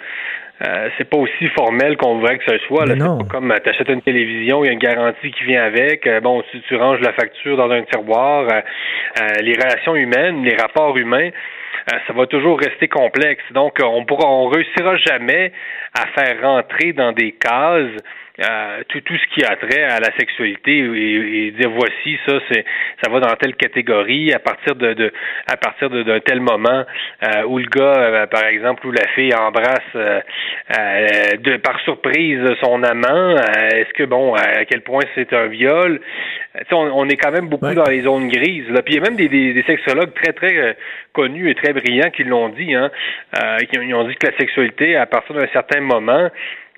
euh, c'est pas aussi formel qu'on voudrait que ce soit. Là, c'est pas comme t'achètes une télévision, il y a une garantie qui vient avec. bon, tu, tu ranges la facture dans un tiroir. les relations humaines, les rapports humains, ça va toujours rester complexe. Donc, on pourra, on réussira jamais à faire rentrer dans des cases euh, tout, tout ce qui a trait à la sexualité et, et dire voici ça c'est ça va dans telle catégorie à partir de, de à partir d'un tel moment euh, où le gars euh, par exemple où la fille embrasse euh, de par surprise son amant est-ce que bon à quel point c'est un viol? Tu sais, on, on est quand même beaucoup dans les zones grises là. Puis il y a même des, des, des sexologues très très connus et très brillants qui l'ont dit hein. Euh, qui ont- ils ont dit que la sexualité à partir d'un certain moment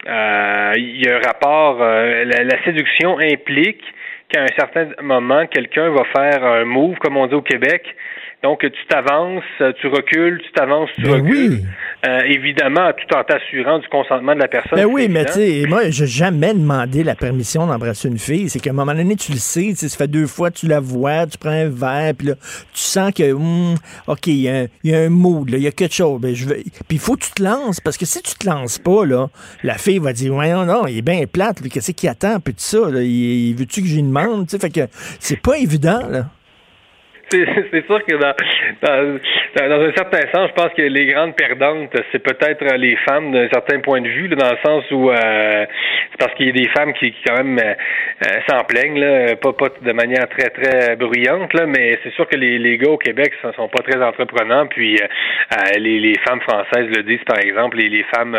il y a un rapport, euh, la, la séduction implique qu'à un certain moment, quelqu'un va faire un move, comme on dit au Québec. Donc, tu t'avances, tu recules, tu t'avances, tu Ben recules. Euh, évidemment, tout en t'assurant du consentement de la personne. Ben oui, mais tu sais, moi, j'ai jamais demandé la permission d'embrasser une fille. C'est qu'à un moment donné, tu le sais, tu sais, ça fait deux fois, tu la vois, tu prends un verre, puis là, tu sens que, hum, OK, il y, a un- il y a un mood, il y a quelque chose. Ben, je veux... Puis il faut que tu te lances, parce que si tu te lances pas, là, la fille va dire, ouais, non, non, il est bien plate, puis qu'est-ce qu'il attend, puis tout ça, là, il, il veut-tu que j'y demande, tu sais, fait que c'est pas évident, là. C'est sûr que dans, dans, dans- un certain sens, je pense que les grandes perdantes, c'est peut-être les femmes d'un certain point de vue, dans le sens où euh, c'est parce qu'il y a des femmes qui, qui quand même euh, euh, s'en plaignent, là, pas, pas de manière très très bruyante, là, mais c'est sûr que les, les gars au Québec sont, sont pas très entreprenants, puis euh, les, les femmes françaises le disent par exemple, et les femmes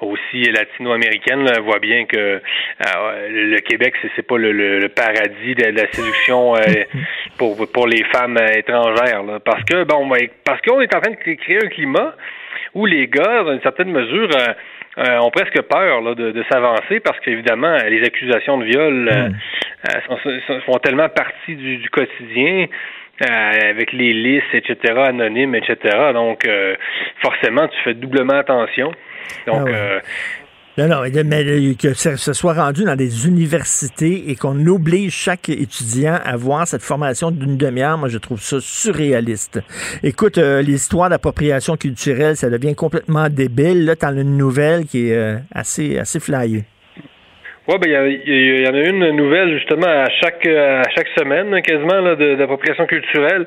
aussi latino-américaines voient bien que le Québec c'est pas le, le- paradis de, la séduction pour pour les femmes euh, étrangères, là. parce que bon, parce qu'on est en train de cré- créer un climat où les gars, dans une certaine mesure, euh, euh, ont presque peur là, de, de s'avancer parce qu'évidemment, les accusations de viol euh, euh, sont, tellement partie du, du quotidien. avec les listes, etc., anonymes, etc. Donc, forcément, tu fais doublement attention. Donc, Ah ouais. Euh, Non, non, mais, mais que ça soit rendu dans des universités et qu'on oblige chaque étudiant à voir cette formation d'une demi-heure, moi, je trouve ça surréaliste. Écoute, euh, l'histoire d'appropriation culturelle, ça devient complètement débile. Là, t'en as une nouvelle qui est euh, assez, assez flyée. Oui, ben, il y, en a une nouvelle justement à chaque à chaque semaine, quasiment là, d'appropriation culturelle.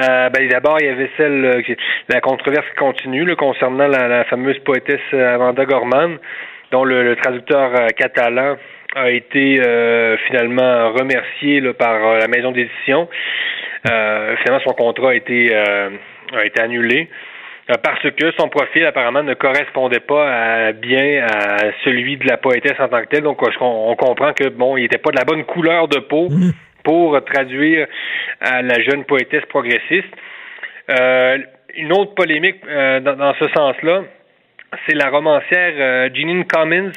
Euh, ben, d'abord, il y avait celle euh, la controverse qui continue concernant la, fameuse poétesse euh, Amanda Gorman, dont le, traducteur catalan a été finalement remercié là, par la maison d'édition. finalement, son contrat a été a été annulé. Euh, parce que son profil apparemment ne correspondait pas bien à celui de la poétesse en tant que telle. Donc on, comprend que bon, il n'était pas de la bonne couleur de peau mmh. pour traduire à la jeune poétesse progressiste. Euh, une autre polémique euh, dans, ce sens-là, c'est la romancière euh, Jeanine Cummins,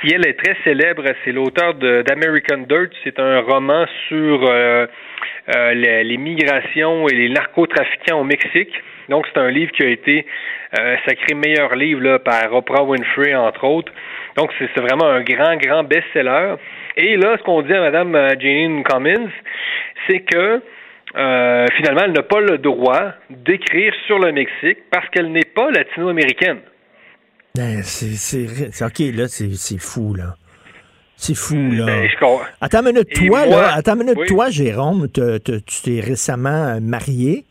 qui elle est très célèbre. C'est l'auteur d'American Dirt. C'est un roman sur les, les, migrations et les narcotrafiquants au Mexique. Donc, c'est un livre qui a été euh, sacré meilleur livre là, par Oprah Winfrey, entre autres. Donc, c'est vraiment un grand, grand best-seller. Et là, ce qu'on dit à Mme euh, Janine Cummins, c'est que euh, finalement, elle n'a pas le droit d'écrire sur le Mexique parce qu'elle n'est pas latino-américaine. Ben, c'est OK, là, c'est fou, là. C'est fou, là. Ben, attends une minute, toi, là, attends une minute, toi, Jérôme, tu t'es récemment marié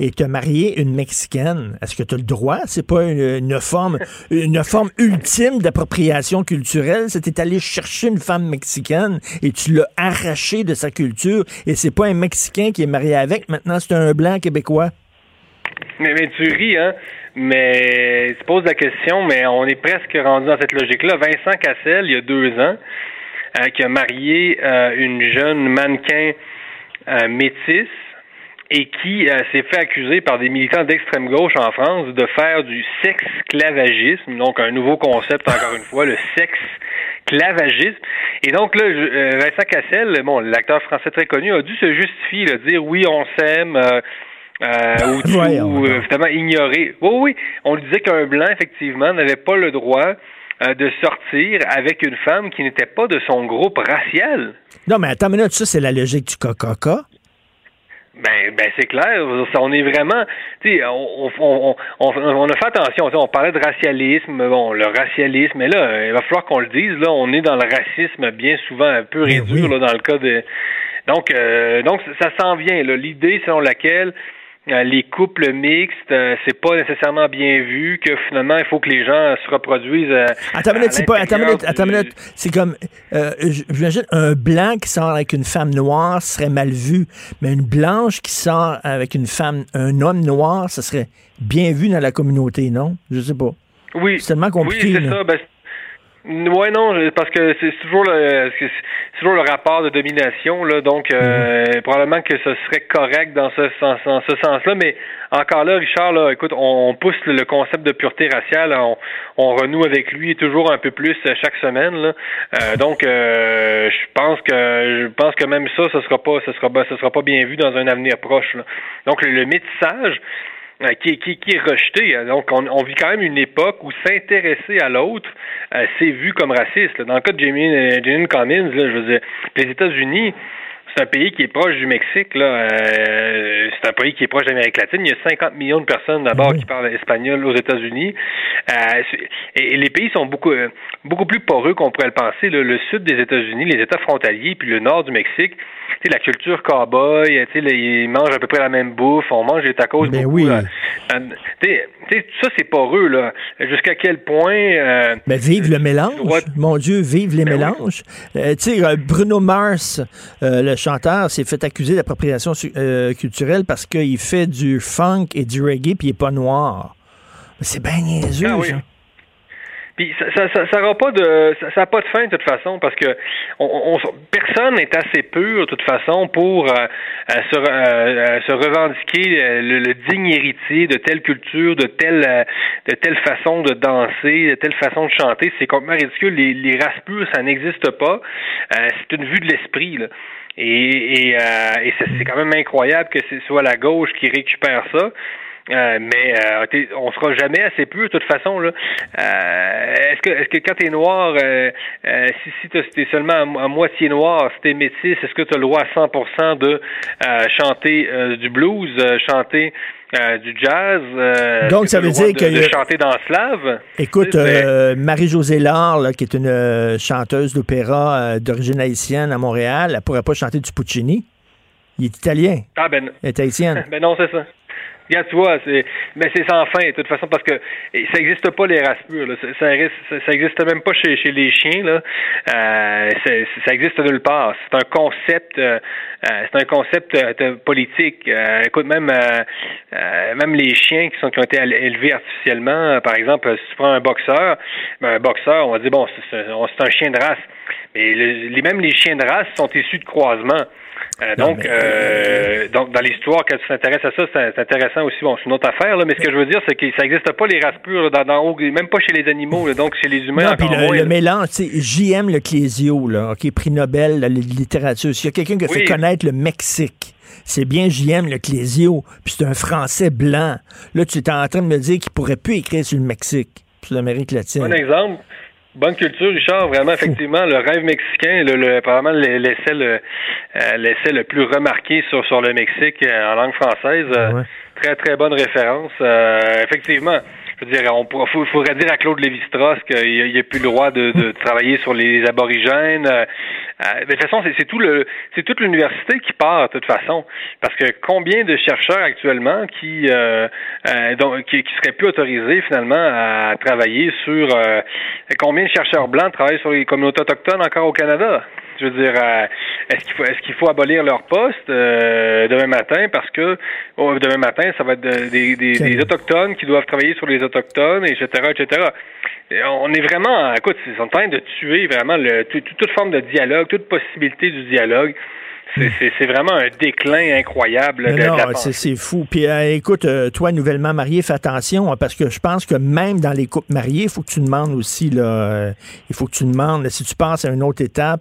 et te marié une Mexicaine, est-ce que tu as le droit? C'est pas une, forme, une forme ultime d'appropriation culturelle. C'était allé chercher une femme mexicaine et tu l'as arraché de sa culture et c'est pas un Mexicain qui est marié avec. Maintenant, c'est un blanc québécois. Mais, mais tu ris, hein? Mais tu poses la question, mais on est presque rendu dans cette logique-là. Vincent Cassel, il y a deux ans, euh, qui a marié euh, une jeune mannequin euh, métisse et qui s'est fait accuser par des militants d'extrême gauche en France de faire du sexe-clavagisme, donc un nouveau concept encore une fois, le sexe-clavagisme. Et donc là, Vincent Cassel, bon, l'acteur français très connu, a dû se justifier, là, dire oui, on s'aime. Euh, euh, ou, finalement ignorer. Oui, oui, on disait qu'un blanc, effectivement, n'avait pas le droit de sortir avec une femme qui n'était pas de son groupe racial. Non, mais attends une minute, ça, c'est la logique du coca Ben, ben c'est clair. On est vraiment, tu sais, on, on, on, on, a fait attention. On parlait de racialisme, bon, le racialisme, mais là, il va falloir qu'on le dise. Là, on est dans le racisme bien souvent un peu ben réduit là, dans le cas de. Donc, euh, donc ça s'en vient. L'idée selon laquelle euh, les couples mixtes, euh, c'est pas nécessairement bien vu, que finalement, il faut que les gens se reproduisent. Euh, attends une minute, c'est pas. Attends minute, attends minute. C'est comme. J'imagine un blanc qui sort avec une femme noire serait mal vu, mais une blanche qui sort avec une femme, un homme noir, ça serait bien vu dans la communauté, non? Je sais pas. Oui. C'est tellement compliqué. Oui, c'est ça. Ben, Ouais, non, parce que c'est toujours le c'est toujours le rapport de domination là, donc euh, mhm. probablement que ce serait correct dans ce sens dans ce sens-là, mais encore là, Richard, là, écoute, on, pousse le concept de pureté raciale, on, on, renoue avec lui toujours un peu plus chaque semaine. Là. Euh, donc, euh, je pense que je pense que même ça, ce sera pas, ce sera, ce sera pas bien vu dans un avenir proche. Là. Donc, le, le métissage, euh, qui, qui, qui, est rejeté. Donc, on, vit quand même une époque où s'intéresser à l'autre, euh, c'est vu comme raciste. Dans le cas de Jamie, euh, Cummins, là, je veux dire, les États-Unis, c'est un pays qui est proche du Mexique. Là. Euh, c'est un pays qui est proche de l'Amérique latine. Il y a 50 millions de personnes d'abord qui parlent espagnol aux États-Unis. Euh, et, les pays sont beaucoup beaucoup plus poreux qu'on pourrait le penser. Le sud des États-Unis, les États frontaliers, puis le nord du Mexique, la culture cowboy, ils mangent à peu près la même bouffe, on mange des tacos ben beaucoup. Oui. Euh, ça, c'est poreux, là. Jusqu'à quel point... Euh, ben, vive le mélange. Mon Dieu, vive les ben mélanges. Euh, tu sais, Bruno Mars, le chanteur, s'est fait accuser d'appropriation culturelle parce qu'il fait du funk et du reggae, puis il n'est pas noir. C'est bien niaiseux, ah, puis ça, ça, ça, aura pas de, ça, ça a pas de fin de toute façon parce que on, personne n'est assez pur de toute façon pour euh, euh, se, euh, se revendiquer le, digne héritier de telle culture, de telle, de telle façon de danser, de telle façon de chanter. C'est complètement ridicule. Les, les races pures, ça n'existe pas. c'est une vue de l'esprit. Là. Et, et, et c'est quand même incroyable que ce soit la gauche qui récupère ça. Euh, mais euh, on sera jamais assez peu de toute façon là. Euh, est-ce que est-ce que quand t'es noir, euh, si si t'es seulement à, mo- à moitié noir, si t'es métis, est-ce que tu as le droit à 100% de chanter du blues, chanter du jazz Donc, ça veut dire de, que- de chanter dans slave Écoute, euh, Marie-Josée Lard, là, qui est une chanteuse d'opéra d'origine haïtienne à Montréal, elle pourrait pas chanter du Puccini. Il est italien. ah ben Elle est haïtienne. ben non, c'est ça. Regarde, tu vois, c'est, mais c'est sans fin, de toute façon, parce que ça n'existe pas les races pures. Là. Ça, ça, reste- ça, ça existe même pas chez, chez les chiens. Là. Euh, ça existe nulle part. C'est un concept, euh, euh, c'est un concept euh, politique. Euh, écoute, même euh, même les chiens qui sont ont été éle- élevés artificiellement, par exemple, si tu prends un boxeur, ben, un boxeur, on va dire bon, c'est, un chien de race. Mais le- les, même les chiens de race sont issus de croisement. Euh, Non, donc, mais- euh, donc, dans l'histoire, quand tu t'intéresses à ça, c'est intéressant aussi. Bon, c'est une autre affaire, là, mais ce que je veux dire, c'est que ça n'existe pas les races pures, dans, dans- même pas chez les animaux, là, donc chez les humains Non, puis le, moins. le mélange, tu sais, J.M. Le Clésio, là, OK, prix Nobel de littérature. S'il y a quelqu'un qui a fait connaître le Mexique, c'est bien J.M. Le Clésio, puis c'est un Français blanc. Là, tu es en train de me dire qu'il pourrait plus écrire sur le Mexique, sur l'Amérique latine. Bon exemple. Bonne culture, Richard. Vraiment, effectivement, le rêve mexicain, le, le- probablement le- l'essai le, euh, l'essai le plus remarqué sur, sur le Mexique euh, en langue française. Euh, Très, très bonne référence. Euh, effectivement, je veux dire, on faut- faudrait dire à Claude Lévi-Strauss qu'il n'a plus le droit de, de travailler sur les aborigènes. Euh, de toute façon, c'est c'est tout le, c'est toute l'université qui part de toute façon, parce que combien de chercheurs actuellement qui, euh, euh, donc, qui, qui seraient plus autorisés finalement à travailler sur combien de chercheurs blancs travaillent sur les communautés autochtones encore au Canada? Je veux dire, euh, est-ce qu'il faut abolir leur poste euh, demain matin? Parce que oh, demain matin ça va être de- des, des, des autochtones qui doivent travailler sur les autochtones, etc., etc. Et on est vraiment, écoute, ils sont en train de tuer vraiment le, toute forme de dialogue, toute possibilité du dialogue. C'est c'est vraiment un déclin incroyable de, non, c'est fou. Puis euh, écoute, euh, toi, nouvellement marié, fais attention, hein, parce que je pense que même dans les couples mariés, il faut que tu demandes aussi, là, euh, il faut que tu demandes, si tu passes à une autre étape,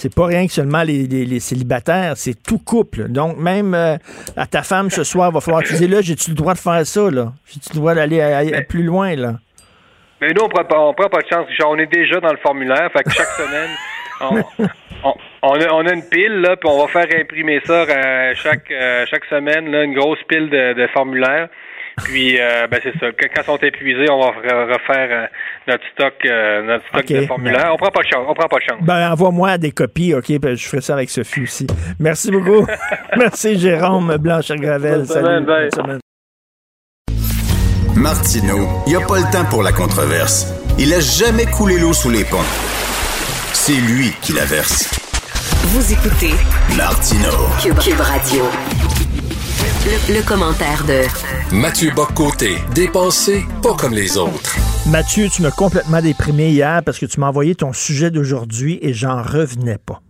c'est pas rien que seulement les, les- les célibataires, c'est tout couple. Donc, même euh, à ta femme ce soir, il va falloir tu dises, là, j'ai-tu le droit de faire ça, là? J'ai-tu le droit d'aller plus loin, là? Mais nous, on prend on prend pas de chance. Richard. on est déjà dans le formulaire. Fait que chaque semaine, on, on, on a, on a une pile, là, puis on va faire imprimer ça euh, chaque, euh, chaque semaine, là, une grosse pile de, de formulaires. Puis, euh, ben, c'est ça. Quand ils sont épuisés, on va re- refaire euh, notre stock, euh, notre stock de formulaires. On prend pas de chance. On prend pas de chance. Ben, envoie-moi des copies, OK? puis je ferai ça avec Sophie aussi. Merci beaucoup. Merci, Jérôme Blanchard-Gravel. Salut. Bonne semaine. Martineau, il n'y a pas le temps pour la controverse. Il a jamais coulé l'eau sous les ponts. C'est lui qui la verse. Vous écoutez Martineau. Cube, Cube Radio. Le, le commentaire de Mathieu Boccoté, dépensé pas comme les autres. Mathieu, tu m'as complètement déprimé hier parce que tu m'as envoyé ton sujet d'aujourd'hui et j'en revenais pas.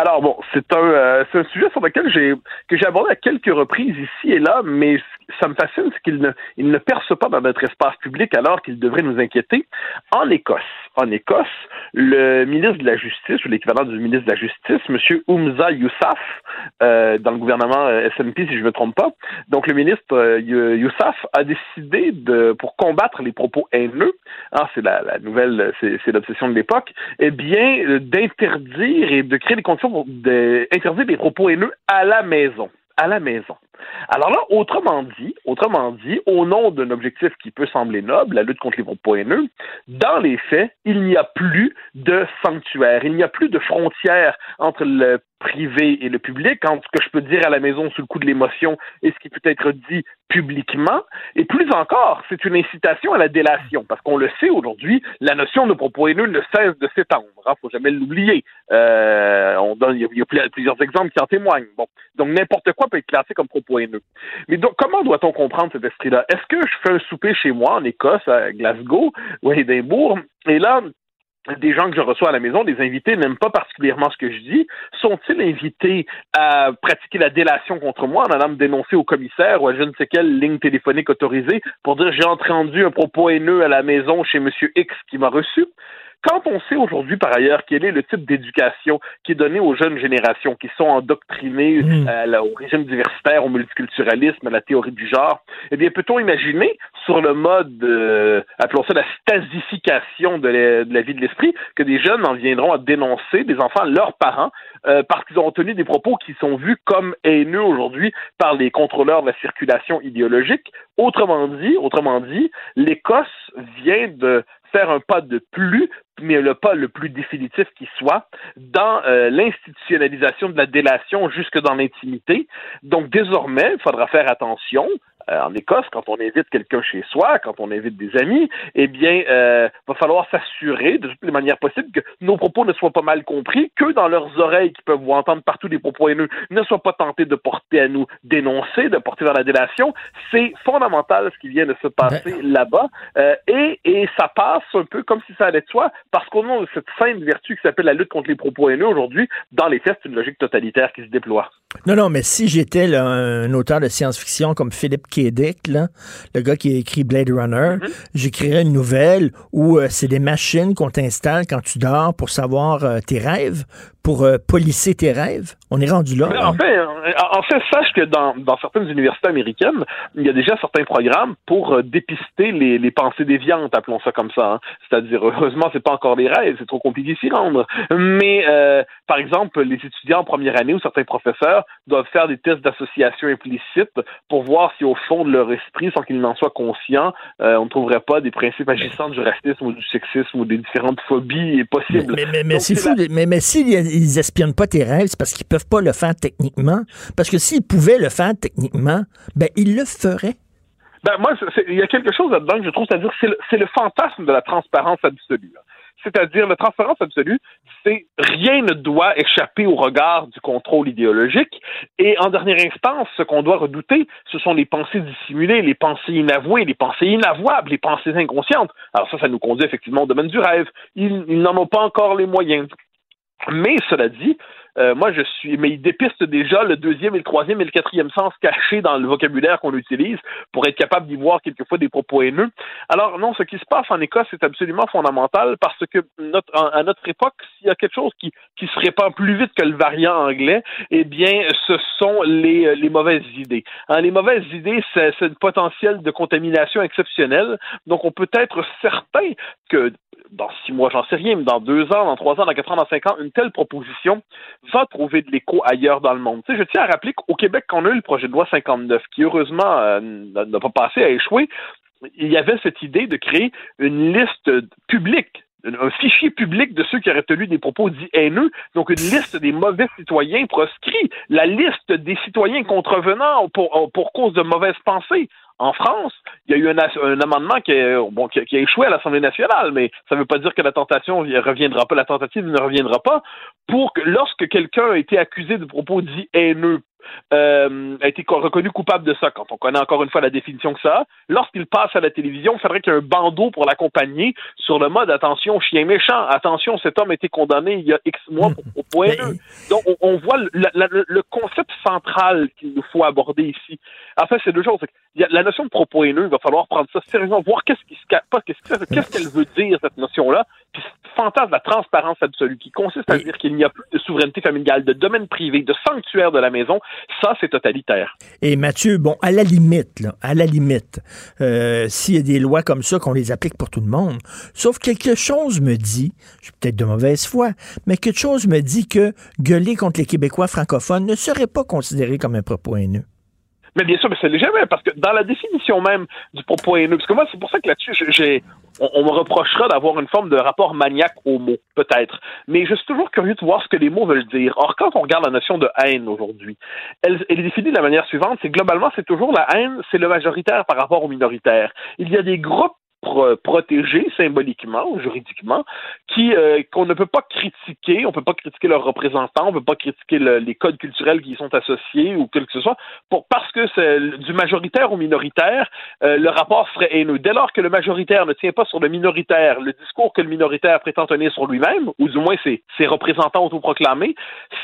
Alors bon, c'est un, euh, c'est un sujet sur lequel j'ai que j'ai abordé à quelques reprises ici et là, mais ça me fascine, c'est qu'il ne, il ne perce pas dans notre espace public alors qu'il devrait nous inquiéter. En Écosse, en Écosse, le ministre de la Justice, ou l'équivalent du ministre de la Justice, M. Oumza Yousaf, euh, dans le gouvernement euh, SNP, si je ne me trompe pas, donc le ministre euh, You- Yousaf a décidé de, pour combattre les propos haineux, hein, c'est la, nouvelle, c'est, l'obsession de l'époque, eh bien, euh, d'interdire et de créer des conditions pour d'interdire les propos haineux à la maison. À la maison. Alors là, autrement dit, autrement dit, au nom d'un objectif qui peut sembler noble, la lutte contre les propos haineux, dans les faits, il n'y a plus de sanctuaire, il n'y a plus de frontière entre le privé et le public, entre ce que je peux dire à la maison sous le coup de l'émotion et ce qui peut être dit publiquement. Et plus encore, c'est une incitation à la délation, parce qu'on le sait aujourd'hui, la notion de propos haineux ne cesse de s'étendre. Il faut jamais l'oublier. Euh, on donne, il y a, plusieurs exemples qui en témoignent. Bon, donc n'importe quoi peut être classé comme propos Mais donc, comment doit-on comprendre cet esprit-là? Est-ce que je fais un souper chez moi en Écosse, à Glasgow ou à Édimbourg, et là des gens que je reçois à la maison, des invités, n'aiment pas particulièrement ce que je dis, sont-ils invités à pratiquer la délation contre moi en allant me dénoncer au commissaire ou à je ne sais quelle ligne téléphonique autorisée pour dire j'ai entendu un propos haineux à la maison chez Monsieur X qui m'a reçu? Quand on sait aujourd'hui, par ailleurs, quel est le type d'éducation qui est donné aux jeunes générations qui sont endoctrinées Mm. euh, au régime diversitaire, au multiculturalisme, à la théorie du genre, eh bien, peut-on imaginer, sur le mode, euh, appelons ça la stasification de la, de la vie de l'esprit, que des jeunes en viendront à dénoncer des enfants, leurs parents, euh, parce qu'ils ont tenu des propos qui sont vus comme haineux aujourd'hui par les contrôleurs de la circulation idéologique? Autrement dit, autrement dit, l'Écosse vient de faire un pas de plus, mais le pas le plus définitif qui soit, dans euh, l'institutionnalisation de la délation jusque dans l'intimité. Donc désormais, il faudra faire attention. Euh, en Écosse, quand on invite quelqu'un chez soi, quand on invite des amis, eh bien, euh, va falloir s'assurer de toutes les manières possibles que nos propos ne soient pas mal compris, que dans leurs oreilles qui peuvent vous entendre partout des propos haineux ne soient pas tentés de porter à nous dénoncer, de porter vers la délation. C'est fondamental ce qui vient de se passer là-bas. Euh, et, et ça passe un peu comme si ça allait de soi, parce qu'au nom de cette sainte vertu qui s'appelle la lutte contre les propos haineux aujourd'hui, dans les faits, c'est une logique totalitaire qui se déploie. Non, non, mais si j'étais là, un auteur de science-fiction comme Philippe K. Dick, là, le gars qui a écrit Blade Runner, j'écrirais une nouvelle où euh, c'est des machines qu'on t'installe quand tu dors pour savoir euh, tes rêves, pour euh, polisser tes rêves? On est rendu là. Mais hein? en fait, euh, en fait, sache que dans, dans certaines universités américaines, il y a déjà certains programmes pour euh, dépister les, les pensées déviantes, appelons ça comme ça. hein. C'est-à-dire, heureusement, c'est pas encore des rêves, c'est trop compliqué s'y rendre. Mais, euh, par exemple, les étudiants en première année ou certains professeurs doivent faire des tests d'association implicite pour voir si au fond de leur esprit, sans qu'ils n'en soient conscients, on ne trouverait pas des principes agissants du racisme ou du sexisme ou des différentes phobies possibles. Mais, mais, mais Donc, c'est fou. Mais, mais s'ils ils espionnent pas tes rêves, c'est parce qu'ils peuvent pas le faire techniquement. Parce que s'ils pouvaient le faire techniquement, ben ils le feraient. Ben, moi, il y a quelque chose là-dedans que je trouve, c'est-à-dire, c'est le, fantasme de la transparence absolue. C'est-à-dire, la transparence absolue, c'est rien ne doit échapper au regard du contrôle idéologique. Et en dernière instance, ce qu'on doit redouter, ce sont les pensées dissimulées, les pensées inavouées, les pensées inavouables, les pensées inconscientes. Alors ça, ça nous conduit effectivement au domaine du rêve. Ils n'en ont pas encore les moyens. Mais cela dit, euh, moi je suis, mais ils dépistent déjà le deuxième et le troisième et le quatrième sens cachés dans le vocabulaire qu'on utilise pour être capable d'y voir quelquefois des propos haineux. Alors non, ce qui se passe en Écosse est absolument fondamental parce que notre, à notre époque, s'il y a quelque chose qui, qui se répand plus vite que le variant anglais, eh bien, ce sont les, euh, les mauvaises idées. Hein, les mauvaises idées, c'est un potentiel de contamination exceptionnel. Donc, on peut être certain que dans six mois, j'en sais rien, mais dans deux ans, dans trois ans, dans quatre ans, dans cinq ans, une telle proposition va trouver de l'écho ailleurs dans le monde. Je tiens à rappeler qu'au Québec, quand on a eu le projet de loi 59, qui heureusement euh, n'a n'a pas passé à échouer, il y avait cette idée de créer une liste publique un fichier public de ceux qui auraient tenu des propos dits haineux, donc une liste des mauvais citoyens proscrits, la liste des citoyens contrevenants pour, pour cause de mauvaises pensées. En France, il y a eu un, un amendement qui, est, bon, qui, a, qui, a, échoué à l'Assemblée nationale, mais ça ne veut pas dire que la tentation ne reviendra pas, la tentative ne reviendra pas, pour que lorsque quelqu'un a été accusé de propos dits haineux euh, a été reconnu coupable de ça, quand on connaît encore une fois la définition que ça a, lorsqu'il passe à la télévision, il faudrait qu'il y ait un bandeau pour l'accompagner sur le mode attention, chien méchant, attention, cet homme a été condamné il y a X mois pour propos haineux. Donc, on, on voit le, la, le, concept central qu'il nous faut aborder ici. En fait, c'est deux choses. Il y a la notion de propos haineux, il va falloir prendre ça sérieusement, voir qu'est-ce qui se qu'est-ce qu'elle veut dire, cette notion-là, puis fantasme de la transparence absolue, qui consiste à dire qu'il n'y a plus de souveraineté familiale, de domaine privé, de sanctuaire de la maison, ça, c'est totalitaire. Et Mathieu, bon, à la limite, là, à la limite, euh, s'il y a des lois comme ça, qu'on les applique pour tout le monde, sauf quelque chose me dit, je suis peut-être de mauvaise foi, mais quelque chose me dit que gueuler contre les Québécois francophones ne serait pas considéré comme un propos haineux. Mais bien sûr, mais c'est jamais, parce que dans la définition même du propos haineux, parce que moi, c'est pour ça que là-dessus, j'ai, on, me reprochera d'avoir une forme de rapport maniaque aux mots, peut-être. Mais je suis toujours curieux de voir ce que les mots veulent dire. Or, quand on regarde la notion de haine aujourd'hui, elle est définie de la manière suivante, c'est globalement, c'est toujours la haine, c'est le majoritaire par rapport au minoritaire. Il y a des groupes pro protégés symboliquement juridiquement, qui euh, qu'on ne peut pas critiquer, on peut pas critiquer leurs représentants, on peut pas critiquer le, les codes culturels qui y sont associés ou quel que ce soit, pour, parce que du majoritaire au minoritaire, euh, le rapport serait haineux. Dès lors que le majoritaire ne tient pas sur le minoritaire, le discours que le minoritaire prétend tenir sur lui-même, ou du moins ses, ses représentants autoproclamés,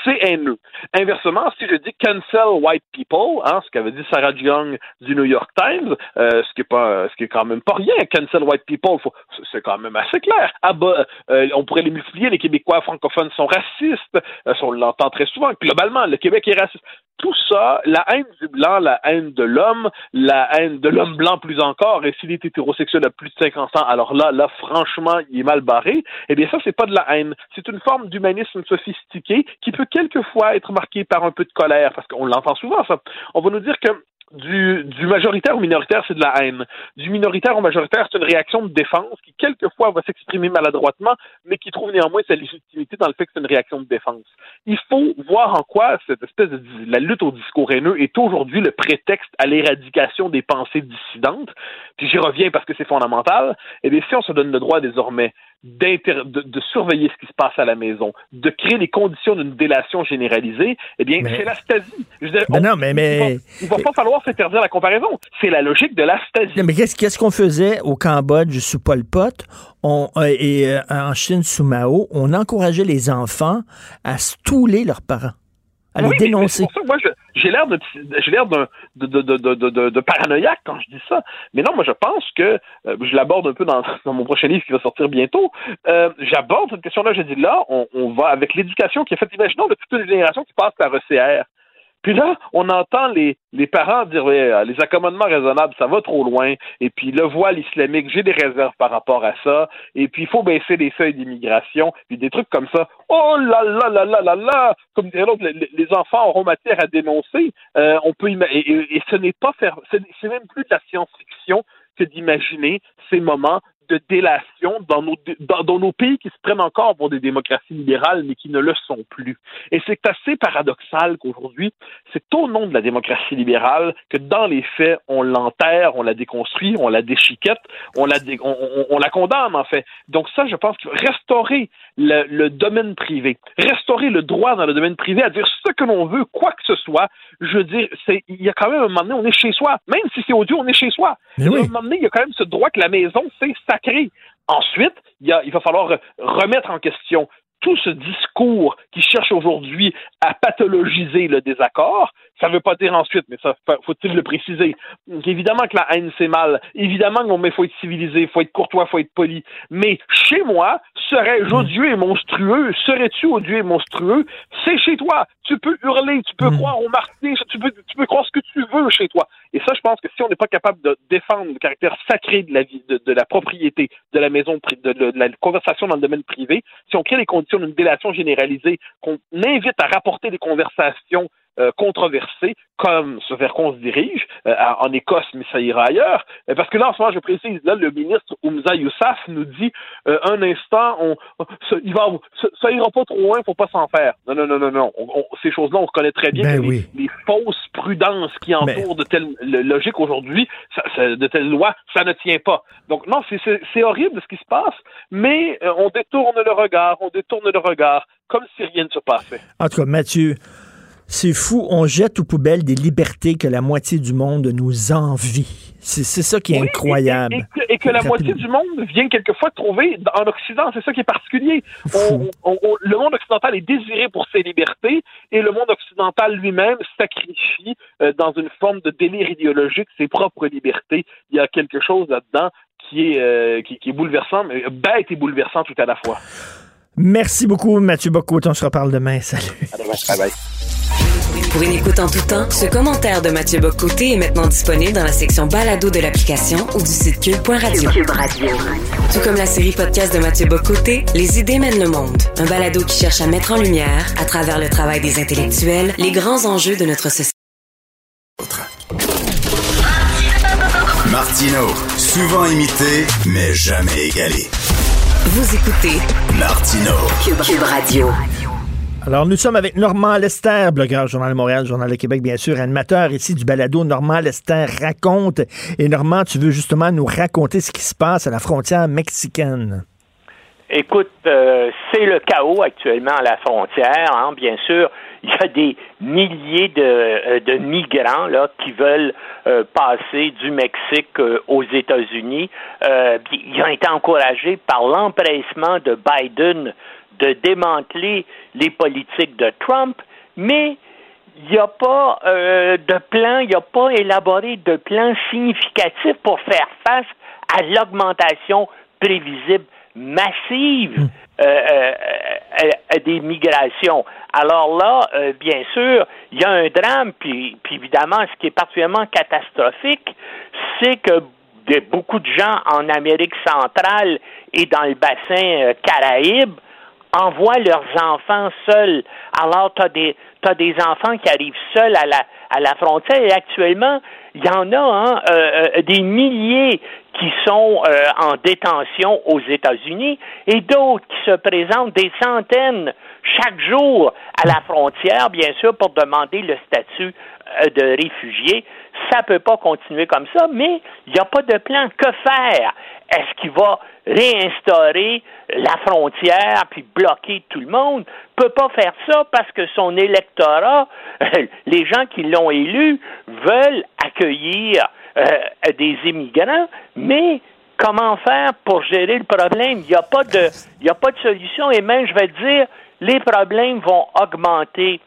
c'est haineux. Inversement, si je dis cancel white people, hein, ce qu'avait dit Sarah Young du New York Times, euh, ce qui est ce qui est quand même pas rien, cancel white people. C'est quand même assez clair. Ah bah, euh, on pourrait les multiplier. Les Québécois francophones sont racistes. Euh, on l'entend très souvent. Globalement, le Québec est raciste. Tout ça, la haine du blanc, la haine de l'homme, la haine de l'homme blanc plus encore, et s'il est hétérosexuel à plus de 50 ans, alors là, là, franchement, il est mal barré. Eh bien, ça, c'est pas de la haine. C'est une forme d'humanisme sophistiqué qui peut quelquefois être marqué par un peu de colère, parce qu'on l'entend souvent, ça. On va nous dire que du, du majoritaire au minoritaire, c'est de la haine. Du minoritaire au majoritaire, c'est une réaction de défense qui, quelquefois, va s'exprimer maladroitement, mais qui trouve néanmoins sa légitimité dans le fait que c'est une réaction de défense. Il faut voir en quoi cette espèce de la lutte au discours haineux est aujourd'hui le prétexte à l'éradication des pensées dissidentes. Puis j'y reviens parce que c'est fondamental. Eh bien, si on se donne le droit désormais de, de surveiller ce qui se passe à la maison, de créer les conditions d'une délation généralisée, eh bien, c'est la stasie. Je dire, Mais on- non, mais- mais- Il va, il va pas falloir s'interdire la comparaison. C'est la logique de la stasie. Non, Mais qu'est-ce qu'on faisait au Cambodge sous Pol Pot? On, euh, et euh, en Chine sous Mao? On encourageait les enfants à stouler leurs parents, à les Oui, mais- mais dénoncer. c'est pour ça moi, je- j'ai l'air de, j'ai l'air d'un, de, de, de, de, paranoïaque quand je dis ça. Mais non, moi, je pense que, euh, je l'aborde un peu dans, dans mon prochain livre qui va sortir bientôt. Euh, j'aborde cette question-là. Je dis là, on, on va avec l'éducation qui est faite. Imaginons de toute une génération qui passe par ECR. Puis là, on entend les, les parents dire euh, les accommodements raisonnables, ça va trop loin. Et puis le voile islamique, j'ai des réserves par rapport à ça. Et puis il faut baisser les seuils d'immigration. Puis des trucs comme ça. Oh là là là là là là! Comme dirait l'autre, les, les enfants auront matière à dénoncer. Euh, on peut et, et- et ce n'est pas faire, c'est même plus de la science-fiction que d'imaginer ces moments de délation dans nos, dans, dans nos pays qui se prennent encore pour des démocraties libérales, mais qui ne le sont plus. Et c'est assez paradoxal qu'aujourd'hui, c'est au nom de la démocratie libérale que dans les faits, on l'enterre, on la déconstruit, on la déchiquette, on la, dé- on, on- on la condamne, en fait. Donc ça, je pense faut restaurer le, le domaine privé, restaurer le droit dans le domaine privé à dire ce que l'on veut, quoi que ce soit. Je veux dire, il y a quand même un moment donné, on est chez soi. Même si c'est audio, on est chez soi. Mais un moment donné, il y a quand même ce droit que la maison, c'est Ensuite, il, va falloir re- remettre en question tout ce discours qui cherche aujourd'hui à pathologiser le désaccord. Ça ne veut pas dire ensuite, mais ça fa- faut-il le préciser. Évidemment que la haine c'est mal. Évidemment qu'il faut être civilisé, il faut être courtois, il faut être poli. Mais chez moi, serais-je odieux et monstrueux? Serais-tu odieux et monstrueux? C'est chez toi. Tu peux hurler, tu peux croire au martyr, tu peux, tu peux croire ce que tu veux chez toi. Et ça, je pense que si on n'est pas capable de défendre le caractère sacré de la vie, de, de la propriété, de la maison, de- de la conversation dans le domaine privé, si on crée les conditions d'une délation généralisée, qu'on invite à rapporter des conversations euh, controversées, comme ce vers quoi on se dirige, euh, en Écosse, mais ça ira ailleurs. Euh, parce que là, en ce moment, je précise, là, le ministre Oumza Youssaf nous dit euh, un instant, on, ça, il va, ça, ça ira pas trop loin, faut pas s'en faire. Non, non, non, non, non. On- on- ces choses-là, on reconnaît très bien Ben que oui. les, fausses prudences qui entourent de telles le- logiques aujourd'hui, de telles lois, ça ne tient pas. Donc non, c'est- horrible ce qui se passe, mais on détourne le regard, on détourne le regard, comme si rien ne se passait. En tout cas, Mathieu, c'est fou. On jette aux poubelles des libertés que la moitié du monde nous envie. C'est c'est ça qui est Oui, incroyable. Et, et que, et que la moitié du monde vient quelquefois trouver en Occident, c'est ça qui est particulier. On- on- on- le monde occidental est désiré pour ses libertés et le monde occidental lui-même sacrifie euh, dans une forme de délire idéologique ses propres libertés. Il y a quelque chose là-dedans qui est, euh, qui, qui est bouleversant, mais bête et bouleversant tout à la fois. Merci beaucoup, Mathieu Bocote. On se reparle demain. Salut. À demain. Bye bye. Pour une écoute en tout temps, ce commentaire de Mathieu Bocoté est maintenant disponible dans la section balado de l'application ou du site cube.radio. Tout comme la série podcast de Mathieu Bocoté, Les idées mènent le monde. Un balado qui cherche à mettre en lumière, à travers le travail des intellectuels, les grands enjeux de notre société. Martino, souvent imité, mais jamais égalé. Vous écoutez Martino. Cube Radio. Alors, nous sommes avec Normand Lester, blogueur Journal de Montréal, Journal de Québec, bien sûr, animateur ici du balado Normand Lester raconte. Et Normand, tu veux justement nous raconter ce qui se passe à la frontière mexicaine. Écoute, euh, c'est le chaos actuellement à la frontière. hein. Bien sûr, il y a des milliers de, euh, de migrants là qui veulent euh, passer du Mexique euh, aux États-Unis. Euh, ils ont été encouragés par l'empressement de Biden de démanteler les politiques de Trump, mais il n'y a pas euh, de plan, il n'y a pas élaboré de plan significatif pour faire face à l'augmentation prévisible massive Hmm. euh, euh, euh, des migrations. Alors là, euh, bien sûr, il y a un drame, puis, puis évidemment, ce qui est particulièrement catastrophique, c'est que de, beaucoup de gens en Amérique centrale et dans le bassin euh, Caraïbe envoient leurs enfants seuls. Alors, tu as des, t'as des enfants qui arrivent seuls à la, à la frontière et actuellement, il y en a hein, euh, euh, des milliers qui sont euh, en détention aux États-Unis et d'autres qui se présentent des centaines chaque jour à la frontière, bien sûr, pour demander le statut euh, de réfugié. Ça peut pas continuer comme ça, mais il n'y a pas de plan. Que faire? Est-ce qu'il va réinstaurer la frontière puis bloquer tout le monde? Peut pas faire ça parce que son électorat, les gens qui l'ont élu, veulent accueillir euh, des immigrants, mais comment faire pour gérer le problème? Il n'y a pas de, il y a pas de solution et même, je vais te dire, les problèmes vont augmenter.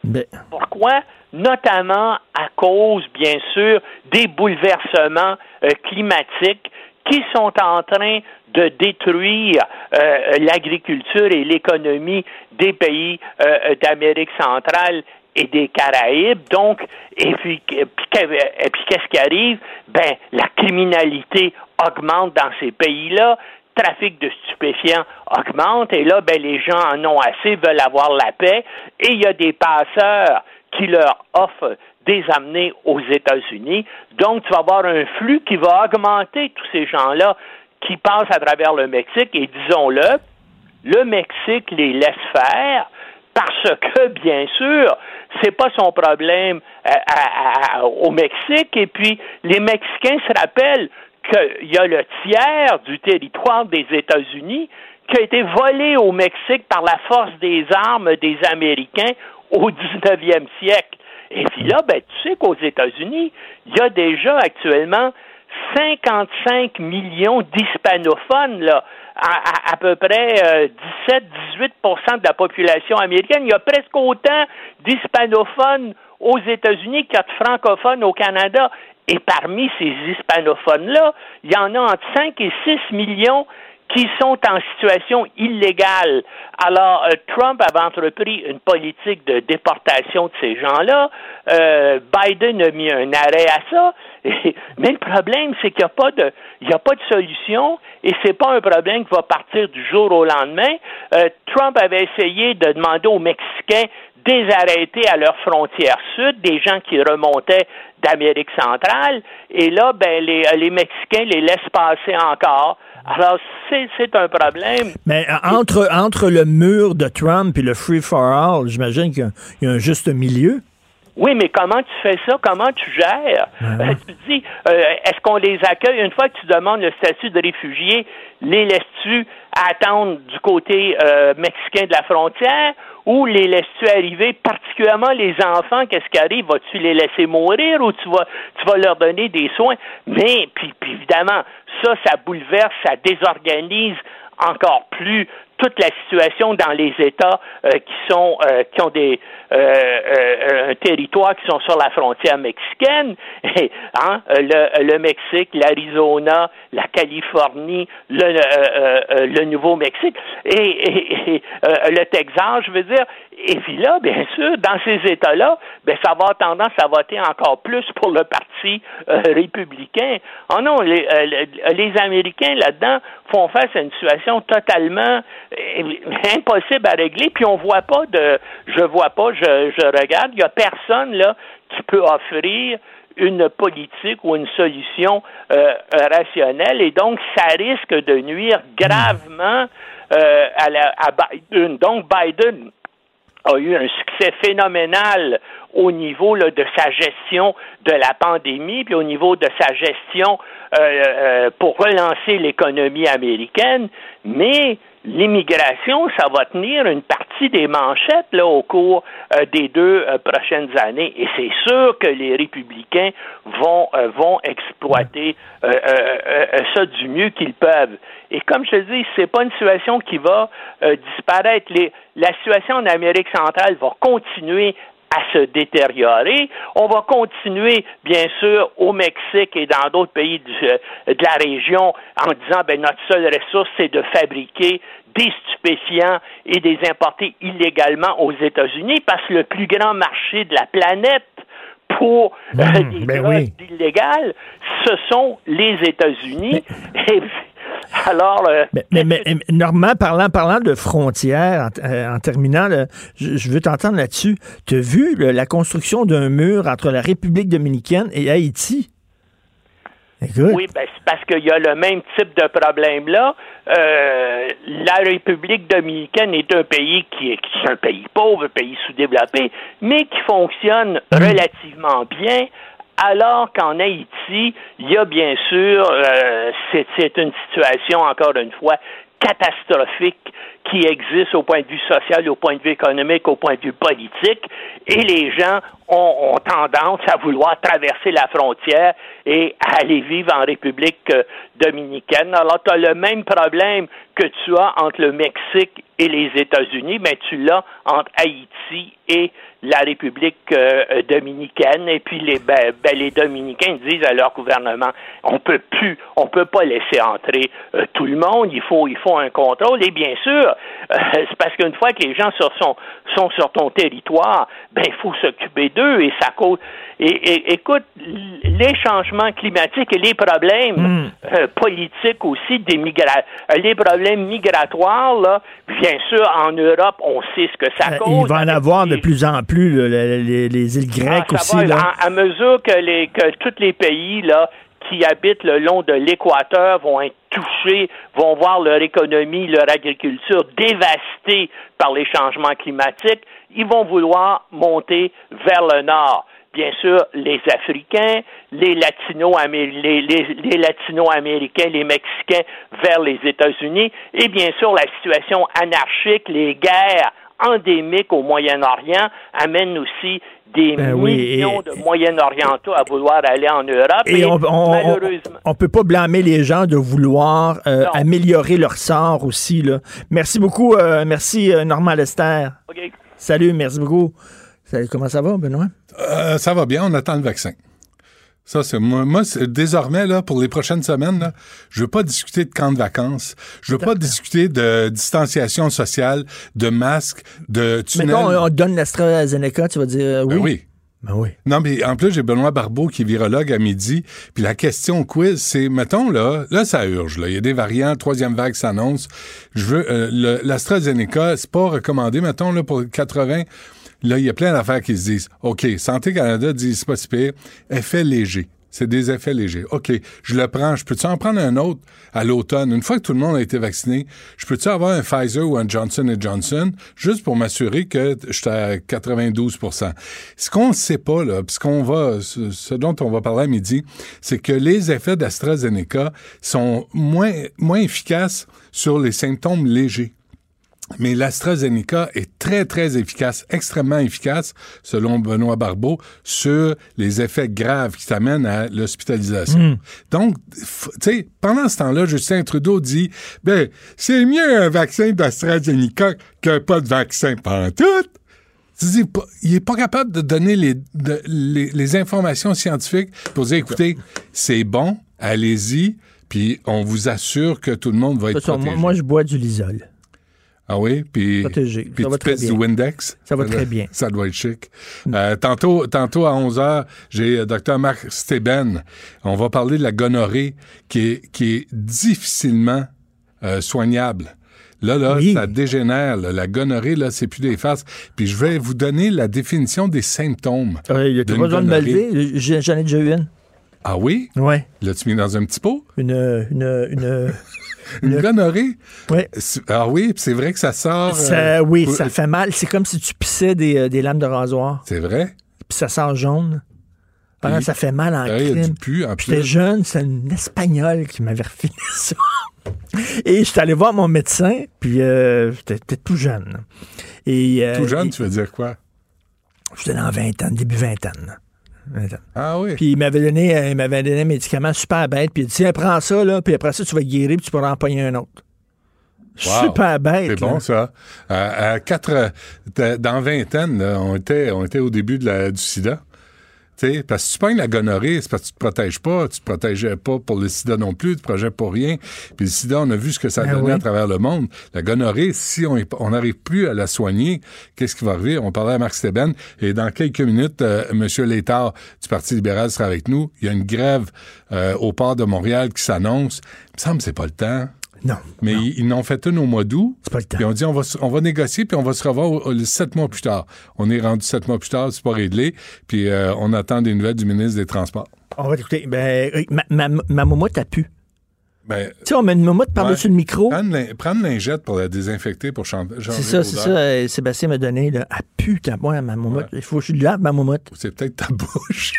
Pourquoi? Notamment à cause, bien sûr, des bouleversements euh, climatiques qui sont en train de détruire euh, l'agriculture et l'économie des pays euh, d'Amérique centrale et des Caraïbes. Donc, et puis, qu'est-ce qui arrive? Ben, la criminalité augmente dans ces pays-là trafic de stupéfiants augmente et là, ben, les gens en ont assez, veulent avoir la paix et il y a des passeurs qui leur offrent des amener aux États-Unis. Donc, tu vas avoir un flux qui va augmenter tous ces gens-là qui passent à travers le Mexique et disons-le, le Mexique les laisse faire parce que, bien sûr, c'est pas son problème à, au Mexique. Et puis, les Mexicains se rappellent qu'il y a le tiers du territoire des États-Unis qui a été volé au Mexique par la force des armes des Américains au 19e siècle. Et puis là, ben, tu sais qu'aux États-Unis, il y a déjà actuellement 55 millions d'hispanophones, là, à, à, à, peu près euh, 17-18% de la population américaine. Il y a presque autant d'hispanophones aux États-Unis qu'il y a de francophones au Canada. Et parmi ces hispanophones-là, il y en a entre 5 et 6 millions qui sont en situation illégale. Alors, euh, Trump avait entrepris une politique de déportation de ces gens-là. Euh, Biden a mis un arrêt à ça. Mais le problème, c'est qu'il n'y a pas de, a pas de solution et c'est pas un problème qui va partir du jour au lendemain. Euh, Trump avait essayé de demander aux Mexicains des arrêtés à leur frontière sud, des gens qui remontaient d'Amérique centrale, et là, ben, les, les Mexicains les laissent passer encore. Alors, c'est un problème. Mais entre, entre le mur de Trump et le free for all, j'imagine qu'il y a un juste milieu. Oui, mais comment tu fais ça? Comment tu gères? Euh, tu dis, euh, est-ce qu'on les accueille? Une fois que tu demandes le statut de réfugié, les laisses-tu attendre du côté euh, mexicain de la frontière ou les laisses-tu arriver, particulièrement les enfants, qu'est-ce qui arrive? Vas-tu les laisser mourir ou tu vas, tu vas leur donner des soins? Mais, puis, puis évidemment, ça, ça bouleverse, ça désorganise encore plus toute la situation dans les États euh, qui sont euh, qui ont des un territoire qui sont sur la frontière mexicaine, hein, le, le Mexique, l'Arizona, la Californie, le, le Nouveau-Mexique et, et, et le Texas, je veux dire. Et puis là, bien sûr, dans ces États-là, ben ça va avoir tendance à voter encore plus pour le parti républicain. Oh non, les, les Américains là-dedans font face à une situation totalement impossible à régler, puis on voit pas de, je vois pas, je, regarde, il y a personne là qui peut offrir une politique ou une solution euh, rationnelle, et donc ça risque de nuire gravement euh, à, Biden. Donc Biden a eu un succès phénoménal au niveau de sa gestion de la pandémie, puis au niveau de sa gestion euh, pour relancer l'économie américaine, mais l'immigration, ça va tenir une partie des manchettes là, au cours euh, des deux euh, prochaines années. Et c'est sûr que les républicains vont, euh, vont exploiter ça du mieux qu'ils peuvent. Et comme je te dis, c'est pas une situation qui va disparaître. Les, la situation en Amérique centrale va continuer à se détériorer. On va continuer, bien sûr, au Mexique et dans d'autres pays de la région en disant, ben, notre seule ressource, c'est de fabriquer des stupéfiants et des importer illégalement aux États-Unis parce que le plus grand marché de la planète pour euh, Mmh, des ben drogues oui. illégales, ce sont les États-Unis. alors, euh, Mais, mais, mais, mais, Normand, parlant, parlant de frontières, en, euh, en terminant, là, je, je veux t'entendre là-dessus. Tu as vu là, la construction d'un mur entre la République dominicaine et Haïti? Écoute. Oui, ben, c'est parce qu'il y a le même type de problème-là. Euh, la République dominicaine est un pays qui est, qui est un pays pauvre, un pays sous-développé, mais qui fonctionne relativement bien. Alors qu'en Haïti, il y a bien sûr, euh, c'est c'est une situation, encore une fois, catastrophique qui existe au point de vue social, au point de vue économique, au point de vue politique, et les gens ont, ont tendance à vouloir traverser la frontière et aller vivre en République euh, dominicaine. Alors, tu as le même problème que tu as entre le Mexique et les États-Unis, mais tu l'as entre Haïti et la République euh, dominicaine. Et puis les, ben, ben, les Dominicains disent à leur gouvernement, on peut plus, on peut pas laisser entrer euh, tout le monde. Il faut, il faut un contrôle. Et bien sûr, c'est parce qu'une fois que les gens sur sont sur ton territoire, ben il faut s'occuper d'eux et ça cause. Et, et- écoute, les changements climatiques et les problèmes euh, politiques aussi des migra- euh, les problèmes migratoires là, bien sûr en Europe, on sait ce que ça Euh, cause. Il va en avoir de plus en plus, là, les, les- les îles grecques Ah, ça aussi. va, là. À, à mesure que les que tous les pays là qui habitent le long de l'équateur vont être touchés, vont voir leur économie, leur agriculture dévastée par les changements climatiques, ils vont vouloir monter vers le nord. Bien sûr, les Africains, les Latino-Américains, les, les- Mexicains vers les États-Unis, et bien sûr, la situation anarchique, les guerres endémiques au Moyen-Orient amènent aussi des Ben oui, millions et- de Moyen-Orientaux à vouloir aller en Europe. Et on, on, malheureusement, on, on peut pas blâmer les gens de vouloir euh, améliorer leur sort aussi. Là. Merci beaucoup. euh, merci, euh, Normand Lester. Salut, merci beaucoup. Salut, comment ça va, Benoît? Euh, ça va bien, on attend le vaccin. Ça, c'est moi. Moi, c'est- désormais, là, pour les prochaines semaines, là, je veux pas discuter de camps de vacances. Je veux pas discuter de distanciation sociale, de masques, de tunnels. Mettons, on, on te donne l'AstraZeneca, tu vas dire euh, oui. Ben oui. Ben oui. Non, mais en plus, j'ai Benoît Barbeau qui est virologue à midi. Puis la question quiz, c'est, mettons, là, là, ça urge. Là. Il y a des variants, troisième vague s'annonce. Je veux, euh, l'AstraZeneca, c'est pas recommandé, mettons, là, pour 80. Là, il y a plein d'affaires qui se disent, OK, Santé Canada dit, c'est pas si pire. Effet léger. C'est des effets légers. OK, je le prends. Je peux-tu en prendre un autre à l'automne? Une fois que tout le monde a été vacciné, je peux-tu avoir un Pfizer ou un Johnson Johnson? Juste pour m'assurer que je suis à 92% Ce qu'on ne sait pas, là, ce, qu'on va, ce dont on va parler à midi, c'est que les effets d'AstraZeneca sont moins, moins efficaces sur les symptômes légers. Mais l'AstraZeneca est très, très efficace, extrêmement efficace, selon Benoît Barbeau, sur les effets graves qui t'amènent à l'hospitalisation. Mm. Donc, tu sais, pendant ce temps-là, Justin Trudeau dit, ben, c'est mieux un vaccin d'AstraZeneca qu'un pas de vaccin pendant tout. C'est-à-dire, pas- Il n'est pas capable de donner les, de- les, les informations scientifiques pour dire, écoutez, c'est bon, allez-y, puis on vous assure que tout le monde va être façon, protégé. moi, moi, je bois du Lysol. Ah oui, puis Protégé. puis Ça tu pèses du Windex? Ça va très bien. Ça doit être chic. Euh, tantôt, tantôt à 11h, j'ai euh, Dr Marc Steben. On va parler de la gonorrhée qui est, qui est difficilement euh, soignable. Là, là, ça dégénère. là. La gonorrhée, là, c'est plus des farces. Puis je vais vous donner la définition des symptômes. Euh, Il y a pas besoin de me J'en ai déjà eu une. Ah oui? Ouais. L'as-tu mis dans un petit pot? Une. Une. Une, Une gonorrhée? Oui. Ah oui, puis c'est vrai que ça sort. Ça- euh, oui, pour- ça fait mal. C'est comme si tu pissais des, euh, des lames de rasoir. C'est vrai? Puis ça sent jaune. Pendant Puis- ça fait mal en y a crime. du pu, en Puis J'étais jeune, c'est une Espagnole qui m'avait refilé ça. Et j'étais allé voir mon médecin, puis euh, j'étais j'étais tout jeune. Et, euh, Tout jeune, et- tu veux dire quoi? J'étais dans 20 ans, début vingtaine. Ah oui. Puis il m'avait donné, euh, il m'avait donné un médicament super bête, puis il dit Tiens, prends ça, là, puis après ça, tu vas guérir, puis tu pourras en pogner un autre. Wow. Super bête. C'est bon, là. ça. À, à quatre, euh, dans vingtaine, on, était, on était au début de la, du sida. Tu sais, parce que si tu pognes la gonorrhée, c'est parce que tu te protèges pas. Tu te protégeais pas pour le sida non plus, tu te protégeais pour rien. Puis le sida, on a vu ce que ça Ben donnait oui. à travers le monde. La gonorrhée, si on n'arrive plus à la soigner, qu'est-ce qui va arriver? On parlait à Marc Steben, et dans quelques minutes, euh, M. Létard du Parti libéral sera avec nous. Il y a une grève euh, au port de Montréal qui s'annonce. Il me semble que c'est pas le temps. Non. Mais ils, ils n'ont fait une au mois d'août. C'est pas le temps. Puis on dit on va, on va négocier, puis on va se revoir le sept mois plus tard. On est rendu sept mois plus tard, c'est pas réglé. Puis euh, on attend des nouvelles du ministre des Transports. On va t'écouter. Ben, euh, ma, ma, ma moumoute a pu. Ben, Tu sais, on met une moumoute par-dessus ouais. le micro. Prendre, l'in- prendre lingette pour la désinfecter, pour chan- changer C'est ça, c'est l'odeur. ça. euh, Sébastien m'a donné. Là. Ah, putain, moi, ma moumoute. Il faut que je lave ma moumoute. C'est peut-être ta bouche.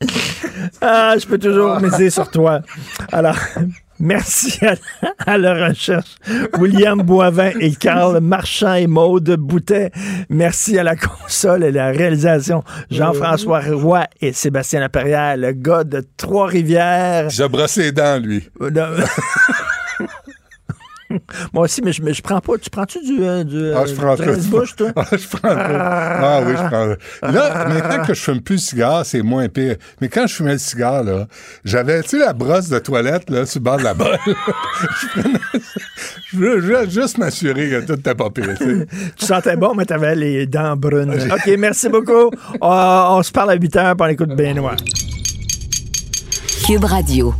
Ah, je peux toujours miser sur toi. Alors, merci à, à la recherche. William Boivin et Carl Marchand et Maude Boutet. Merci à la console et la réalisation. Jean-François Roy et Sébastien Laperrière, le gars de Trois-Rivières. Je brosse les dents, lui. Moi aussi, mais je, mais je prends pas. Tu prends-tu du, euh, du Ah, je prends du toi? Ah, je prends Ah oui, je prends. Là, maintenant que je fume plus le cigare, c'est moins pire. Mais quand je fumais le cigare, là, j'avais, tu sais, la brosse de toilette, là, sur le bord de la bolle. je prenais. Je veux juste m'assurer que tout n'était pas pire, tu sais. Tu sentais bon, mais t'avais les dents brunes. OK, merci beaucoup. On, on se parle à 8 heures, puis on écoute Benoît. Cube Radio.